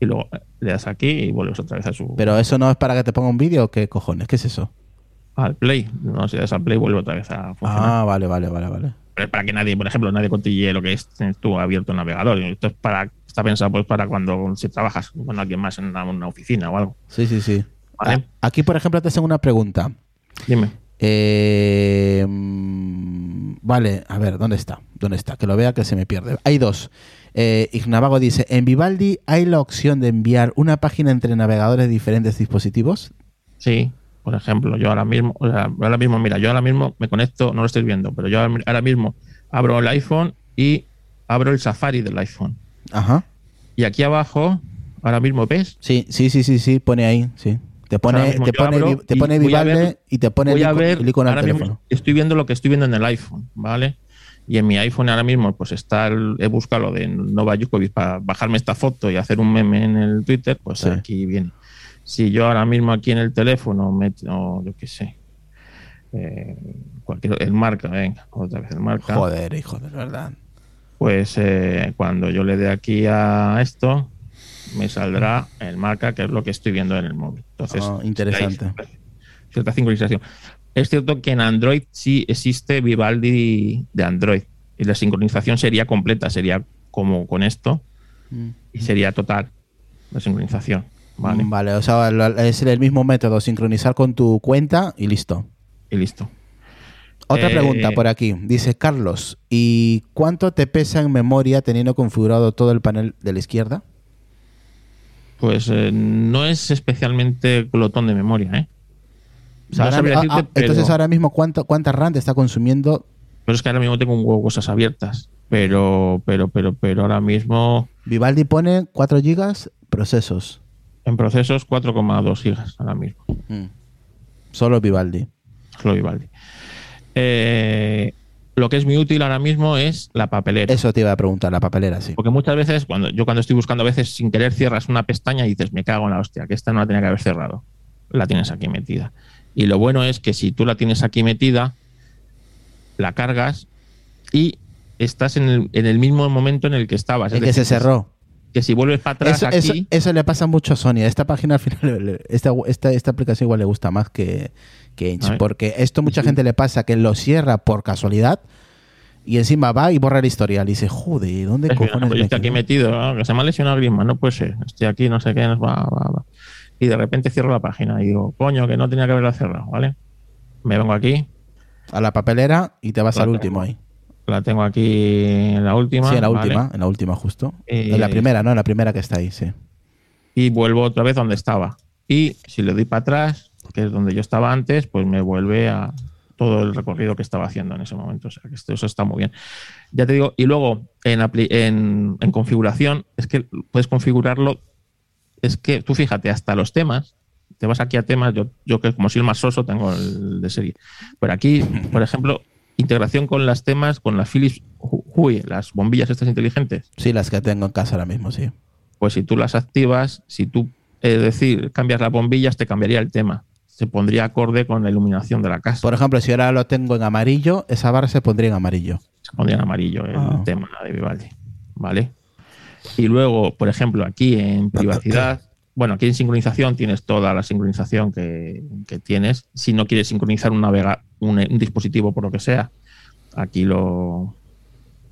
Speaker 5: y luego eh, le das aquí y vuelves otra vez a su
Speaker 2: Pero eso no es para que te ponga un vídeo o qué cojones, ¿qué es eso?
Speaker 5: al play. No, si le das al play, vuelve otra vez a funcionar.
Speaker 2: Ah, vale, vale, vale, vale.
Speaker 5: Pero es para que nadie, por ejemplo, nadie cotille lo que es tú abierto el navegador. Esto es para, está pensado pues para cuando si trabajas con alguien más en una, una oficina o algo.
Speaker 2: Sí, sí, sí.
Speaker 5: Vale.
Speaker 2: Aquí, por ejemplo, te hacen una pregunta.
Speaker 5: Dime.
Speaker 2: Eh, vale, a ver, ¿dónde está? ¿Dónde está? Que lo vea que se me pierde. Hay dos. Eh, Ignavago dice, en Vivaldi hay la opción de enviar una página entre navegadores de diferentes dispositivos.
Speaker 5: Sí, por ejemplo, yo ahora mismo, o sea, ahora mismo, mira, yo ahora mismo me conecto, no lo estoy viendo, pero yo ahora mismo abro el iPhone y abro el Safari del iPhone.
Speaker 2: Ajá.
Speaker 5: Y aquí abajo, ahora mismo ves,
Speaker 2: Sí, sí, sí, sí, sí, pone ahí, sí. Te pone, te pone, te
Speaker 5: y
Speaker 2: pone
Speaker 5: ver-
Speaker 2: y te pone el icono,
Speaker 5: ver,
Speaker 2: el icono teléfono.
Speaker 5: estoy viendo lo que estoy viendo en el iPhone, ¿vale? Y en mi iPhone ahora mismo, pues está, el, he buscado lo de Nova Djokovic para bajarme esta foto y hacer un meme en el Twitter, pues
Speaker 2: Sí.
Speaker 5: aquí viene. Si yo ahora mismo aquí en el teléfono meto, yo qué sé, eh, cualquier, el marca, venga, otra vez el marca.
Speaker 2: Joder, hijo de verdad.
Speaker 5: pues eh, cuando yo le dé aquí a esto, me saldrá el marca, que es lo que estoy viendo en el móvil. Entonces,
Speaker 2: Ah, interesante.
Speaker 5: cierta sincronización. Es cierto que en Android sí existe Vivaldi de Android y la sincronización sería completa, sería como con esto
Speaker 2: Mm.
Speaker 5: y sería total la sincronización. ¿vale?
Speaker 2: Vale, o sea, es el mismo método, sincronizar con tu cuenta y listo.
Speaker 5: Y listo.
Speaker 2: Otra
Speaker 5: Eh,
Speaker 2: pregunta por aquí. Dice Carlos, ¿y cuánto te pesa en memoria teniendo configurado todo el panel de la izquierda?
Speaker 5: Pues eh, no es especialmente glotón de memoria, ¿eh?
Speaker 2: O sea,
Speaker 5: No
Speaker 2: ahora-
Speaker 5: sabría
Speaker 2: ah, ah, Entonces ahora mismo, ¿cuánto, ¿cuánta RAM te está consumiendo?
Speaker 5: Pero es que ahora mismo tengo un huevo cosas abiertas. Pero, pero, pero, pero ahora mismo
Speaker 2: Vivaldi pone 4 gigas procesos.
Speaker 5: en procesos 4,2 gigas ahora mismo.
Speaker 2: Mm. Solo Vivaldi.
Speaker 5: Solo Vivaldi. Eh, lo que es muy útil ahora mismo es la papelera.
Speaker 2: Eso te iba a preguntar, la papelera, sí.
Speaker 5: Porque muchas veces, cuando yo cuando estoy buscando, a veces sin querer cierras una pestaña y dices, me cago en la hostia, que esta no la tenía que haber cerrado. La tienes aquí metida. Y lo bueno es que si tú la tienes aquí metida, la cargas y estás en el, en el mismo momento en el que estabas.
Speaker 2: El
Speaker 5: Es
Speaker 2: que se cerró.
Speaker 5: Que si vuelves para atrás
Speaker 2: Eso,
Speaker 5: aquí,
Speaker 2: eso- eso le pasa mucho a Sony. Esta página al final, esta, esta, esta aplicación igual le gusta más que, Porque esto mucha gente le pasa que lo cierra por casualidad y encima va y borra el historial. Y dice, joder, ¿dónde
Speaker 5: Es
Speaker 2: cojones
Speaker 5: yo
Speaker 2: me
Speaker 5: estoy aquí
Speaker 2: quedé?".
Speaker 5: metido, ¿no? que se me ha lesionado más, no puede ser. Estoy aquí, no sé qué, va, va, va. y de repente cierro la página y digo, coño, que no tenía que haberla cerrado, ¿vale? Me vengo aquí,
Speaker 2: A la papelera y te vas
Speaker 5: La
Speaker 2: al
Speaker 5: tengo.
Speaker 2: último ahí.
Speaker 5: la tengo aquí en la última.
Speaker 2: Sí, en la
Speaker 5: ¿vale?
Speaker 2: última, en la última justo.
Speaker 5: Eh,
Speaker 2: en la primera, ¿no? En la primera que está ahí, sí.
Speaker 5: y vuelvo otra vez donde estaba. Y si le doy para atrás, que es donde yo estaba antes, pues me vuelve a todo el recorrido que estaba haciendo en ese momento. O sea, que esto, eso está muy bien. Ya te digo, y luego en, en, en configuración, es que puedes configurarlo, es que tú fíjate, hasta los temas, te vas aquí a temas, yo, yo que como soy el más soso tengo el de serie. Pero aquí, por ejemplo, integración con las temas, con las Philips Hu- Hue, las bombillas estas inteligentes
Speaker 2: Sí, las que tengo en casa ahora mismo, sí.
Speaker 5: pues si tú las activas, si tú, es decir, cambias las bombillas, te cambiaría el tema. Se pondría acorde con la iluminación de la casa.
Speaker 2: Por ejemplo, si ahora lo tengo en amarillo, esa barra se pondría en amarillo.
Speaker 5: Se pondría en amarillo el
Speaker 2: Ah.
Speaker 5: tema de Vivaldi. ¿Vale? Y luego, por ejemplo, aquí en privacidad, bueno, aquí en sincronización tienes toda la sincronización que, que tienes. Si no quieres sincronizar un, navega, un, un dispositivo por lo que sea, aquí lo.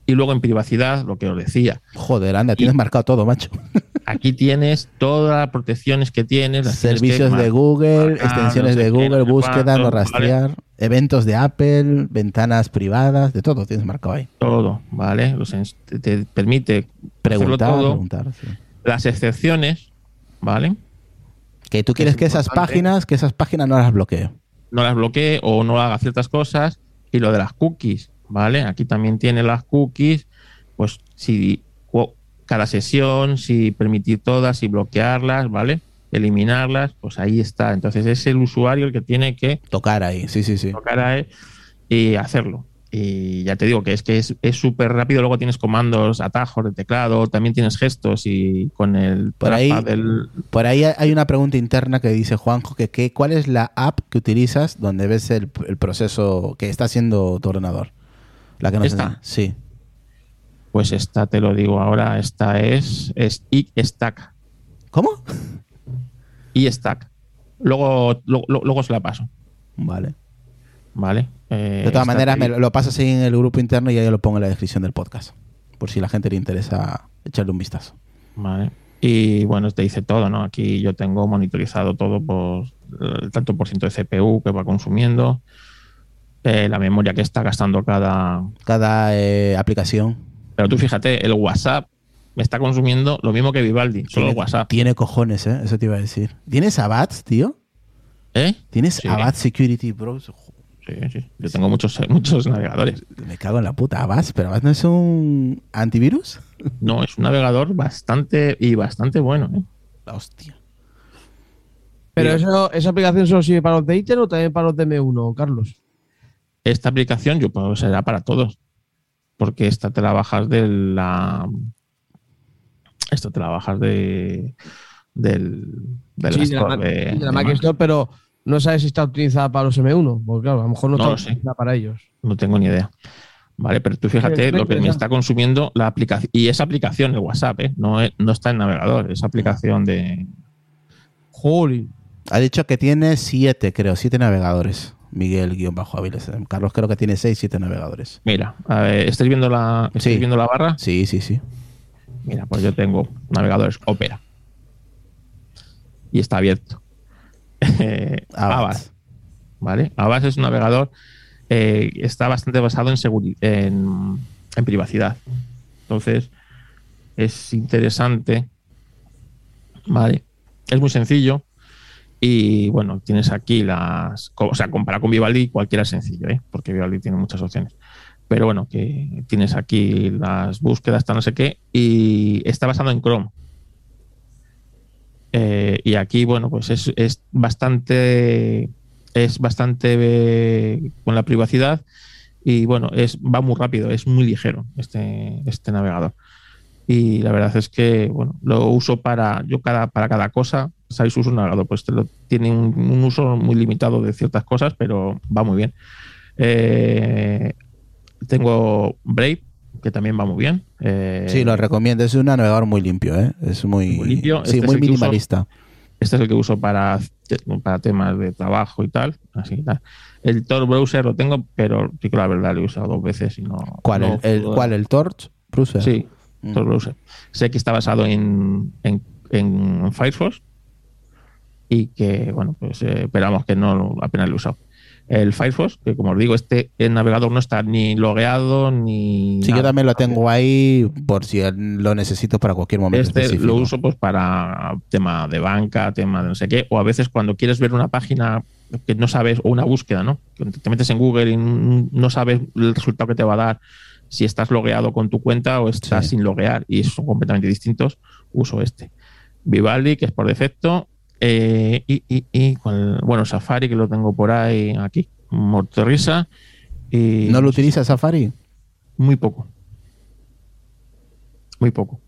Speaker 5: Y luego en privacidad, lo que os decía,
Speaker 2: Joder, anda, tienes marcado todo, macho.
Speaker 5: aquí tienes todas las protecciones que tienes. las tienes que
Speaker 2: Servicios de Google,
Speaker 5: marcar,
Speaker 2: extensiones
Speaker 5: no sé
Speaker 2: de Google, búsqueda, no
Speaker 5: ¿vale?
Speaker 2: rastrear, eventos de Apple, ventanas privadas, de todo tienes marcado ahí.
Speaker 5: todo, ¿vale? Te, te permite
Speaker 2: Preguntar,
Speaker 5: todo.
Speaker 2: preguntar. sí.
Speaker 5: Las excepciones, ¿vale?
Speaker 2: Que tú quieres
Speaker 5: es
Speaker 2: que esas páginas, que esas páginas no las bloquee.
Speaker 5: No las bloquee o no haga ciertas cosas. Y lo de las cookies, ¿vale? Aquí también tiene las cookies, pues si cada sesión, si permitir todas, si bloquearlas, ¿vale? Eliminarlas, pues ahí está. Entonces es el usuario el que tiene que
Speaker 2: Tocar ahí, sí, sí, sí.
Speaker 5: tocar a él y hacerlo. Y ya te digo que es que es súper rápido. Luego tienes comandos, atajos de teclado, también tienes gestos y con el
Speaker 2: Por ahí-
Speaker 5: del,
Speaker 2: Por ahí hay una pregunta interna que dice Juanjo que, que ¿cuál es la app que utilizas donde ves el, el proceso que está haciendo tu ordenador? La que no
Speaker 5: ¿Esta?
Speaker 2: Sí.
Speaker 5: Pues esta te lo digo ahora, esta es, es iStack.
Speaker 2: ¿Cómo?
Speaker 5: iStack. Luego, lo- luego se la paso,
Speaker 2: Vale.
Speaker 5: ¿vale? Eh,
Speaker 2: De todas maneras, me lo pasas ahí en el grupo interno y ahí lo pongo en la descripción del podcast. Por si la gente le interesa echarle un vistazo.
Speaker 5: Vale. Y bueno, te dice todo, ¿no? Aquí yo tengo monitorizado todo por el tanto por ciento de CPU que va consumiendo, eh, la memoria que está gastando cada,
Speaker 2: Cada eh, aplicación
Speaker 5: Pero tú fíjate, el WhatsApp me está consumiendo lo mismo que Vivaldi, solo el
Speaker 2: tiene,
Speaker 5: WhatsApp.
Speaker 2: tiene cojones, ¿eh? Eso te iba a decir. ¿Tienes Avast, tío?
Speaker 5: ¿Eh?
Speaker 2: ¿Tienes
Speaker 5: Sí.
Speaker 2: Avast Security Pro?
Speaker 5: Sí, sí. Yo tengo muchos, muchos navegadores.
Speaker 2: Me cago en la puta. Avast, pero Avast no es un antivirus.
Speaker 5: No, es un navegador bastante y bastante bueno. ¿eh?
Speaker 2: La hostia.
Speaker 7: Pero eso, esa aplicación solo sirve para los de Intel o también para los de M1, Carlos.
Speaker 5: Esta aplicación yo puedo será para todos. Porque esta te la bajas de la. Esto te la bajas de. Del. De la
Speaker 7: de la,
Speaker 5: de-
Speaker 7: de la
Speaker 5: de
Speaker 7: Mac
Speaker 5: Mac.
Speaker 7: Store, pero no sabes si está utilizada para los M1. Porque claro, a lo mejor no,
Speaker 5: No
Speaker 7: está
Speaker 5: lo sé.
Speaker 7: utilizada para ellos.
Speaker 5: No tengo ni idea. Vale, pero tú fíjate
Speaker 7: Sí,
Speaker 5: lo que me está consumiendo la aplicación. Y esa aplicación, el WhatsApp, ¿eh? no, es- no está en navegador, es aplicación de.
Speaker 7: Jolín.
Speaker 2: Ha dicho que tiene siete, creo, siete navegadores. Miguel-Aviles. Carlos creo que tiene seis, siete navegadores.
Speaker 5: Mira, a ver, ¿estáis viendo la, estáis
Speaker 2: Sí.
Speaker 5: viendo la barra?
Speaker 2: Sí, sí, sí.
Speaker 5: Mira, pues yo tengo navegadores Opera. Y está abierto.
Speaker 2: Avast.
Speaker 5: ¿Vale? Avast es un navegador. eh, está bastante basado en, en, en privacidad. Entonces, es interesante. ¿Vale? Es muy sencillo. Y bueno, tienes aquí las. O sea, comparado con Vivaldi, cualquiera es sencillo, ¿eh? porque Vivaldi tiene muchas opciones. Pero bueno, que tienes aquí las búsquedas, tal, no sé qué, y está basado en Chrome. Eh, y aquí, bueno, pues es, es bastante. Es bastante eh, con la privacidad. Y bueno, es, va muy rápido, es muy ligero este, este navegador. Y la verdad es que, bueno, lo uso para. Yo cada, para cada cosa, sabéis, uso un navegador, pues lo, tiene un, un uso muy limitado de ciertas cosas, pero va muy bien. Eh, tengo Brave, que también va muy bien. Eh,
Speaker 2: Sí, lo recomiendo. Es un navegador muy limpio, ¿eh? Es muy,
Speaker 5: Muy limpio.
Speaker 2: Sí,
Speaker 5: Este es
Speaker 2: muy
Speaker 5: uso.
Speaker 2: minimalista.
Speaker 5: Este es el que uso para, para temas de trabajo y tal. Así, tal. El Tor Browser lo tengo, pero la verdad lo he usado dos veces y no.
Speaker 2: ¿Cuál?
Speaker 5: no-
Speaker 2: el, el- ¿Cuál? ¿El Torch? Browser.
Speaker 5: Sí,
Speaker 2: Mm.
Speaker 5: Tor Browser. Sé que está basado en, en, en Firefox. Y que, bueno, pues eh, esperamos que no apenas lo he usado. El Firefox, que como os digo, este el navegador no está ni logueado ni.
Speaker 2: Sí, yo
Speaker 5: nada.
Speaker 2: también lo tengo ahí por si lo necesito para cualquier momento.
Speaker 5: Este
Speaker 2: específico.
Speaker 5: lo uso pues para tema de banca, tema de no sé qué, o a veces cuando quieres ver una página que no sabes, o una búsqueda, ¿no? Que te metes en Google y no sabes el resultado que te va a dar si estás logueado con tu cuenta o estás
Speaker 2: Sí.
Speaker 5: sin loguear y son completamente distintos, uso este. Vivaldi, que es por defecto, eh, y, y- y con el- bueno, Safari, que lo tengo por ahí, aquí, muerto de risa. Y
Speaker 2: ¿No lo utiliza Safari?
Speaker 5: muy poco. Muy poco.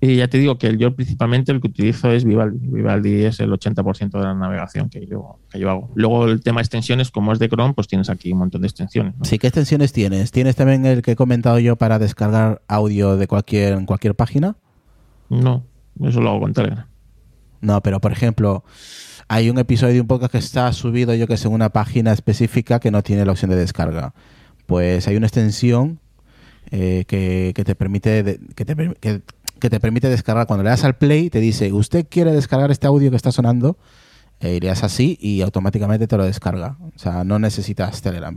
Speaker 5: Y ya te digo que yo principalmente el que utilizo es Vivaldi. Vivaldi es el 80% de la navegación que yo, que yo hago. Luego el tema de extensiones, como es de Chrome, pues tienes aquí un montón de extensiones. ¿no?
Speaker 2: Sí, ¿qué extensiones tienes? ¿Tienes también el que he comentado yo para descargar audio de cualquier, en cualquier página?
Speaker 5: No, eso lo hago con Telegram.
Speaker 2: No, pero por ejemplo, hay un episodio de un podcast que está subido, yo que sé, en una página específica que no tiene la opción de descarga. Pues hay una extensión eh, que, que te permite de- que, te, que- que te permite descargar. Cuando le das al play, te dice, ¿usted quiere descargar este audio que está sonando? Eh, le das así y automáticamente te lo descarga. O sea, no necesitas Telegram.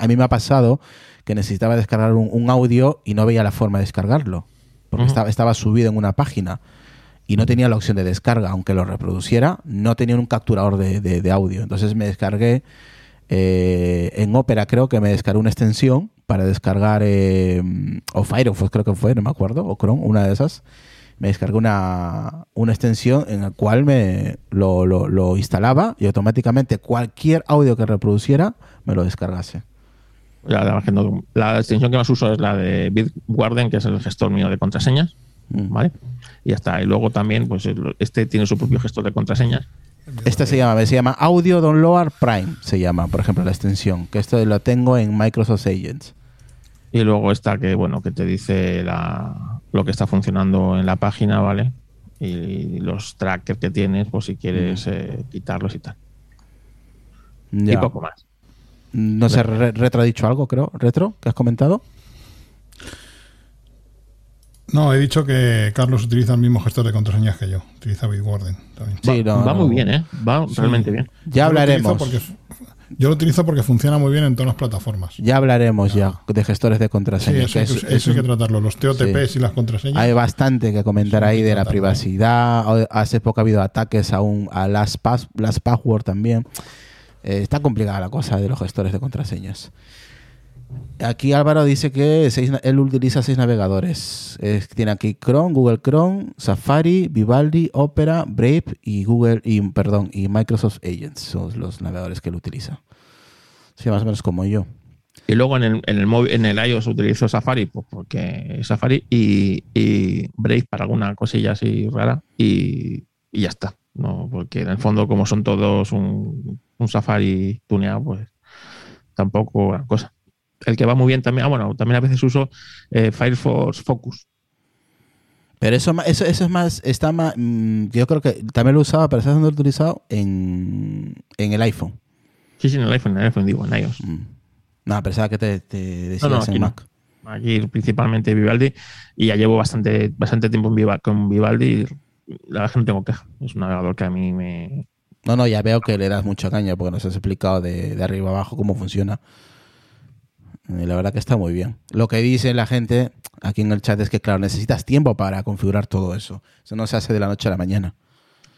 Speaker 2: A mí me ha pasado que necesitaba descargar un, un audio y no veía la forma de descargarlo. Porque estaba, estaba subido en una página y no tenía la opción de descarga, aunque lo reproduciera, no tenía un capturador de, audio. Entonces me descargué eh, en Opera, creo que me descargué una extensión para descargar, eh, o Firefox creo que fue, no me acuerdo, o Chrome, una de esas. Me descargué una, una extensión en la cual me lo, lo- instalaba y automáticamente cualquier audio que reproduciera me lo descargase.
Speaker 5: La, la extensión que más uso es la de Bitwarden, que es el gestor mío de contraseñas.
Speaker 2: Mm.
Speaker 5: ¿Vale? Y ya está. Y luego también, pues este tiene su propio gestor de contraseñas.
Speaker 2: Este se llama, se llama Audio Download Prime, se llama, por ejemplo, la extensión, que esto lo tengo en Microsoft Agents.
Speaker 5: Y luego está que, bueno, que te dice la, lo que está funcionando en la página, ¿vale? Y los trackers que tienes, pues si quieres eh, quitarlos y tal. Y poco más.
Speaker 2: No sé, Re- Retro ha dicho algo, creo. Retro, ¿qué has comentado?
Speaker 6: No, he dicho que Carlos utiliza el mismo gestor de contraseñas que yo. Utiliza Bitwarden también.
Speaker 2: Sí,
Speaker 5: va,
Speaker 2: no,
Speaker 5: va
Speaker 2: no.
Speaker 5: muy bien, ¿eh? Va realmente bien.
Speaker 2: Ya
Speaker 6: Yo
Speaker 2: hablaremos.
Speaker 6: porque- yo lo utilizo porque funciona muy bien en todas las plataformas.
Speaker 2: Ya hablaremos ya de gestores de
Speaker 6: Sí,
Speaker 2: contraseñas.
Speaker 6: eso,
Speaker 2: que
Speaker 6: hay que-
Speaker 2: es-
Speaker 6: eso
Speaker 2: es
Speaker 6: hay que tratarlo. Los TOTPs y las contraseñas.
Speaker 2: hay bastante que comentar ahí
Speaker 6: que
Speaker 2: de la privacidad. Hace poco ha habido ataques a, un, a las, pas, las password también. Eh, está complicada la cosa de los gestores de contraseñas. Aquí Álvaro dice que él utiliza seis navegadores. Es- tiene aquí Chrome, Google Chrome, Safari, Vivaldi, Opera, Brave y Google y perdón y Microsoft Agents son los navegadores que él utiliza. Más o menos como yo.
Speaker 5: Y luego en el, en el móvil, en el iOS utilizo Safari, pues porque Safari y, y Brave para alguna cosilla así rara y, y ya está. No, porque en el fondo, como son todos un, un Safari tuneado, pues tampoco gran cosa. El que va muy bien también, ah, bueno, también a veces uso eh, Firefox Focus.
Speaker 2: Pero eso, eso, eso es más, está más, mm, yo creo que también lo usaba, pero está siendo utilizado en, en el iPhone.
Speaker 5: Sí, sí, en el iPhone, en el iPhone digo, en iOS.
Speaker 2: Mm. No, pensaba que te, te decías
Speaker 5: no,
Speaker 2: en
Speaker 5: aquí no.
Speaker 2: Mac.
Speaker 5: Aquí principalmente Vivaldi y ya llevo bastante, bastante tiempo en Viva- con Vivaldi la verdad que no tengo queja. Es un navegador que a mí me,
Speaker 2: No, no, ya veo que le das mucha caña porque nos has explicado de, de arriba abajo cómo funciona. Y la verdad que está muy bien. Lo que dice la gente aquí en el chat es que, claro, necesitas tiempo para configurar todo eso. Eso no se hace de la noche a la mañana.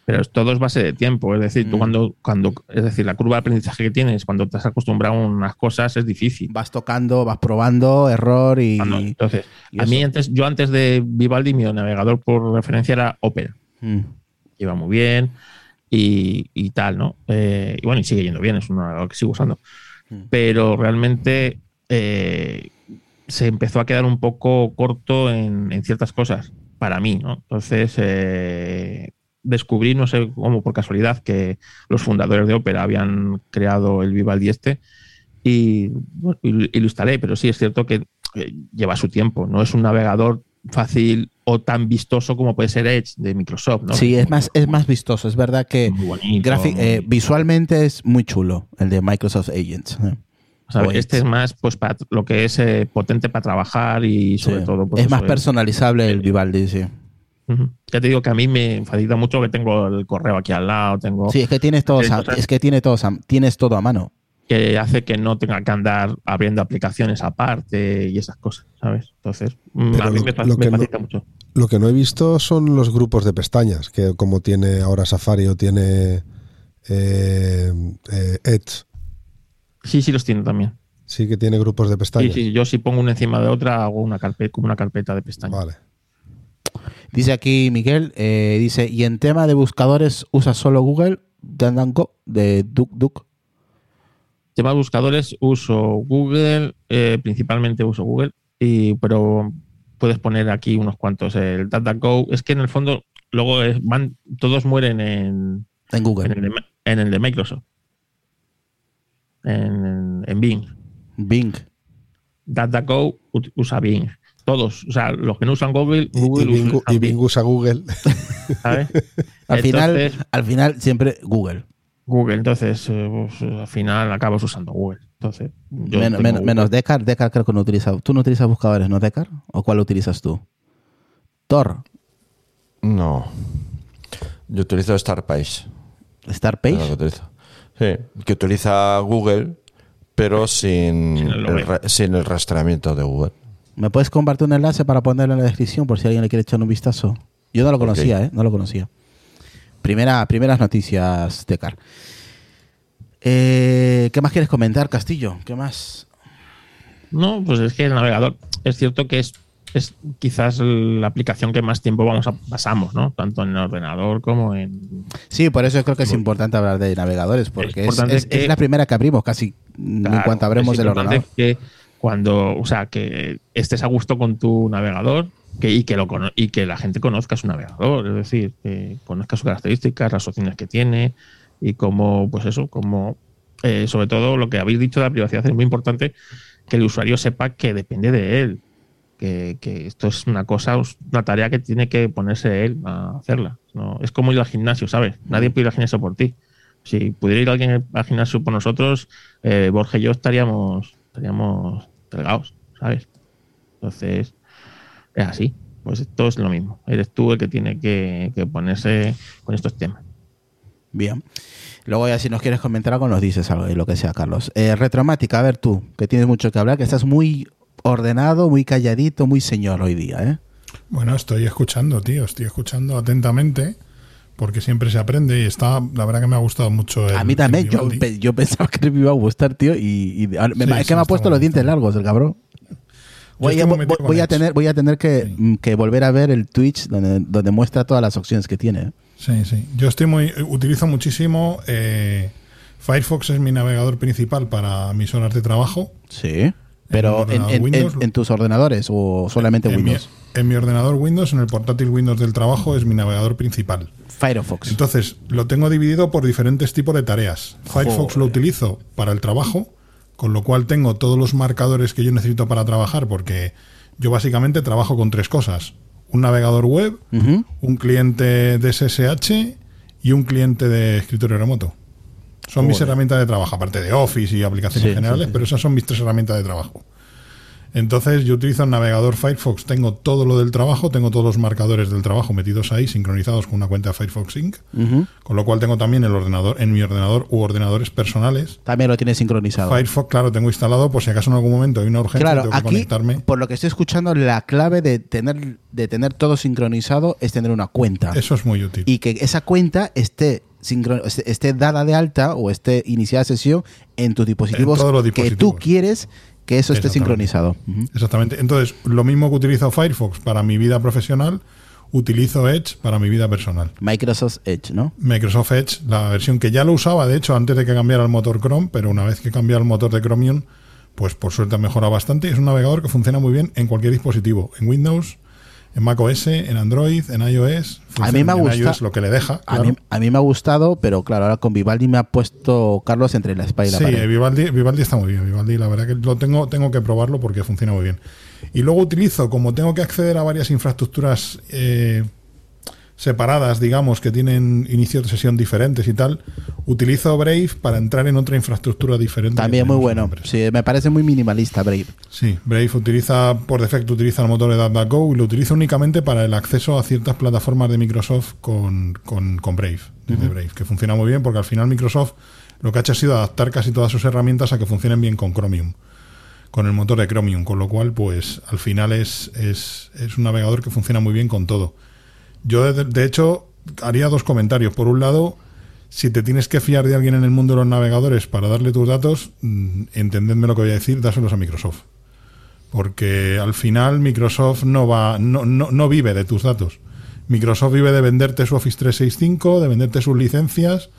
Speaker 5: Pero todo es base de tiempo, es decir, tú
Speaker 2: Mm.
Speaker 5: cuando, cuando, es decir, la curva de aprendizaje que tienes cuando te has acostumbrado a unas cosas es difícil.
Speaker 2: Vas tocando, vas probando, error y...
Speaker 5: Entonces,
Speaker 2: y
Speaker 5: a mí antes, yo antes de Vivaldi, mi navegador por referencia era Opera.
Speaker 2: Mm.
Speaker 5: Iba muy bien y, y tal, ¿no? Eh, y bueno, y sigue yendo bien, es un navegador que sigo usando.
Speaker 2: Mm.
Speaker 5: Pero realmente eh, se empezó a quedar un poco corto en, en ciertas cosas, para mí, ¿no? Entonces, eh, descubrí, no sé cómo por casualidad, que los fundadores de Opera habían creado el Vivaldi este y, bueno, y- lo instalé, pero sí es cierto que eh, lleva su tiempo, no es un navegador fácil o tan vistoso como puede ser Edge de Microsoft, ¿no?
Speaker 2: Sí, es más, es más vistoso. Es verdad que
Speaker 5: bonito.
Speaker 2: eh, visualmente es muy chulo el de Microsoft Agents. eh.
Speaker 5: O sea,
Speaker 2: o Edge.
Speaker 5: este es más pues para lo que es eh, potente para trabajar y sobre
Speaker 2: Sí.
Speaker 5: todo pues,
Speaker 2: es más personalizable el Vivaldi, sí.
Speaker 5: Ya te digo que a mí me facilita mucho que tengo el correo aquí al lado, tengo
Speaker 2: Sí, es que tienes todo, a- es que tiene todo, tienes todo a mano.
Speaker 5: que hace que no tenga que andar abriendo aplicaciones aparte y esas cosas, ¿sabes? Entonces, mm,
Speaker 3: Pero
Speaker 5: a mí
Speaker 3: lo-
Speaker 5: me,
Speaker 3: lo
Speaker 5: me
Speaker 3: que no-
Speaker 5: facilita mucho.
Speaker 3: Lo que no he visto son los grupos de pestañas, que como tiene ahora Safari o tiene eh, eh, Edge.
Speaker 5: Sí, sí los tiene también.
Speaker 3: Sí que tiene grupos de
Speaker 5: Sí,
Speaker 3: pestañas.
Speaker 5: sí, yo si pongo una encima de otra hago una carpeta, como una carpeta de pestañas.
Speaker 3: Vale.
Speaker 2: Dice aquí Miguel, eh, dice, y en tema de buscadores, ¿usa solo Google? DuckDuckGo de DuckDuck.
Speaker 5: Tema de buscadores, uso Google, eh, principalmente uso Google, y, pero puedes poner aquí unos cuantos. El DataGo, es que en el fondo luego es- van, todos mueren en,
Speaker 2: En Google.
Speaker 5: en, el, de, en el de Microsoft, en, en Bing.
Speaker 2: Bing.
Speaker 5: DataGo usa Bing. Todos, o sea, los que no usan Google,
Speaker 3: Y, y
Speaker 5: Google
Speaker 3: Bing,
Speaker 5: usan
Speaker 3: y Bing usa Google.
Speaker 5: ¿sabes?
Speaker 2: Al final,
Speaker 5: Entonces,
Speaker 2: al final siempre Google.
Speaker 5: Google, entonces eh, pues, al final acabas usando Google. Entonces, yo
Speaker 2: Men-
Speaker 5: tengo
Speaker 2: men-
Speaker 5: Google.
Speaker 2: menos Decar. Decar creo que no utiliza. ¿Tú no utilizas buscadores, no Decar? ¿O cuál utilizas tú? Tor.
Speaker 4: No. Yo utilizo StarPage.
Speaker 2: Starpage.
Speaker 4: Es lo que utilizo. Sí, que utiliza Google, pero sin,
Speaker 5: Sin el
Speaker 4: el, sin rastreamiento de Google.
Speaker 2: ¿Me puedes compartir un enlace para ponerlo en la descripción por si alguien le quiere echar un vistazo? Yo no lo conocía, ¿eh? No lo conocía. Primera, primeras noticias de Car. Eh, ¿Qué más quieres comentar, Castillo? ¿Qué más?
Speaker 5: No, pues es que el navegador es cierto que es, es quizás la aplicación que más tiempo vamos a, pasamos, ¿no? Tanto en el ordenador como en.
Speaker 2: Sí, por eso creo que es importante hablar de navegadores, porque es, la primera que abrimos casi en
Speaker 5: Claro,
Speaker 2: cuanto abremos
Speaker 5: es
Speaker 2: el ordenador.
Speaker 5: Que cuando, o sea, que estés a gusto con tu navegador que, y, que lo, y que la gente conozca su navegador, es decir, que conozca sus características, las opciones que tiene y cómo, pues eso, como sobre todo lo que habéis dicho de la privacidad es muy importante que el usuario sepa que depende de él, que, que esto es una cosa, una tarea que tiene que ponerse él a hacerla. ¿no? Es como ir al gimnasio, ¿sabes? Nadie puede ir al gimnasio por ti. Si pudiera ir alguien al gimnasio por nosotros, eh, Borja y yo estaríamos, estaríamos delgados, ¿sabes? Entonces, es así. Pues esto es lo mismo. Eres tú el que tiene que, que ponerse con estos temas.
Speaker 2: Bien. Luego ya si nos quieres comentar algo nos dices algo y lo que sea, Carlos. Eh, Retromática, a ver tú, que tienes mucho que hablar, que estás muy ordenado, muy calladito, muy señor hoy día, ¿eh?
Speaker 6: Bueno, estoy escuchando, tío, estoy escuchando atentamente porque siempre se aprende y está, la verdad que me ha gustado mucho. El,
Speaker 2: a mí también, yo, pensaba que me iba a gustar, tío, y, y- me-
Speaker 6: Sí,
Speaker 2: es que me ha puesto los dientes largos el cabrón. Voy, a, voy- voy tener, voy a tener que,
Speaker 6: Sí.
Speaker 2: mm, que volver a ver el Twitch donde, donde muestra todas las opciones que tiene. ¿eh?
Speaker 6: Sí, sí. Yo estoy muy, utilizo muchísimo. eh, Firefox es mi navegador principal para mis horas de trabajo.
Speaker 2: Sí. Pero en,
Speaker 6: ordenador
Speaker 2: en-
Speaker 6: Windows.
Speaker 2: en- en tus ordenadores o solamente
Speaker 6: En mi,
Speaker 2: Windows.
Speaker 6: en mi ordenador Windows, en el portátil Windows del trabajo, es mi navegador principal.
Speaker 2: Firefox.
Speaker 6: Entonces, lo tengo dividido por diferentes tipos de tareas. Firefox lo utilizo para el trabajo, con lo cual tengo todos los marcadores que yo necesito para trabajar, porque yo básicamente trabajo con tres cosas. Un navegador web, un cliente de SSH y un cliente de escritorio remoto. Son mis herramientas de trabajo, aparte de Office y aplicaciones
Speaker 2: Sí,
Speaker 6: generales,
Speaker 2: sí, sí.
Speaker 6: pero esas son mis tres herramientas de trabajo. Entonces yo utilizo el navegador Firefox, tengo todo lo del trabajo, tengo todos los marcadores del trabajo metidos ahí, sincronizados con una cuenta de Firefox Sync,
Speaker 2: Ujú.
Speaker 6: con lo cual tengo también el ordenador en mi ordenador u ordenadores personales.
Speaker 2: También lo tienes sincronizado.
Speaker 6: Firefox, claro, tengo instalado por si acaso en algún momento hay una urgencia,
Speaker 2: Claro,
Speaker 6: tengo que
Speaker 2: aquí,
Speaker 6: conectarme.
Speaker 2: por lo que estoy escuchando, la clave de tener, de tener todo sincronizado es tener una cuenta.
Speaker 6: Eso es muy útil.
Speaker 2: Y que esa cuenta esté, sincro- esté dada de alta o esté iniciada sesión en tus dispositivos,
Speaker 6: todos los
Speaker 2: que tú quieres que eso esté sincronizado.
Speaker 6: Exactamente. Entonces, lo mismo que utilizo Firefox para mi vida profesional, utilizo Edge para mi vida personal.
Speaker 2: Microsoft Edge, ¿no?
Speaker 6: Microsoft Edge, la versión que ya lo usaba, de hecho, antes de que cambiara el motor Chrome, pero una vez que cambió el motor de Chromium, pues por suerte ha mejorado bastante. Es un navegador que funciona muy bien en cualquier dispositivo, en Windows, en macOS, en Android, en iOS.
Speaker 2: A mí me
Speaker 6: Funciona en
Speaker 2: gusta-
Speaker 6: iOS lo que le deja.
Speaker 2: A, mí, a mí me ha gustado, pero claro, ahora con Vivaldi me ha puesto Carlos entre la espalda y la
Speaker 6: Sí,
Speaker 2: pared.
Speaker 6: Vivaldi, Vivaldi está muy bien. Vivaldi, la verdad que lo tengo, tengo que probarlo porque funciona muy bien. Y luego utilizo, como tengo que acceder a varias infraestructuras eh, separadas, digamos, que tienen inicio de sesión diferentes y tal, Utilizo Brave para entrar en otra infraestructura diferente.
Speaker 2: También muy bueno. Sí, me parece muy minimalista Brave.
Speaker 6: Sí, Brave utiliza, por defecto, utiliza el motor de DuckDuckGo y lo utiliza únicamente para el acceso a ciertas plataformas de Microsoft con, con, con Brave, desde Brave, que funciona muy bien porque al final Microsoft lo que ha hecho ha sido adaptar casi todas sus herramientas a que funcionen bien con Chromium, con el motor de Chromium, con lo cual, pues al final es, es, es un navegador que funciona muy bien con todo. Yo, de, hecho, haría dos comentarios. Por un lado, si te tienes que fiar de alguien en el mundo de los navegadores para darle tus datos, mm, entendedme lo que voy a decir, dáselos a Microsoft. Porque al final Microsoft no va, no, no, no vive de tus datos. Microsoft vive de venderte su Office 365, de venderte sus licencias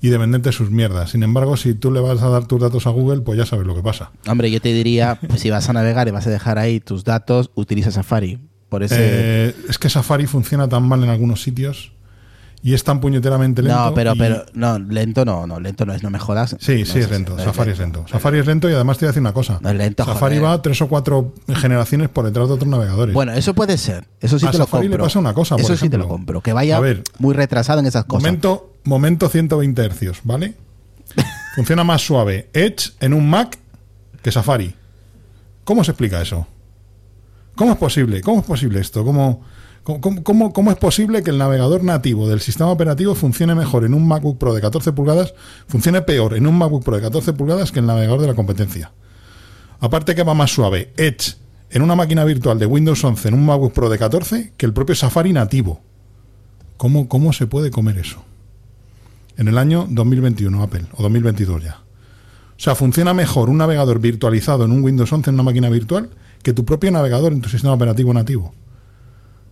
Speaker 6: y de venderte sus mierdas. Sin embargo, si tú le vas a dar tus datos a Google, pues ya sabes lo que pasa.
Speaker 2: Hombre, yo te diría, pues, si vas a navegar y vas a dejar ahí tus datos, utiliza Safari. Por ese...
Speaker 6: Eh, es que Safari funciona tan mal en algunos sitios y es tan puñeteramente lento.
Speaker 2: no, pero,
Speaker 6: y-
Speaker 2: pero, no, lento no, no, lento no es, no me jodas.
Speaker 6: Sí,
Speaker 2: No
Speaker 6: sí, es lento. Safari es lento. Safari es lento y además te voy a decir una cosa.
Speaker 2: No es lento,
Speaker 6: Safari
Speaker 2: joder.
Speaker 6: va tres o cuatro generaciones por detrás de otros navegadores.
Speaker 2: Bueno, eso puede ser. Eso sí
Speaker 6: A
Speaker 2: te lo compro.
Speaker 6: le pasa una cosa, por
Speaker 2: Eso sí te lo compro. Que vaya
Speaker 6: A ver.
Speaker 2: muy retrasado en esas cosas.
Speaker 6: momento, momento 120 hercios, ¿vale? Funciona más suave Edge en un Mac que Safari. ¿Cómo se explica eso? ¿Cómo es posible? ¿Cómo es posible esto? ¿Cómo, cómo, cómo- cómo es posible que el navegador nativo del sistema operativo funcione mejor en un MacBook Pro de 14 pulgadas, funcione peor en un MacBook Pro de 14 pulgadas que el navegador de la competencia? Aparte que va más suave Edge en una máquina virtual de Windows 11 en un MacBook Pro de 14 que el propio Safari nativo. ¿Cómo, cómo se puede comer eso? En el año 2021 Apple, o 2022 ya. O sea, funciona mejor un navegador virtualizado en un Windows 11 en una máquina virtual que tu propio navegador en tu sistema operativo nativo.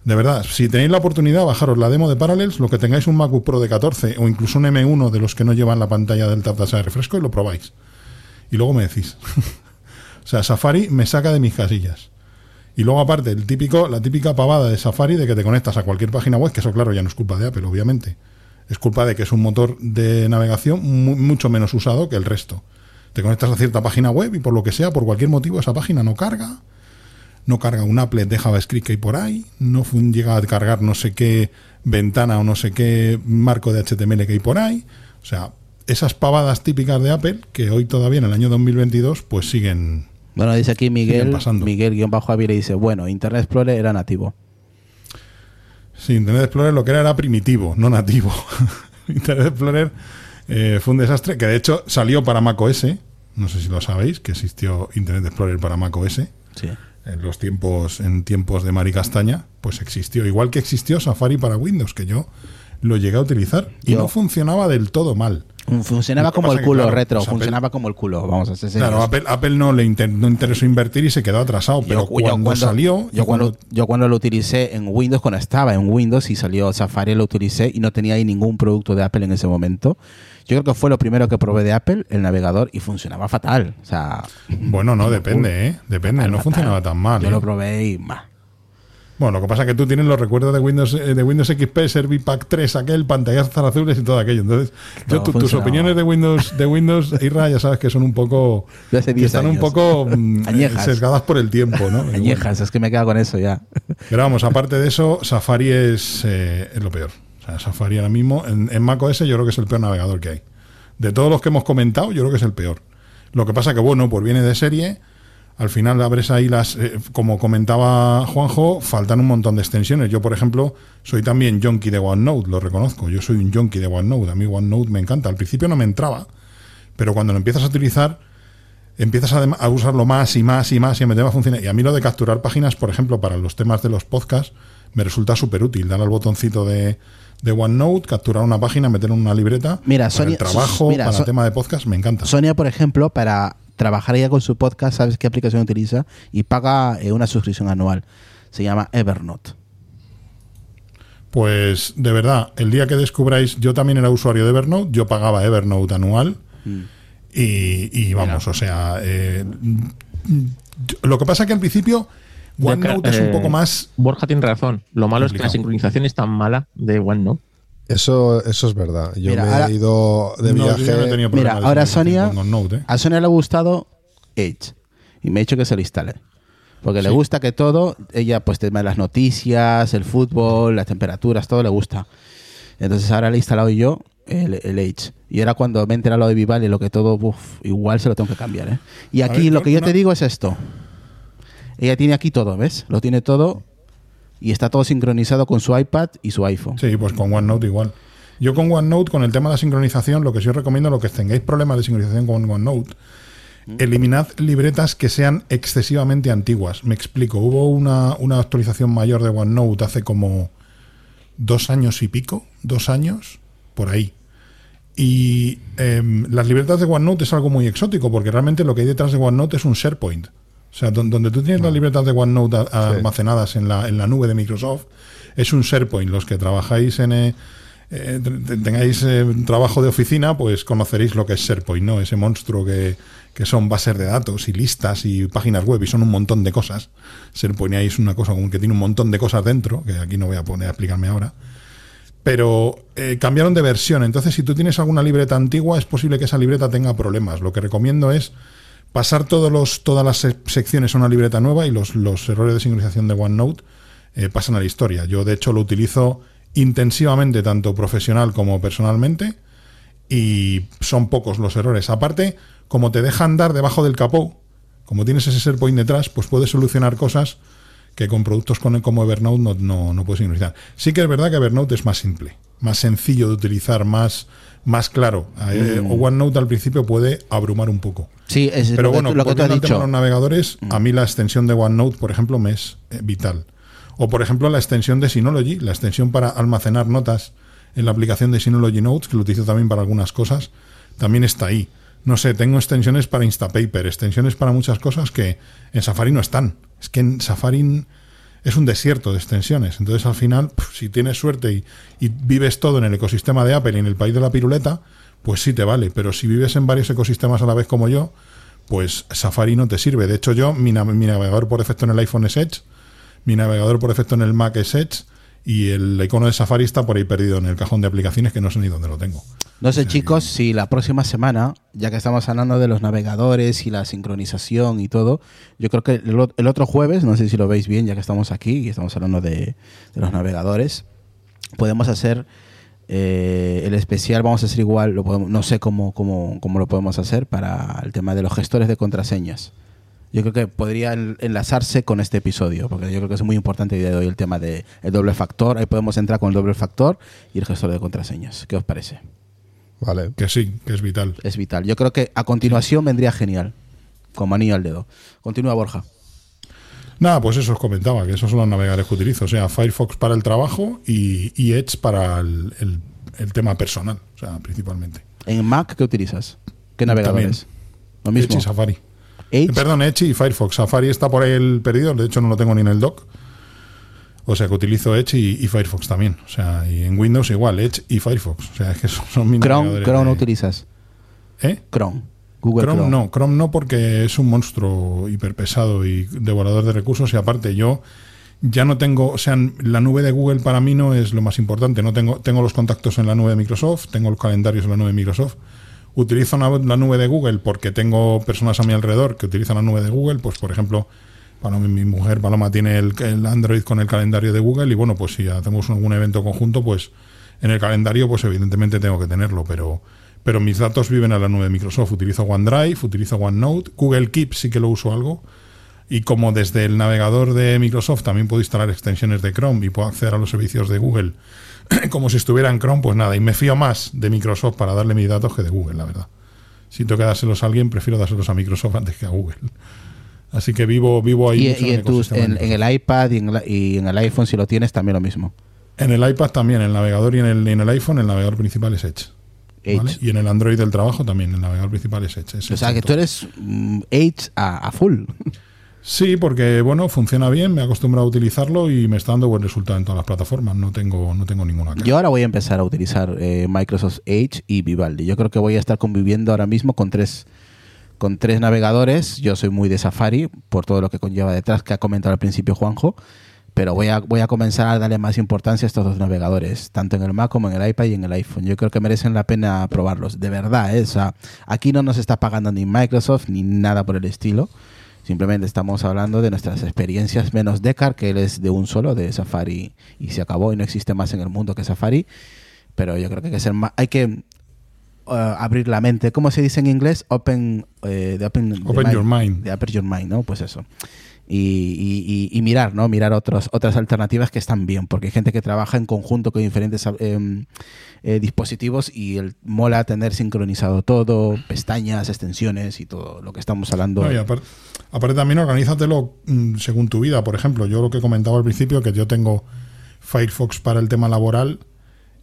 Speaker 6: De verdad, si tenéis la oportunidad, bajaros la demo de Parallels, lo que tengáis un MacBook Pro de 14 o incluso un M1 de los que no llevan la pantalla del tap de refresco y lo probáis. Y luego me decís. o sea, Safari me saca de mis casillas. Y luego aparte, el típico, la típica pavada de Safari de que te conectas a cualquier página web, que eso claro ya no es culpa de Apple, obviamente. Es culpa de que es un motor de navegación mu- mucho menos usado que el resto. Te conectas a cierta página web y por lo que sea, por cualquier motivo, esa página no carga. No carga un applet de JavaScript que hay por ahí. No llega a cargar no sé qué ventana o no sé qué marco de HTML que hay por ahí. O sea, esas pavadas típicas de Apple que hoy todavía en el año 2022 pues siguen,
Speaker 2: Bueno, dice aquí Miguel,
Speaker 6: Siguen pasando.
Speaker 2: Miguel-Javier y dice, bueno, Internet Explorer era nativo.
Speaker 6: Sí, Internet Explorer lo que era era primitivo, no nativo. Internet Explorer eh, fue un desastre que de hecho salió para Mac OS. No sé si lo sabéis, que existió Internet Explorer para Mac OS.
Speaker 2: Sí.
Speaker 6: En los tiempos, en tiempos de Mari Castaña, pues existió. Igual que existió Safari para Windows, que yo lo llegué a utilizar y
Speaker 2: Yo-
Speaker 6: no funcionaba del todo mal.
Speaker 2: Funcionaba
Speaker 6: Lo que
Speaker 2: como el culo,
Speaker 6: claro,
Speaker 2: retro,
Speaker 6: pues Apple-
Speaker 2: funcionaba como el culo, vamos a ser
Speaker 6: Claro. Apple, Apple no le inter- no interesó invertir y se quedó atrasado, pero
Speaker 2: Yo-
Speaker 6: cuando, salió,
Speaker 2: yo cuando,
Speaker 6: cuando-
Speaker 2: yo cuando lo utilicé en Windows, cuando estaba en Windows y salió Safari, lo utilicé y no tenía ahí ningún producto de Apple en ese momento. Yo creo que fue lo primero que probé de Apple, el navegador, y funcionaba fatal. O sea,
Speaker 6: bueno, no, depende, ¿eh? Depende,
Speaker 2: fatal,
Speaker 6: no
Speaker 2: fatal.
Speaker 6: funcionaba tan mal.
Speaker 2: Yo
Speaker 6: ¿eh?
Speaker 2: lo probé y bah.
Speaker 6: Bueno, lo que pasa es que tú tienes los recuerdos de Windows eh, de Windows XP, Servipack 3, aquel, pantallazos azules y todo aquello. Entonces, yo,
Speaker 2: No,
Speaker 6: tu- tus opiniones de Windows, de Windows, Irra, ya sabes que son un poco.
Speaker 2: De hace
Speaker 6: que
Speaker 2: 10
Speaker 6: están un poco mm,
Speaker 2: Añejas.
Speaker 6: sesgadas por el tiempo, ¿no?
Speaker 2: Añejas, es que me quedo con eso ya.
Speaker 6: Pero vamos, aparte de eso, Safari es, eh, es lo peor. O sea, Safari ahora mismo, en, en macOS, yo creo que es el peor navegador que hay. De todos los que hemos comentado, yo creo que es el peor. Lo que pasa que, bueno, pues viene de serie. Al final abres ahí las, eh, como comentaba Juanjo, faltan un montón de extensiones. Yo, por ejemplo, soy también junkie de OneNote, lo reconozco. Yo soy un junkie de OneNote. A mí OneNote me encanta. Al principio no me entraba, pero cuando lo empiezas a utilizar, empiezas a, usarlo más y más y más y a meter más funciones. Y a mí lo de capturar páginas, por ejemplo, para los temas de los podcasts, me resulta súper útil. Dar al botoncito de, de OneNote, capturar una página, meter en una libreta.
Speaker 2: Mira,
Speaker 6: para
Speaker 2: Sonia-
Speaker 6: el trabajo,
Speaker 2: mira,
Speaker 6: para
Speaker 2: So-
Speaker 6: el tema de podcast, me encanta.
Speaker 2: Sonia, por ejemplo, para trabajar ya con su podcast, ¿sabes qué aplicación utiliza? Y paga eh, una suscripción anual. Se llama Evernote.
Speaker 6: Pues de verdad, el día que descubráis, yo también era usuario de Evernote, yo pagaba Evernote anual
Speaker 2: Mm.
Speaker 6: y, y vamos, o sea, eh, lo que pasa que al principio OneNote es un poco más...
Speaker 5: Borja tiene razón. Lo malo es que la sincronización es tan mala de OneNote.
Speaker 3: Eso, eso es verdad. Yo
Speaker 2: Mira,
Speaker 3: me
Speaker 2: ahora-
Speaker 3: he ido de
Speaker 6: No, yo
Speaker 3: viaje.
Speaker 6: ya no he tenido
Speaker 2: Mira,
Speaker 6: problemas de
Speaker 2: ahora Sonia,
Speaker 6: con ¿eh?
Speaker 2: a Sonia le ha gustado Edge y me ha dicho que se lo instale. Porque le gusta que todo, ella pues tema de las noticias, el fútbol, las temperaturas, todo le gusta. Entonces ahora le he instalado yo el, el Edge. Y ahora cuando me he enterado lo de Vivaldi, lo que todo, uf, igual se lo tengo que cambiar, ¿eh? Y
Speaker 6: A
Speaker 2: aquí
Speaker 6: ver,
Speaker 2: lo que yo
Speaker 6: una-
Speaker 2: te digo es esto. Ella tiene aquí todo, ¿ves? Lo tiene todo y está todo sincronizado con su iPad y su iPhone.
Speaker 6: Sí, pues con OneNote igual. Yo con OneNote, con el tema de la sincronización, lo que sí os recomiendo, lo que tengáis problemas de sincronización con OneNote, eliminad libretas que sean excesivamente antiguas. Me explico, hubo una, una actualización mayor de OneNote hace como dos años y pico, dos años, por ahí. Y em, las libretas de OneNote es algo muy exótico, porque realmente lo que hay detrás de OneNote es un SharePoint. O sea, don- donde tú tienes las libretas de OneNote a- a-
Speaker 4: Sí.
Speaker 6: almacenadas en la, en la nube de Microsoft, es un SharePoint. Los que trabajáis en... eh, eh, te- tengáis eh, trabajo de oficina, pues conoceréis lo que es SharePoint, ¿no? Ese monstruo que, que son bases de datos y listas y páginas web y son un montón de cosas. SharePoint ahí es una cosa como que tiene un montón de cosas dentro, que aquí no voy a poner a explicarme ahora pero eh, cambiaron de versión. Entonces, si tú tienes alguna libreta antigua, es posible que esa libreta tenga problemas. Lo que recomiendo es pasar todas las sec- secciones a una libreta nueva y los, errores de sincronización de OneNote eh, pasan a la historia. Yo, de hecho, lo utilizo intensivamente, tanto profesional como personalmente, y son pocos los errores. Aparte, como te deja andar debajo del capó, como tienes ese SharePoint detrás, pues puedes solucionar cosas que con productos como Evernote no, no, no puedes sincronizar. Sí que es verdad que Evernote es más simple, más sencillo de utilizar, más, más claro. Eh,
Speaker 2: Mm.
Speaker 6: o OneNote al principio puede abrumar un poco.
Speaker 2: Sí, es
Speaker 6: Pero
Speaker 2: lo,
Speaker 6: bueno,
Speaker 2: que, lo que tú has dicho. Mm.
Speaker 6: de los navegadores, a mí la extensión de OneNote, por ejemplo, me es eh, vital. O por ejemplo, la extensión de Synology, la extensión para almacenar notas en la aplicación de Synology Notes, que lo utilizo también para algunas cosas, también está ahí. No sé, tengo extensiones para Instapaper, extensiones para muchas cosas que en Safari no están. Es que en Safari es un desierto de extensiones. Entonces, al final, si tienes suerte y, vives todo en el ecosistema de Apple y en el país de la piruleta, pues sí te vale. Pero si vives en varios ecosistemas a la vez como yo, pues Safari no te sirve. De hecho, yo, mi, mi navegador por defecto en el iPhone es Edge, mi navegador por defecto en el Mac es Edge, y el icono de Safari está por ahí perdido en el cajón de aplicaciones que no sé ni dónde lo tengo.
Speaker 2: No sé, chicos, si la próxima semana, ya que estamos hablando de los navegadores y la sincronización y todo, yo creo que el, otro jueves, no sé si lo veis bien, ya que estamos aquí y estamos hablando de, de los navegadores, podemos hacer eh, el especial, vamos a hacer igual, lo podemos, no sé cómo, cómo, cómo lo podemos hacer para el tema de los gestores de contraseñas. Yo creo que podría en- enlazarse con este episodio, porque yo creo que es muy importante el día de hoy el tema del doble factor. Ahí podemos entrar con el doble factor y el gestor de contraseñas. ¿Qué os parece?
Speaker 3: Vale.
Speaker 6: Que sí, que es vital.
Speaker 2: es vital. Yo creo que a continuación vendría genial, como anillo al dedo. Continúa Borja.
Speaker 6: Nada, pues eso os comentaba, que esos son los navegadores que utilizo. O sea, Firefox para el trabajo y, y Edge para el, el- el tema personal, o sea, principalmente.
Speaker 2: En Mac, ¿qué utilizas? ¿Qué navegadores? Lo mismo.
Speaker 6: Edge y Safari.
Speaker 2: Edge.
Speaker 6: Perdón, Edge y Firefox. Safari está por ahí el perdido, de hecho no lo tengo ni en el dock. O sea que utilizo Edge y, y Firefox también. O sea, y en Windows igual, Edge y Firefox. O sea, es que son, son mis
Speaker 2: Chrome, Chrome no utilizas.
Speaker 6: ¿Eh?
Speaker 2: Chrome. Google
Speaker 6: Chrome,
Speaker 2: Chrome.
Speaker 6: no, Chrome no porque es un monstruo hiperpesado y devorador de recursos y aparte yo ya no tengo, o sea, la nube de Google para mí no es lo más importante, no tengo tengo los contactos en la nube de Microsoft, tengo los calendarios en la nube de Microsoft. Utilizo una- la nube de Google porque tengo personas a mi alrededor que utilizan la nube de Google, pues por ejemplo, Paloma, mi mujer Paloma tiene el, el Android con el calendario de Google y bueno, pues si hacemos algún evento conjunto, pues en el calendario pues evidentemente tengo que tenerlo, pero pero mis datos viven en la nube de Microsoft. Utilizo OneDrive, utilizo OneNote, Google Keep sí que lo uso algo. Y como desde el navegador de Microsoft también puedo instalar extensiones de Chrome y puedo acceder a los servicios de Google como si estuviera en Chrome, pues nada, y me fío más de Microsoft para darle mis datos que de Google, la verdad. Si tengo que dárselos a alguien, prefiero dárselos a Microsoft antes que a Google. Así que vivo, vivo ahí.
Speaker 2: Y,
Speaker 6: mucho
Speaker 2: y
Speaker 6: en
Speaker 2: en, tus- en, en el iPad y en, la- y en el iPhone, si lo tienes, también lo mismo.
Speaker 6: En el iPad también, el navegador y en el, en el iPhone, el navegador principal es Edge.
Speaker 2: Edge.
Speaker 6: ¿vale? Y en el Android del trabajo también, el navegador principal es Edge. es
Speaker 2: O sea, que tú eres mm, Edge a, a full.
Speaker 6: Sí, porque bueno, funciona bien, me he acostumbrado a utilizarlo y me está dando buen resultado en todas las plataformas. No tengo, no tengo ninguna queja.
Speaker 2: Yo ahora voy a empezar a utilizar eh, Microsoft Edge y Vivaldi. Yo creo que voy a estar conviviendo ahora mismo con tres con tres navegadores. Yo soy muy de Safari por todo lo que conlleva detrás que ha comentado al principio Juanjo, pero voy a voy a comenzar a darle más importancia a estos dos navegadores, tanto en el Mac como en el iPad y en el iPhone. Yo creo que merecen la pena probarlos, de verdad. ¿eh? O sea, aquí no nos está pagando ni Microsoft ni nada por el estilo. Simplemente estamos hablando de nuestras experiencias menos Decar, que él es de un solo, de Safari, y se acabó y no existe más en el mundo que Safari. Pero yo creo que hay que ser más, hay que uh, abrir la mente. ¿Cómo se dice en inglés? Open, eh, de open,
Speaker 6: your mind.
Speaker 2: De open your mind, ¿no? Pues eso. Y, y- y- y mirar, ¿no? Mirar otros, otras alternativas que están bien, porque hay gente que trabaja en conjunto con diferentes em, eh, dispositivos y el, mola tener sincronizado todo, pestañas, extensiones y todo lo que estamos hablando.
Speaker 6: No, aparte también organízatelo mm, según tu vida. Por ejemplo, yo lo que comentaba al principio, que yo tengo Firefox para el tema laboral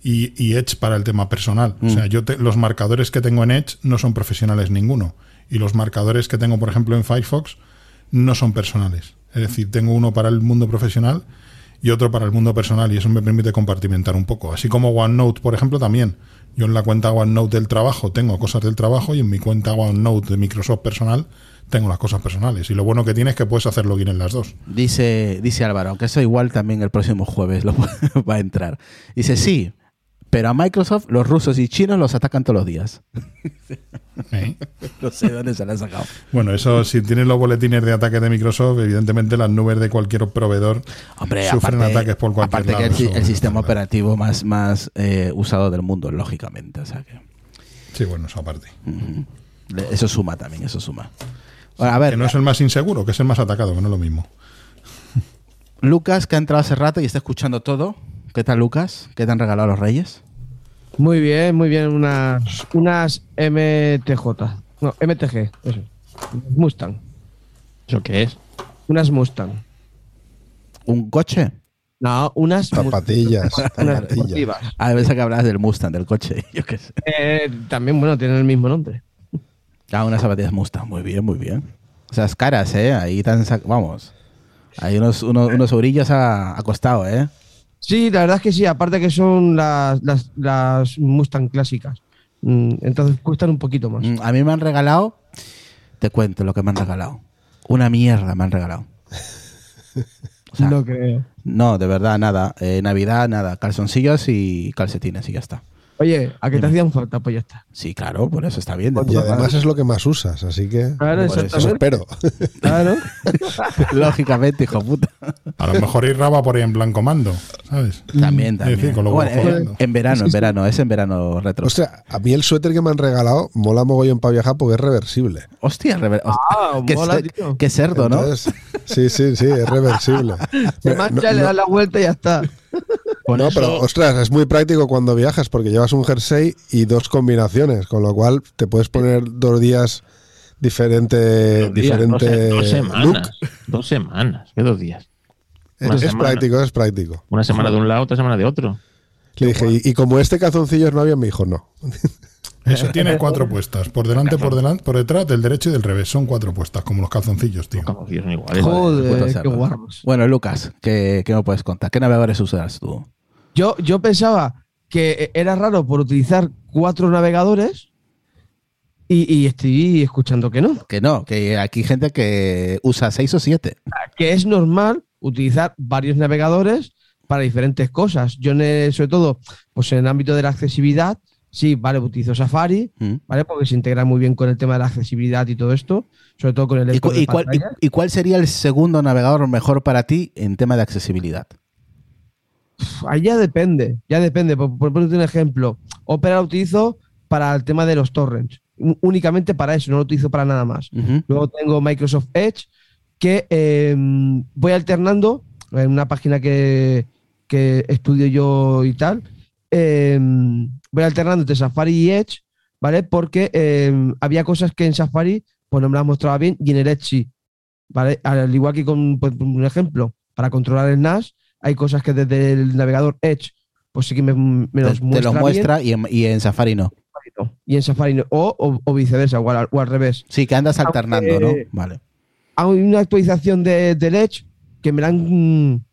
Speaker 6: y, y Edge para el tema personal. O sea, yo te- los marcadores que tengo en Edge no son profesionales ninguno. Y los marcadores que tengo, por ejemplo, en Firefox no son personales. Es decir, tengo uno para el mundo profesional y otro para el mundo personal y eso me permite compartimentar un poco. Así como OneNote, por ejemplo, también. Yo en la cuenta OneNote del trabajo tengo cosas del trabajo y en mi cuenta OneNote de Microsoft personal tengo las cosas personales. Y lo bueno que tiene es que puedes hacer login en las dos.
Speaker 2: Dice, dice Álvaro, aunque eso igual también el próximo jueves lo va a entrar. Dice, sí, pero a Microsoft los rusos y chinos los atacan todos los días.
Speaker 6: ¿eh?
Speaker 2: No sé de dónde se lo han sacado.
Speaker 6: Bueno, eso si tienes los boletines de ataque de Microsoft, evidentemente las nubes de cualquier proveedor
Speaker 2: Hombre,
Speaker 6: sufren
Speaker 2: aparte,
Speaker 6: ataques por cualquier
Speaker 2: aparte que el, el sistema operativo más, más eh, usado del mundo, lógicamente. O sea que
Speaker 6: Sí, bueno, eso aparte.
Speaker 2: eso suma también, eso suma. A ver,
Speaker 6: Que no es el más inseguro, que es el más atacado, que no es lo mismo.
Speaker 2: Lucas, que ha entrado hace rato y está escuchando todo. ¿Qué tal, Lucas? ¿Qué te han regalado los Reyes?
Speaker 7: Muy bien, muy bien. Unas, unas MTJ. No, MTG. Eso. Mustang.
Speaker 5: ¿Eso qué es?
Speaker 7: Unas Mustang.
Speaker 2: ¿Un coche?
Speaker 7: No, unas
Speaker 3: Zapatillas.
Speaker 7: Unas
Speaker 3: zapatillas.
Speaker 7: deportivas.
Speaker 2: Ah, pensaba que hablabas del Mustang, del coche. Yo qué sé.
Speaker 7: Eh, también, bueno, tienen el mismo nombre.
Speaker 2: Ah, unas zapatillas Mustang. Muy bien, muy bien. O sea, es caras, ¿eh? Ahí tan... Vamos. Hay unos, unos, unos eurillos a, a costado, ¿eh?
Speaker 7: Sí, la verdad es que sí. Aparte que son las, las, las Mustang clásicas. Mm, Entonces cuestan un poquito más.
Speaker 2: Mm, A mí me han regalado... Te cuento lo que me han regalado. Una mierda me han regalado. O sea,
Speaker 7: no creo.
Speaker 2: No, de verdad, nada. Eh, Navidad, nada. Calzoncillos y calcetines y ya está.
Speaker 7: Oye, ¿a qué te hacían falta? Pues ya está.
Speaker 2: Sí, claro, por eso está bien.
Speaker 3: Y además
Speaker 2: madre.
Speaker 3: es lo que más usas, así que
Speaker 7: Claro,
Speaker 2: eso.
Speaker 3: eso espero.
Speaker 7: Claro.
Speaker 2: Lógicamente, hijo puta.
Speaker 6: A lo mejor Irra va por ahí en blanco mando, ¿sabes?
Speaker 2: También, también.
Speaker 6: decir, con lo
Speaker 2: Bueno, en, verano, en verano. Es en verano retro.
Speaker 3: Ostras, a mí el suéter que me han regalado mola mogollón para viajar porque es reversible.
Speaker 2: Hostia, rever-
Speaker 7: Ah,
Speaker 2: qué,
Speaker 7: mola,
Speaker 2: cer-
Speaker 7: tío.
Speaker 2: qué cerdo, ¿no?
Speaker 3: Sí, sí, sí, es reversible.
Speaker 7: Se mancha,
Speaker 3: no-
Speaker 7: le
Speaker 3: no-
Speaker 7: das la vuelta y ya está.
Speaker 3: No, pero ostras, es muy práctico cuando viajas porque llevas un jersey y dos combinaciones, con lo cual te puedes poner dos días diferente,
Speaker 5: Dos días,
Speaker 3: diferente
Speaker 5: dos, se- dos semanas.
Speaker 3: look.
Speaker 5: Dos semanas. ¿Qué dos días?
Speaker 3: Es,
Speaker 5: Una
Speaker 3: es
Speaker 5: semana.
Speaker 3: práctico, es práctico.
Speaker 5: Una semana de un lado, otra semana de otro.
Speaker 3: Le dije, y, y como este calzoncillos no había, me dijo, no.
Speaker 6: Eso tiene cuatro puestas. Por delante, por delante, por detrás, del derecho y del revés. Son cuatro puestas, como los calzoncillos, tío.
Speaker 5: Los calzoncillos son iguales.
Speaker 7: Joder, qué guarros.
Speaker 2: Bueno, Lucas, ¿qué, qué me puedes contar? ¿Qué navegadores usas tú?
Speaker 7: Yo, yo pensaba que era raro por utilizar cuatro navegadores y, y estoy escuchando que no.
Speaker 2: Que no, que aquí hay gente que usa seis o siete.
Speaker 7: Que es normal utilizar varios navegadores para diferentes cosas. Yo, sobre todo, pues en el ámbito de la accesibilidad, sí, vale, utilizo Safari,
Speaker 2: Mm.
Speaker 7: ¿vale? Porque se integra muy bien con el tema de la accesibilidad y todo esto, sobre todo con el
Speaker 2: ¿Y, cu- y cuál, y- y cuál sería el segundo navegador mejor para ti en tema de accesibilidad?
Speaker 7: Ahí ya depende, ya depende. Por, por ponerte un ejemplo, Opera lo utilizo para el tema de los torrents, únicamente para eso, no lo utilizo para nada más. Luego tengo Microsoft Edge, que eh, voy alternando en una página que, que estudio yo y tal. eh, voy alternando entre Safari y Edge, ¿vale? Porque eh, había cosas que en Safari pues no me las mostraba bien y en el Edge sí, ¿vale? Al igual que con pues, un ejemplo, para controlar el NAS, hay cosas que desde el navegador Edge pues sí que me, me
Speaker 2: Te,
Speaker 7: los
Speaker 2: te
Speaker 7: muestra
Speaker 2: lo
Speaker 7: bien,
Speaker 2: muestra y en, y en Safari no.
Speaker 7: y en Safari no. O, o, o viceversa, o al, o al revés.
Speaker 2: Sí, que andas alternando, ¿no? Vale.
Speaker 7: hay una actualización de, del Edge que me la han,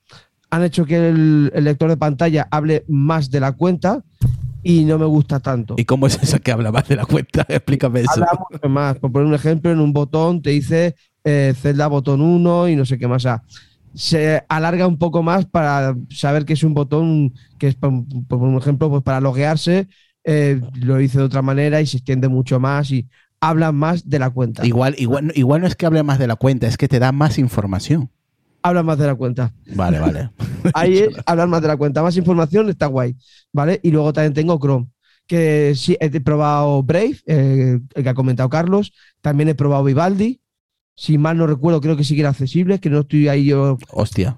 Speaker 7: han hecho que el, el lector de pantalla hable más de la cuenta y no me gusta tanto.
Speaker 2: ¿Y cómo es eso que habla más de la cuenta? Explícame eso.
Speaker 7: Habla mucho más. Por poner un ejemplo, en un botón te dice eh, Zelda botón 1 y no sé qué más. O sea, se alarga un poco más para saber que es un botón que es, por, por un ejemplo, pues para loguearse, eh, lo dice de otra manera y se extiende mucho más y habla más de la cuenta.
Speaker 2: Igual, igual, igual no es que hable más de la cuenta, es que te da más información.
Speaker 7: Hablan más de la cuenta.
Speaker 2: Vale, vale.
Speaker 7: Ahí es hablar más de la cuenta. Más información está guay, ¿vale? Y luego también tengo Chrome, que sí, he probado Brave, eh, el que ha comentado Carlos. También he probado Vivaldi. Si mal no recuerdo, creo que sí que era accesible, que no estoy ahí yo,
Speaker 2: Hostia.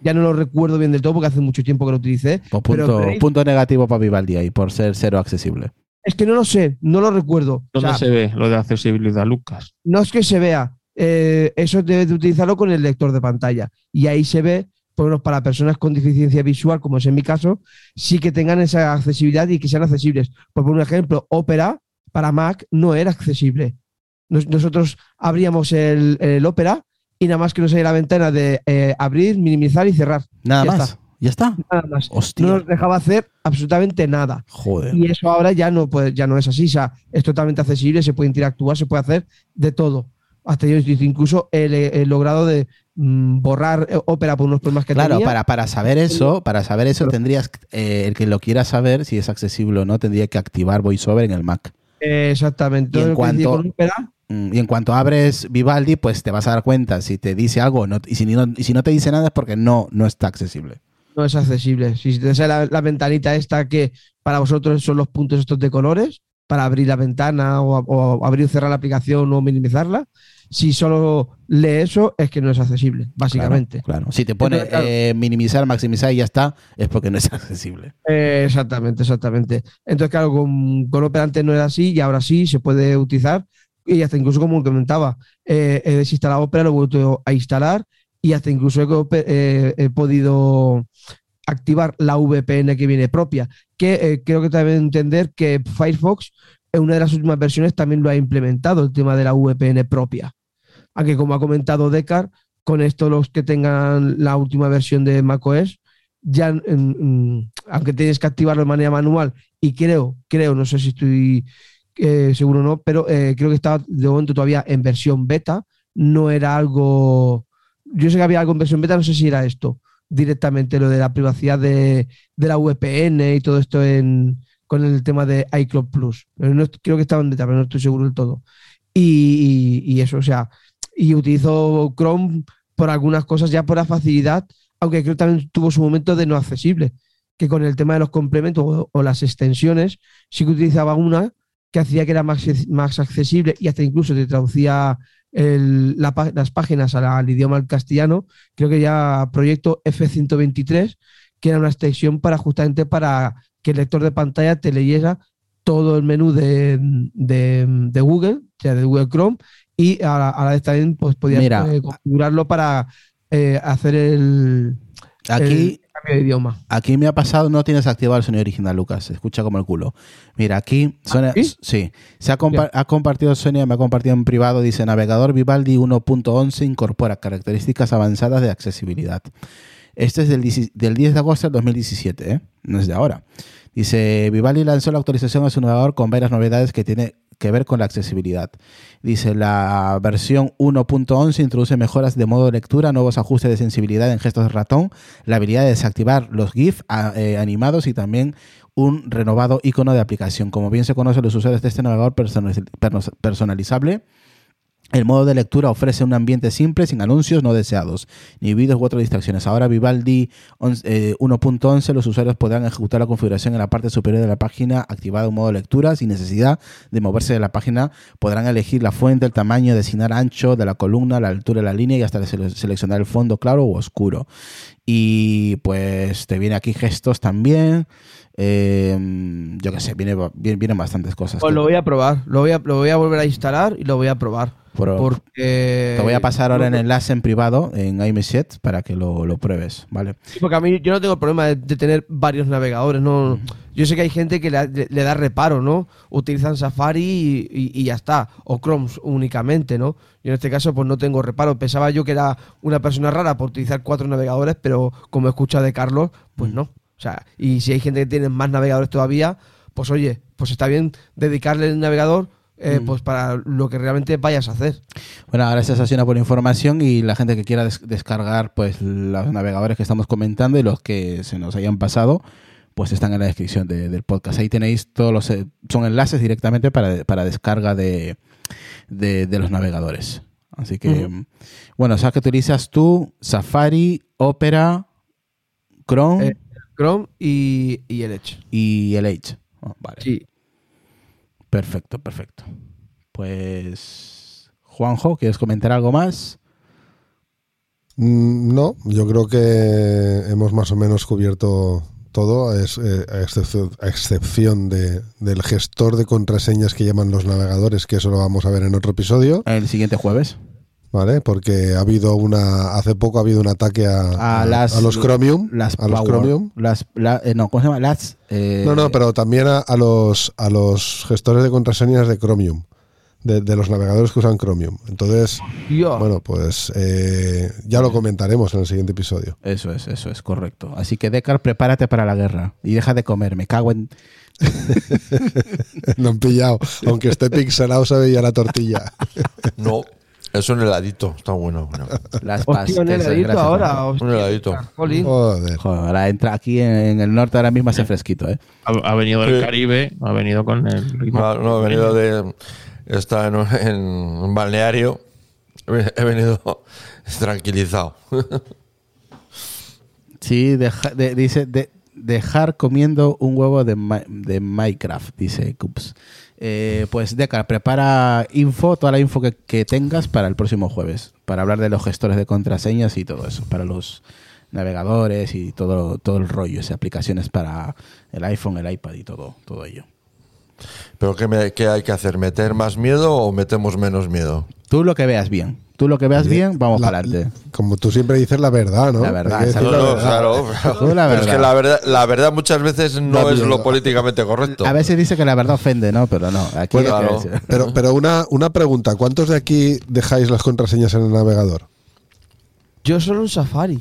Speaker 7: ya no lo recuerdo bien del todo porque hace mucho tiempo que lo utilicé.
Speaker 2: Pues
Speaker 7: Pero
Speaker 2: punto,
Speaker 7: Brave-
Speaker 2: punto negativo para Vivaldi ahí, por ser cero accesible.
Speaker 7: Es que no lo sé, no lo recuerdo. O
Speaker 5: ¿Dónde
Speaker 7: sea,
Speaker 5: se ve lo de accesibilidad, Lucas?
Speaker 7: no es que se vea, eh, eso debes de utilizarlo con el lector de pantalla. Y ahí se ve, por lo menos para personas con deficiencia visual, como es en mi caso, sí que tengan esa accesibilidad y que sean accesibles. Por poner un ejemplo, Opera para Mac no era accesible. Nos- nosotros abríamos el, el Opera y nada más que nos salía la ventana de eh, abrir, minimizar y cerrar.
Speaker 2: Nada
Speaker 7: Ya
Speaker 2: más.
Speaker 7: está.
Speaker 2: ¿Ya está?
Speaker 7: Nada más.
Speaker 2: Hostia.
Speaker 7: No nos dejaba hacer absolutamente nada.
Speaker 2: Joder.
Speaker 7: Y eso ahora ya no, puede, ya no es así. O sea, es totalmente accesible, se puede interactuar, se puede hacer de todo. Hasta yo incluso he, he logrado de mm, borrar eh, Opera por unos problemas que
Speaker 2: Claro,
Speaker 7: tenía.
Speaker 2: para, para saber eso, para saber eso tendrías, eh, el que lo quiera saber si es accesible o no, tendría que activar VoiceOver en el Mac.
Speaker 7: Eh, exactamente.
Speaker 2: Y en cuanto- Mm, Y en cuanto abres Vivaldi, pues te vas a dar cuenta si te dice algo no, y, si no, y si no te dice nada es porque no, no está accesible.
Speaker 7: no es accesible. Si te sale la, la ventanita esta que para vosotros son los puntos estos de colores, para abrir la ventana o, o abrir o cerrar la aplicación o minimizarla, si solo lee eso es que no es accesible, básicamente.
Speaker 2: Claro, claro. Si te pone
Speaker 7: Entonces, claro.
Speaker 2: eh, minimizar, maximizar y ya está, es porque no es accesible.
Speaker 7: Eh, exactamente, exactamente. Entonces, claro, con, con Opera antes no era así y ahora sí se puede utilizar. Y hasta incluso, como comentaba, eh, he desinstalado Opera, lo he vuelto a instalar y hasta incluso he, podido activar la VPN que viene propia, que eh, creo que también entender que Firefox en una de las últimas versiones también lo ha implementado, el tema de la VPN propia. Aunque como ha comentado Decar, con esto los que tengan la última versión de macOS, ya, mm, mm, aunque tienes que activarlo de manera manual, y creo, creo, no sé si estoy eh, seguro o no, pero eh, creo que estaba de momento todavía en versión beta, no era algo, yo sé que había algo en versión beta, no sé si era esto, directamente lo de la privacidad de, la VPN y todo esto con el tema de iCloud Plus. No creo que estaba en beta, pero no estoy seguro del todo. Y eso, o sea, y utilizo Chrome por algunas cosas ya por la facilidad, aunque creo que también tuvo su momento de no accesible, que con el tema de los complementos o, las extensiones, sí que utilizaba una que hacía que era más, más accesible y hasta incluso te traducía las páginas al, idioma castellano, creo que ya proyecto F123, que era una extensión para justamente para que el lector de pantalla te leyera todo el menú de, de- de Google, o sea, de Google Chrome, y a la, a la vez también pues, podías
Speaker 2: Mira.
Speaker 7: eh, configurarlo para eh, hacer el,
Speaker 2: Aquí,
Speaker 7: el cambio de idioma.
Speaker 2: aquí me ha pasado, no tienes activado el sonido original, Lucas. Se escucha como el culo. Mira, aquí, Sonia,
Speaker 7: ¿sí?
Speaker 2: sí, se ha, compa- ha compartido Sonia, me ha compartido en privado, dice navegador Vivaldi 1.11 incorpora características avanzadas de accesibilidad. Este es del, 10 del 10 de agosto del 2017, ¿eh? no es de ahora. Dice, Vivaldi lanzó la actualización a su navegador con varias novedades que tiene que ver con la accesibilidad. Dice, la versión 1.11 introduce mejoras de modo de lectura, nuevos ajustes de sensibilidad en gestos de ratón, la habilidad de desactivar los GIF a- eh, animados y también un renovado icono de aplicación. Como bien se conoce, los usuarios de este navegador personalizable el modo de lectura ofrece un ambiente simple, sin anuncios no deseados, ni vídeos u otras distracciones. Ahora Vivaldi 11, eh, 1.11, los usuarios podrán ejecutar la configuración en la parte superior de la página, activada un modo lectura, sin necesidad de moverse de la página. Podrán elegir la fuente, el tamaño, designar ancho de la columna, la altura de la línea y hasta sele- seleccionar el fondo claro o oscuro. Y pues te viene aquí gestos también. Eh, yo qué sé, viene, vienen, vienen bastantes cosas.
Speaker 7: Pues lo voy a probar, lo voy a, lo voy a volver a instalar y lo voy a probar. Porque
Speaker 2: Te voy a pasar ahora el enlace en privado en iMessage para que lo, lo pruebes, ¿vale?
Speaker 7: Sí, porque a mí yo no tengo problema de, de tener varios navegadores, no. Yo sé que hay gente que le, le da reparo, ¿no? Utilizan Safari y, y- y ya está, o Chrome únicamente, ¿no? Yo en este caso pues no tengo reparo. Pensaba yo que era una persona rara por utilizar cuatro navegadores, pero como he escuchado de Carlos, pues no. O sea, y si hay gente que tiene más navegadores todavía, pues oye, pues está bien dedicarle el navegador eh, pues para lo que realmente vayas a hacer.
Speaker 2: Bueno, gracias Asina por la información y la gente que quiera des- descargar pues los navegadores que estamos comentando y los que se nos hayan pasado, pues están en la descripción de- del podcast. Ahí tenéis todos los eh, son enlaces directamente para, para descarga de, de, de los navegadores. Así que, bueno, o sea que utilizas tú Safari, Opera, Chrome
Speaker 7: Eh, Chrome y, y el Edge.
Speaker 2: y el Edge. Oh, vale.
Speaker 7: Sí.
Speaker 2: Perfecto, perfecto. Pues, Juanjo, ¿quieres comentar algo más?
Speaker 3: Mm, No, yo creo que hemos más o menos cubierto todo, eh, a excepción, a excepción de, del gestor de contraseñas que llaman los navegadores, que eso lo vamos a ver en otro episodio,
Speaker 2: El siguiente jueves.
Speaker 3: ¿Vale? Porque ha habido una, hace poco ha habido un ataque a,
Speaker 2: A las-
Speaker 3: a los Chromium,
Speaker 2: Las
Speaker 3: a los
Speaker 2: Power,
Speaker 3: Chromium.
Speaker 2: Las, la- eh, no, ¿cómo se llama? Las. eh,
Speaker 3: No, no, pero también a, a los a los gestores de contraseñas de Chromium, de, de los navegadores que usan Chromium. Entonces,
Speaker 7: Yo.
Speaker 3: bueno, pues eh, ya lo comentaremos en el siguiente episodio.
Speaker 2: Eso es, eso es correcto. Así que, Decar, prepárate para la guerra y deja de comer. Me cago en.
Speaker 3: Lo han pillado, aunque esté pixelado se veía la tortilla.
Speaker 4: No, es un heladito, está bueno. bueno.
Speaker 2: Las
Speaker 7: Hostia, un
Speaker 2: pastas,
Speaker 7: heladito
Speaker 2: gracias,
Speaker 7: ahora. Hostia,
Speaker 4: Un heladito.
Speaker 7: jolín.
Speaker 3: Joder.
Speaker 2: Joder, ahora entra aquí en, en el norte ahora mismo hace fresquito, ¿eh?
Speaker 5: Ha, ha venido del
Speaker 4: Sí.
Speaker 5: Caribe, ha venido con el ritmo.
Speaker 4: No, no, he venido de. Está en un, en un balneario. He venido tranquilizado.
Speaker 2: Sí, deja- de- dice de- dejar comiendo un huevo de, de Minecraft, dice Cups. Eh, pues Decar, prepara info, toda la info que, que tengas para el próximo jueves, para hablar de los gestores de contraseñas y todo eso, para los navegadores y todo, todo el rollo, esas aplicaciones para el iPhone, el iPad y todo, todo ello.
Speaker 4: ¿Pero qué, me- qué hay que hacer? ¿Meter más miedo o metemos menos miedo?
Speaker 2: Tú lo que veas bien, tú lo que veas bien, vamos
Speaker 3: La-
Speaker 2: para adelante.
Speaker 3: Como tú siempre dices la verdad, ¿no?
Speaker 2: La verdad,
Speaker 3: decir
Speaker 2: exacto.
Speaker 3: la verdad.
Speaker 4: claro.
Speaker 2: Tú la
Speaker 4: Pero es
Speaker 2: verdad.
Speaker 4: que la verdad, la verdad muchas veces no es lo políticamente correcto.
Speaker 2: A veces dice que la verdad ofende, ¿no? Pero no, aquí
Speaker 3: Bueno,
Speaker 4: claro.
Speaker 3: Pero, pero una, una pregunta, ¿cuántos de aquí dejáis las contraseñas en el navegador?
Speaker 7: Yo solo un Safari.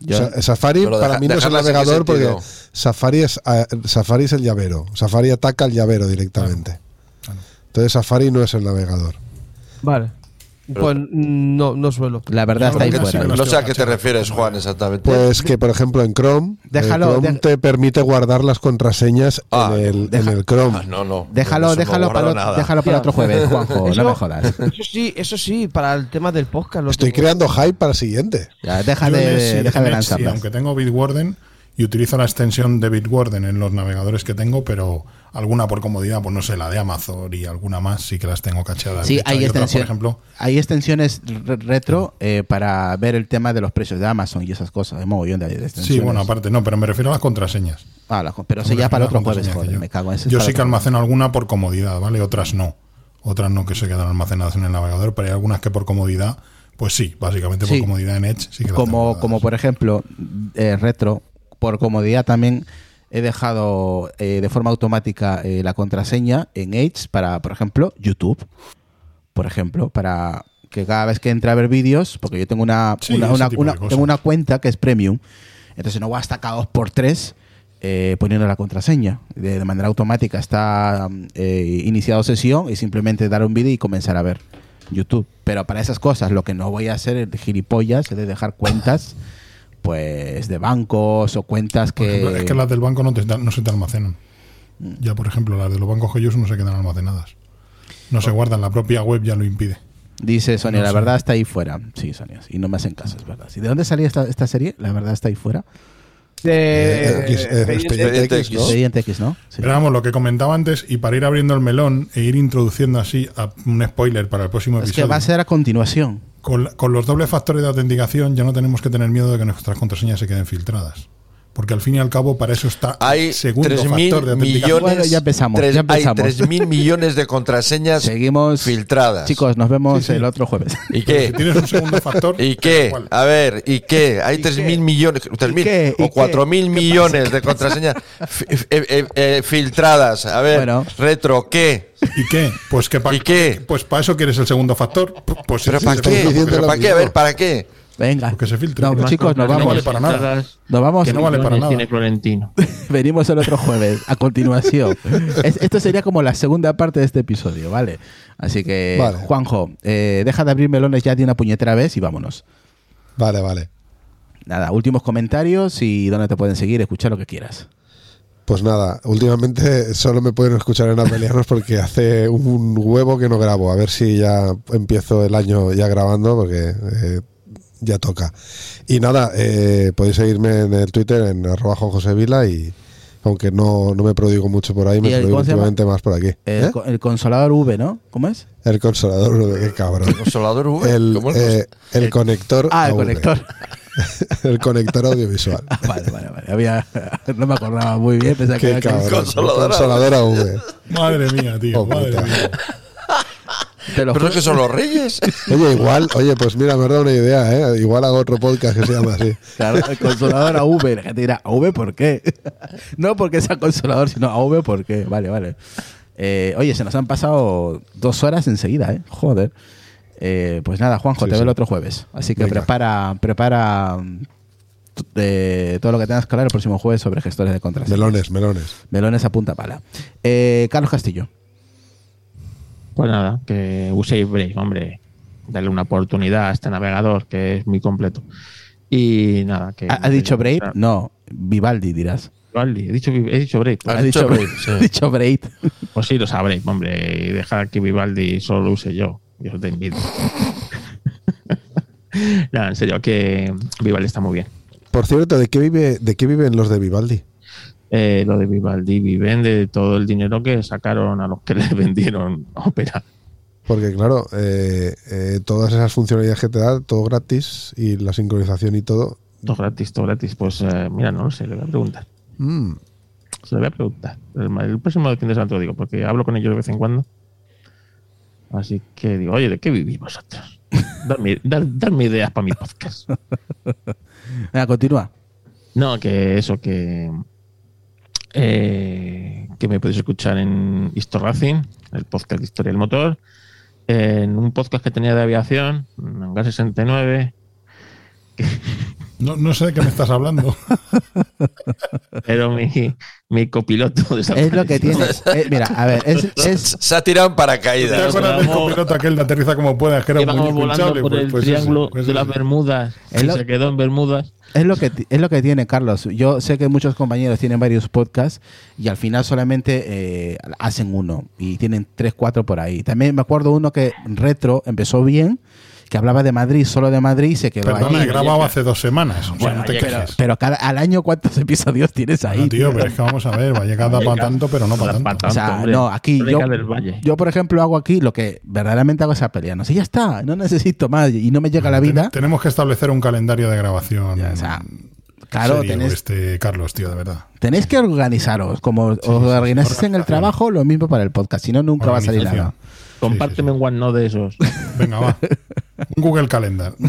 Speaker 2: Yo-
Speaker 3: O sea, Safari para mí no es el navegador porque. Safari es, eh, Safari es el llavero. Safari ataca al llavero directamente. Entonces Safari no es el navegador.
Speaker 7: Vale. Pues no, no suelo.
Speaker 2: La verdad está ahí fuera.
Speaker 6: sí.
Speaker 4: No sé a qué te refieres, Juan, exactamente.
Speaker 3: Pues que, por ejemplo, en Chrome, eh,
Speaker 2: Déjalo,
Speaker 3: Chrome
Speaker 2: de-
Speaker 3: te permite guardar las contraseñas
Speaker 4: Ah,
Speaker 3: en, el,
Speaker 2: deja-
Speaker 3: en el Chrome.
Speaker 4: Ah, no, no.
Speaker 2: Déjalo,
Speaker 4: no
Speaker 2: déjalo,
Speaker 4: guardo
Speaker 2: para, déjalo para otro jueves, Juanjo,
Speaker 7: Eso-
Speaker 2: no me jodas.
Speaker 7: Eso sí, eso sí, para el tema del podcast. Lo
Speaker 3: Estoy
Speaker 7: tengo.
Speaker 3: creando hype para el siguiente.
Speaker 2: Ya, deja de,
Speaker 6: sí,
Speaker 2: deja de
Speaker 6: sí, aunque tengo Bitwarden y utilizo la extensión de Bitwarden en los navegadores que tengo, pero alguna por comodidad, pues no sé, la de Amazon y alguna más sí que las tengo cacheadas.
Speaker 2: Sí, hay,
Speaker 6: otras, por ejemplo,
Speaker 2: hay extensiones re- retro eh, para ver el tema de los precios de Amazon y esas cosas. Hay mogollón de extensiones.
Speaker 6: sí, bueno, aparte, no, pero me refiero a las contraseñas.
Speaker 2: Ah, pero eso ya para otro jueves, joder,
Speaker 6: yo-
Speaker 2: me cago en.
Speaker 6: Yo sí que almaceno alguna por comodidad, ¿vale? Otras no. Otras no que se quedan almacenadas en el navegador, pero hay algunas que por comodidad, pues sí, básicamente
Speaker 2: Sí.
Speaker 6: por comodidad en Edge sí que las tengo
Speaker 2: como, como por ejemplo, eh, retro, por comodidad también he dejado eh, de forma automática eh, la contraseña en Edge para, por ejemplo, YouTube. Por ejemplo, para que cada vez que entre a ver vídeos, porque yo tengo una,
Speaker 6: Sí,
Speaker 2: una, una- tengo una cuenta que es premium, entonces no voy hasta cada dos por tres eh, poniendo la contraseña. De, de manera automática está eh, iniciado sesión y simplemente dar un vídeo y comenzar a ver YouTube. Pero para esas cosas lo que no voy a hacer es gilipollas, es de dejar cuentas pues de bancos o cuentas
Speaker 6: Por
Speaker 2: que...
Speaker 6: ejemplo, es que las del banco no, te, no se te almacenan.
Speaker 2: Mm.
Speaker 6: Ya, por ejemplo, las de los bancos que yo uso no se quedan almacenadas. No se guardan, la propia web ya lo impide.
Speaker 2: Dice Sonia,
Speaker 6: No
Speaker 2: la
Speaker 6: sé.
Speaker 2: verdad está ahí fuera. Sí, Sonia, y no me hacen caso, es verdad. ¿Y de dónde salía esta, esta serie? La verdad está ahí fuera.
Speaker 7: De-
Speaker 3: Eh, X, eh,
Speaker 7: Expediente-
Speaker 3: X, ¿no?
Speaker 6: Pero vamos, lo que comentaba antes, y para ir abriendo el melón e ir introduciendo así a un spoiler para el próximo
Speaker 2: Es que
Speaker 6: episodio.
Speaker 2: va a ser a continuación.
Speaker 6: Con, con los dobles factores de autenticación ya no tenemos que tener miedo de que nuestras contraseñas se queden filtradas. Porque al fin y al cabo para eso está
Speaker 4: Hay
Speaker 6: el segundo
Speaker 4: 3.000
Speaker 6: factor de
Speaker 4: millones,
Speaker 2: Bueno, ya empezamos,
Speaker 4: tres-
Speaker 2: ya empezamos.
Speaker 4: Hay 3.000 millones de contraseñas
Speaker 2: Seguimos.
Speaker 4: filtradas.
Speaker 2: Chicos, nos vemos
Speaker 6: Sí, sí.
Speaker 2: el otro jueves.
Speaker 4: ¿Y
Speaker 6: Si
Speaker 4: qué?
Speaker 6: tienes un segundo factor,
Speaker 4: ¿Y qué? A ver, ¿y qué? Hay
Speaker 7: ¿Y
Speaker 4: 3.000
Speaker 7: qué?
Speaker 4: millones, 3.000
Speaker 2: qué? ¿Y
Speaker 4: o
Speaker 2: qué?
Speaker 4: 4.000 millones de contraseñas fi- eh, eh, eh, filtradas. A ver,
Speaker 2: Bueno.
Speaker 4: retro, ¿qué?
Speaker 6: ¿Y qué? Pues que pa-
Speaker 4: ¿Y qué?
Speaker 6: Pues para eso quieres el segundo factor. Pues
Speaker 4: ¿Pero
Speaker 6: sí,
Speaker 4: para qué?
Speaker 6: filtra,
Speaker 3: diciendo
Speaker 4: ¿Pero
Speaker 3: lo
Speaker 4: para qué? A ver, ¿para qué?
Speaker 2: Venga.
Speaker 6: Porque se filtre.
Speaker 2: No, chicos, nos vamos.
Speaker 6: no vale para nada.
Speaker 2: Nos vamos.
Speaker 6: Que no vale para nada.
Speaker 5: Tiene Florentino.
Speaker 2: Venimos el otro jueves, a continuación. Es- esto sería como la segunda parte de este episodio, ¿vale? Así que,
Speaker 3: Vale.
Speaker 2: Juanjo, eh, deja de abrir melones ya de una puñetera vez y vámonos.
Speaker 3: Vale, vale.
Speaker 2: Nada, últimos comentarios y dónde te pueden seguir, escuchar lo que quieras.
Speaker 3: Pues nada, últimamente solo me pueden escuchar en Apelianos porque hace un huevo que no grabo. A ver si ya empiezo el año ya grabando porque eh, ya toca. Y nada, eh, podéis seguirme en el Twitter en arroba Juan José Vila y aunque no, no me prodigo mucho por ahí, me
Speaker 2: ¿Y el-
Speaker 3: prodigo últimamente más por aquí.
Speaker 2: El,
Speaker 3: ¿Eh?
Speaker 2: el consolador V, ¿no? ¿Cómo es?
Speaker 3: El consolador, qué cabrón.
Speaker 4: Consolador V.
Speaker 3: El,
Speaker 4: ¿cómo es?
Speaker 3: eh, el conector
Speaker 2: Ah, el
Speaker 3: AV.
Speaker 2: conector.
Speaker 3: el conector audiovisual.
Speaker 2: Ah, vale, vale, vale. Había, no me acordaba muy bien. Pensaba que era
Speaker 3: El consolador AV.
Speaker 6: Madre mía, tío,
Speaker 3: Oh,
Speaker 6: madre
Speaker 3: puta.
Speaker 6: mía.
Speaker 2: Te lo
Speaker 4: Pero es que son los reyes.
Speaker 3: Oye, igual, oye, pues mira, me has dado una idea, ¿eh? Igual hago otro podcast que se llama así.
Speaker 2: Claro, el consolador AV. La gente dirá, ¿AV por qué? no porque sea consolador, sino AV por qué. Vale, vale. Eh, oye, se nos han pasado dos horas enseguida, ¿eh? Joder. Eh, pues nada, Juanjo,
Speaker 3: Sí,
Speaker 2: te veo
Speaker 3: sí.
Speaker 2: el otro jueves. Así que
Speaker 3: Venga.
Speaker 2: prepara, prepara de todo lo que tengas que hablar el próximo jueves sobre gestores de contraseñas.
Speaker 3: Melones, melones.
Speaker 2: Melones a punta pala. Eh, Carlos Castillo.
Speaker 5: Pues nada, que uséis Brave, hombre. Darle una oportunidad a este navegador que es muy completo. Y nada, que.
Speaker 2: ¿Ha, ha dicho Brave? No, Vivaldi dirás.
Speaker 5: Vivaldi, he dicho, he dicho Brave.
Speaker 2: Ha
Speaker 4: dicho
Speaker 2: dicho,
Speaker 4: Brave, sí.
Speaker 2: ha dicho Brave.
Speaker 5: Pues sí, lo sabréis, hombre. Y dejar que Vivaldi solo lo use yo. Yo te invito. Nada, en serio, que Vivaldi está muy bien.
Speaker 3: Por cierto, ¿de qué, vive, ¿de qué viven los de Vivaldi?
Speaker 5: Eh, lo de Vivaldi viven de todo el dinero que sacaron a los que les vendieron ópera.
Speaker 3: Porque claro, eh, eh, todas esas funcionalidades que te da, todo gratis y la sincronización y todo.
Speaker 5: Todo gratis, todo gratis. Pues mira, no lo sé, le voy a preguntar.
Speaker 3: mm,
Speaker 5: Se lo voy a preguntar. El, el próximo fin de semana te lo digo, porque hablo con ellos de vez en cuando. Así que digo, oye, ¿de qué vivís vosotros? Dadme, dad- dadme ideas para mi podcast.
Speaker 2: Venga, continúa.
Speaker 5: No, que eso, que. Eh, que me podéis escuchar en Histo Racing, el podcast de Historia del Motor, en un podcast que tenía de aviación, en Hangar 69,
Speaker 6: No, no sé de qué me estás hablando.
Speaker 5: pero mi, mi copiloto
Speaker 2: Es lo que tiene. eh, mira, a ver, es, es-
Speaker 4: Se ha tirado en
Speaker 6: ¿Te
Speaker 4: paracaídas.
Speaker 6: acuerdas del
Speaker 5: vamos-
Speaker 6: copiloto aquel de aterriza como puedas, que era muñeco
Speaker 5: volando
Speaker 6: hinchable?
Speaker 5: por
Speaker 6: Pues-
Speaker 5: el
Speaker 6: pues
Speaker 5: triángulo
Speaker 6: pues
Speaker 5: de las. Bermudas
Speaker 2: lo-
Speaker 5: se quedó en Bermudas.
Speaker 2: Es lo que es lo que tiene Carlos. Yo sé que muchos compañeros tienen varios podcasts y al final solamente eh, hacen uno y tienen tres, cuatro por ahí. También me acuerdo uno que retro empezó bien, que hablaba de Madrid, solo de Madrid y se quedó
Speaker 6: Perdona, he grabado hace dos semanas. O sea,
Speaker 5: Bueno,
Speaker 6: no te quejes.
Speaker 2: Pero cada, al año cuántos episodios tienes ahí.
Speaker 6: No, tío, pero es que vamos a ver, va a llegar para tanto, pero no para
Speaker 5: Pa'
Speaker 6: tanto.
Speaker 2: O sea,
Speaker 5: hombre.
Speaker 2: no, aquí yo, yo, por ejemplo, hago aquí lo que verdaderamente hago es a pelear. No sé, ya está, no necesito más y no me llega la vida.
Speaker 6: Ten- Tenemos que establecer un calendario de grabación.
Speaker 2: Ya, o sea, claro,
Speaker 6: serio,
Speaker 2: tenés,
Speaker 6: este Carlos, tío, de verdad.
Speaker 2: tenéis que organizaros. Como os organizáis en el trabajo, lo mismo para el podcast. Si no, nunca va a salir nada.
Speaker 5: Compárteme un OneNote de esos.
Speaker 6: Venga, va. Un Google Calendar.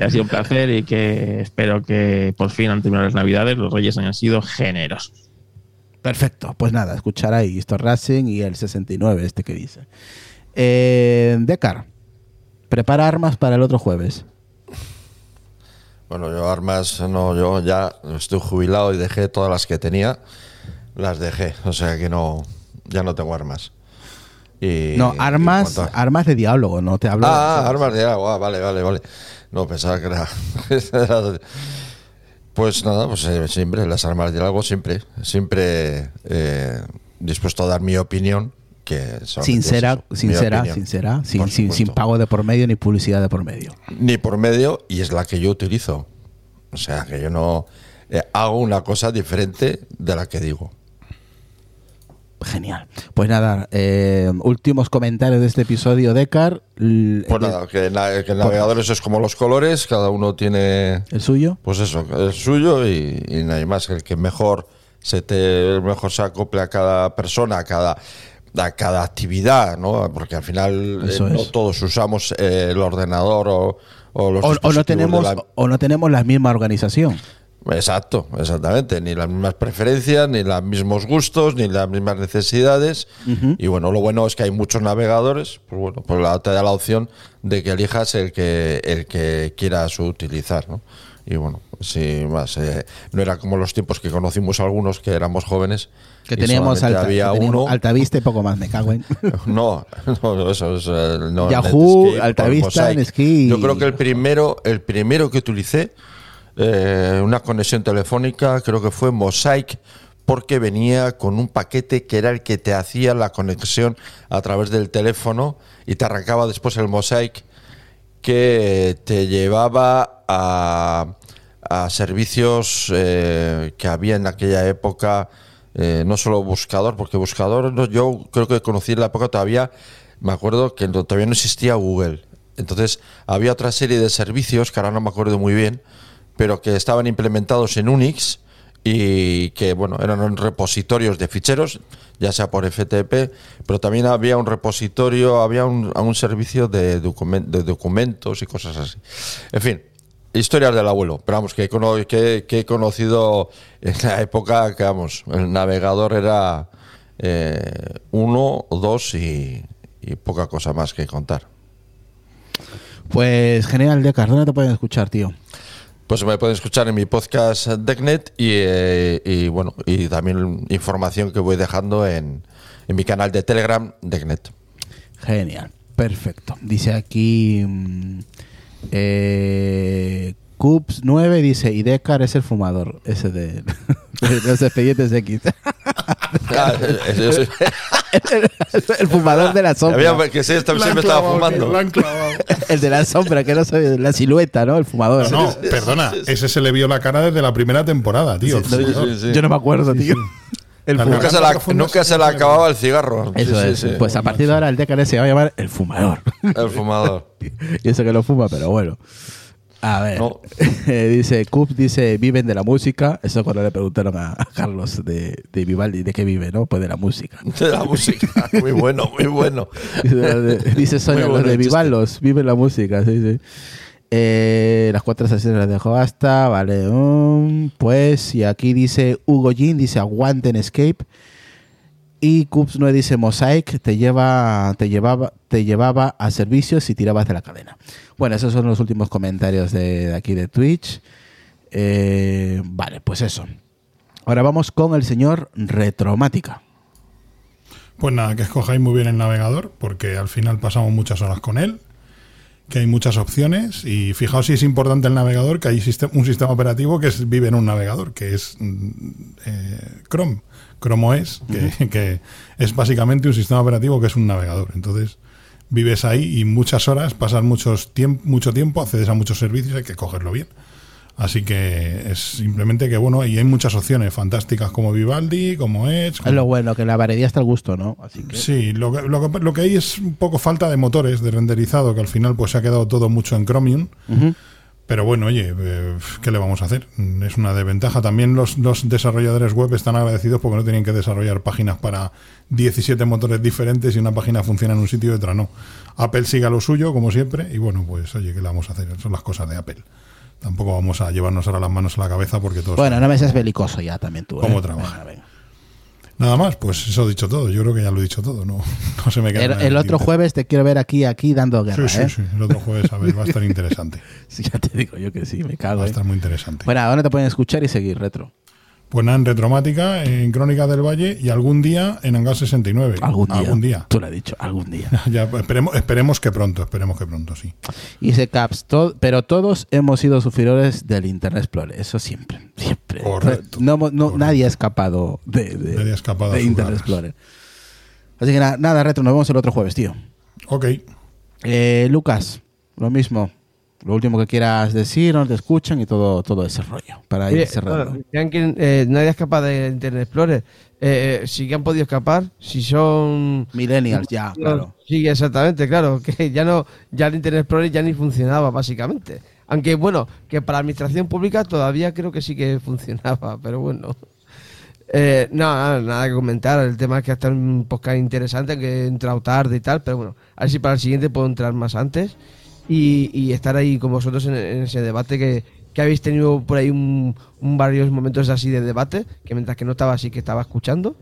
Speaker 5: ha sido un placer y que espero que por fin han terminado las navidades, los reyes hayan sido generosos.
Speaker 2: Perfecto, pues nada, escuchar ahí esto Racing y el 69, este que dice. Eh, Decar, prepara armas para el otro jueves.
Speaker 4: Bueno, yo armas, no, yo ya estoy jubilado y dejé todas las que tenía, las dejé, o sea que no, ya no tengo armas. Y,
Speaker 2: No, armas, armas de diálogo, no te hablo.
Speaker 4: Ah, armas de agua, vale, vale, vale. No, pensaba que era... pues nada, pues eh, siempre, las armas de algo, siempre, siempre eh, dispuesto a dar mi opinión, que
Speaker 2: sincera,
Speaker 4: es eso,
Speaker 2: sincera, sincera, sin, sin, sin pago de por medio ni publicidad de por medio.
Speaker 4: Ni por medio, y es la que yo utilizo. O sea, que yo no eh, hago una cosa diferente de la que digo.
Speaker 2: Genial. Pues nada, eh, últimos comentarios de este episodio, Decar.
Speaker 4: Pues nada, que, na- que el navegador eso es como los colores, cada uno tiene
Speaker 2: ¿El suyo?
Speaker 4: Pues eso, el suyo y, y nadie más. El que mejor se te el mejor se acople a cada persona, a cada a cada actividad, ¿no? Porque al final eh, no todos usamos eh, el ordenador o, o los
Speaker 2: O, o no tenemos,
Speaker 4: de la-
Speaker 2: o no tenemos la misma organización.
Speaker 4: Exacto, exactamente. Ni las mismas preferencias, ni los mismos gustos, ni las mismas necesidades. Y bueno, lo bueno es que hay muchos navegadores, pues bueno, pues la, te da la opción de que elijas el que, el que quieras utilizar, ¿no? Y bueno, sí, más. eh, no era como los tiempos que conocimos algunos que éramos jóvenes.
Speaker 2: Que teníamos, alta,
Speaker 4: había
Speaker 2: que teníamos
Speaker 4: uno.
Speaker 2: Altavista y poco más, me cago en.
Speaker 4: No, no, eso es. eh, no,
Speaker 2: Yahoo,
Speaker 4: Netscape,
Speaker 2: Altavista.
Speaker 4: Yo creo que el primero, el primero que utilicé eh, una conexión telefónica, creo que fue Mosaic, porque venía con un paquete que era el que te hacía la conexión a través del teléfono y te arrancaba después el Mosaic que te llevaba a, servicios eh, que había en aquella época, eh, no solo buscador, porque buscador no, yo creo que conocí en la época todavía, me acuerdo que todavía no existía Google. Entonces había otra serie de servicios que ahora no me acuerdo muy bien, pero que estaban implementados en Unix y que bueno eran repositorios de ficheros, ya sea por FTP, pero también había un repositorio, había un, un servicio de, documen- de documentos y cosas así. En fin, historias del abuelo, pero vamos, que que- que he conocido en la época que vamos, el navegador era eh, uno dos y, poca cosa más que contar.
Speaker 2: Pues genial, Decar, ¿dónde te pueden escuchar, tío?
Speaker 4: Pues me pueden escuchar en mi podcast DeckNet y, eh, bueno y también información que voy dejando en, en mi canal de Telegram DeckNet.
Speaker 2: Genial, perfecto. Dice aquí mm, eh, Cups 9 dice, y Decar es el fumador, ese de, de los expedientes X. El fumador de la sombra.
Speaker 4: Había- que sí,
Speaker 6: La
Speaker 4: siempre estaba fumando.
Speaker 2: El de la sombra, que no sabe, la silueta, ¿no? El fumador.
Speaker 6: No, no, perdona, ese se le vio la cara desde la primera temporada, tío. el
Speaker 4: Sí,
Speaker 6: fumador.
Speaker 4: sí, sí.
Speaker 2: Yo no me acuerdo, tío. El.
Speaker 4: Nunca se, la, nunca se le acababa el cigarro.
Speaker 2: Eso
Speaker 4: Sí,
Speaker 2: es.
Speaker 4: sí, sí.
Speaker 2: Pues a partir de ahora el Decar se va a llamar el fumador.
Speaker 4: El fumador.
Speaker 2: y eso que lo fuma, pero bueno. A ver.
Speaker 4: No.
Speaker 2: dice, Cup dice, viven de la música. Eso cuando le preguntaron a, a Carlos de, de Vivaldi de qué vive, ¿no? Pues de la música.
Speaker 4: De la música. Muy bueno, muy bueno.
Speaker 2: Dice, Sonia,
Speaker 4: Muy
Speaker 2: los
Speaker 4: bueno
Speaker 2: de. Vivalos, viven la música, sí, sí. Eh, las cuatro estaciones las dejo hasta, vale. um, pues, y aquí dice Hugo Jin, dice aguanten escape. Y Cups 9 dice Mosaic te lleva, te llevaba, te llevaba a servicios y tirabas de la cadena. Bueno, esos son los últimos comentarios de, aquí de Twitch. Eh, vale, pues eso. Ahora vamos con el señor Retromática.
Speaker 6: Pues nada, que escojáis muy bien el navegador, porque al final pasamos muchas horas con él, que hay muchas opciones, y fijaos si es importante el navegador, que hay un sistema operativo que es- vive en un navegador, que es mm, eh, Chrome, Chrome OS, que, que es básicamente un sistema operativo que es un navegador. Entonces, vives ahí y muchas horas, pasas muchos tiemp- mucho tiempo, accedes a muchos servicios, hay que cogerlo bien. Así que es simplemente que, bueno, y hay muchas opciones fantásticas como Vivaldi, como Edge.
Speaker 2: Es
Speaker 6: como-
Speaker 2: lo bueno, que la variedad está al gusto, ¿no? Así que...
Speaker 6: Sí, lo que, lo, que, lo que hay es un poco falta de motores de renderizado, que al final pues se ha quedado todo mucho en Chromium. Pero bueno, oye, eh, ¿qué le vamos a hacer? Es una desventaja. También los, los desarrolladores web están agradecidos porque no tienen que desarrollar páginas para 17 motores diferentes y una página funciona en un sitio y otra no. Apple sigue a lo suyo, como siempre, y bueno, pues oye, ¿qué le vamos a hacer? Son las cosas de Apple. Tampoco vamos a llevarnos ahora las manos a la cabeza porque todos...
Speaker 2: Bueno, no me seas belicoso ya también tú. ¿eh?
Speaker 6: ¿Cómo trabaja?
Speaker 2: Venga, venga.
Speaker 6: Nada más, pues eso he dicho todo. Yo creo que ya lo he dicho todo. No, no se me queda
Speaker 2: El, otro jueves te quiero ver aquí, aquí dando guerra,
Speaker 6: Sí, sí,
Speaker 2: ¿eh?
Speaker 6: sí. El otro jueves, a ver, va a estar interesante.
Speaker 2: Sí, ya te digo yo que sí, me cago.
Speaker 6: Va a
Speaker 2: ¿eh?
Speaker 6: estar muy interesante.
Speaker 2: Bueno, ¿dónde te pueden escuchar y seguir, Retro?
Speaker 6: Pues nada, en Retromática, en Crónica del Valle y algún día en Hangar 69.
Speaker 2: Algún día.
Speaker 6: Algún día.
Speaker 2: Tú lo has dicho, algún día.
Speaker 6: Ya, esperemos, esperemos que pronto, esperemos que pronto, sí.
Speaker 2: Y dice Caps, to- pero todos hemos sido sufridores del Internet Explorer. Eso siempre, siempre.
Speaker 6: Correcto,
Speaker 2: No, no-
Speaker 6: correcto.
Speaker 2: nadie ha escapado de, de-
Speaker 6: Nadie ha escapado a
Speaker 2: de
Speaker 6: sus
Speaker 2: Internet. Explorer. Así que nada, nada, Retro, nos vemos el otro jueves, tío.
Speaker 6: Ok.
Speaker 2: Eh, Lucas, lo mismo. Lo último que quieras decir, no te escuchan y todo, todo ese rollo. Para ir cerrando.
Speaker 7: bueno, que eh, nadie es capaz de Internet Explorer. Eh, eh, sí que han podido escapar, si son...
Speaker 2: Millennials, ya, claro.
Speaker 7: Sí, exactamente, claro, que ya no, ya el Internet Explorer ya ni funcionaba, básicamente. Aunque bueno, que para la administración pública todavía creo que sí que funcionaba, pero bueno. Eh, no, nada, nada que comentar. El tema es que hasta un podcast interesante, que he entrado tarde y tal, pero bueno, a ver si para el siguiente puedo entrar más antes y, y estar ahí con vosotros en, ese debate que, que habéis tenido por ahí un, varios momentos así de debate, que mientras que no estaba así que estaba escuchando.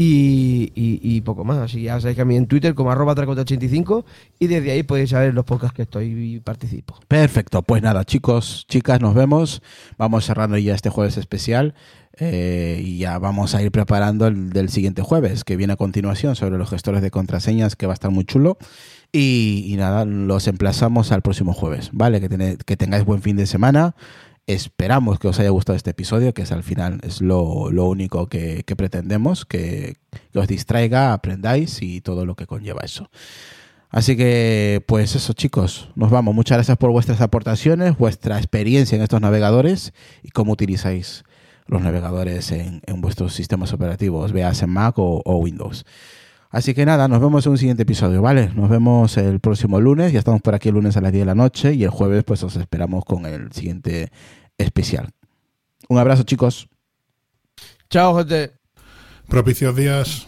Speaker 7: Y, y- poco más. Así ya sabéis que a mí en Twitter como arroba tracota85 y desde ahí podéis saber los podcasts que estoy y participo.
Speaker 2: Perfecto, pues nada, chicos, chicas, nos vemos. Vamos cerrando ya este jueves especial eh, y ya vamos a ir preparando el del siguiente jueves, que viene a continuación sobre los gestores de contraseñas, que va a estar muy chulo. Y, nada, los emplazamos al próximo jueves, ¿vale? Que, tene- que tengáis buen fin de semana Esperamos que os haya gustado este episodio, que es al final es lo, lo único que, que pretendemos, que, que os distraiga, aprendáis y todo lo que conlleva eso. Así que, pues eso, chicos, nos vamos. Muchas gracias por vuestras aportaciones, vuestra experiencia en estos navegadores y cómo utilizáis los navegadores en, vuestros sistemas operativos, veas en Mac o, o Windows. Así que nada, nos vemos en un siguiente episodio, ¿vale? Nos vemos el próximo lunes, ya estamos por aquí el lunes a las 10 de la noche y el jueves pues os esperamos con el siguiente especial. Un abrazo chicos.
Speaker 7: Chao, gente.
Speaker 6: Propicios días.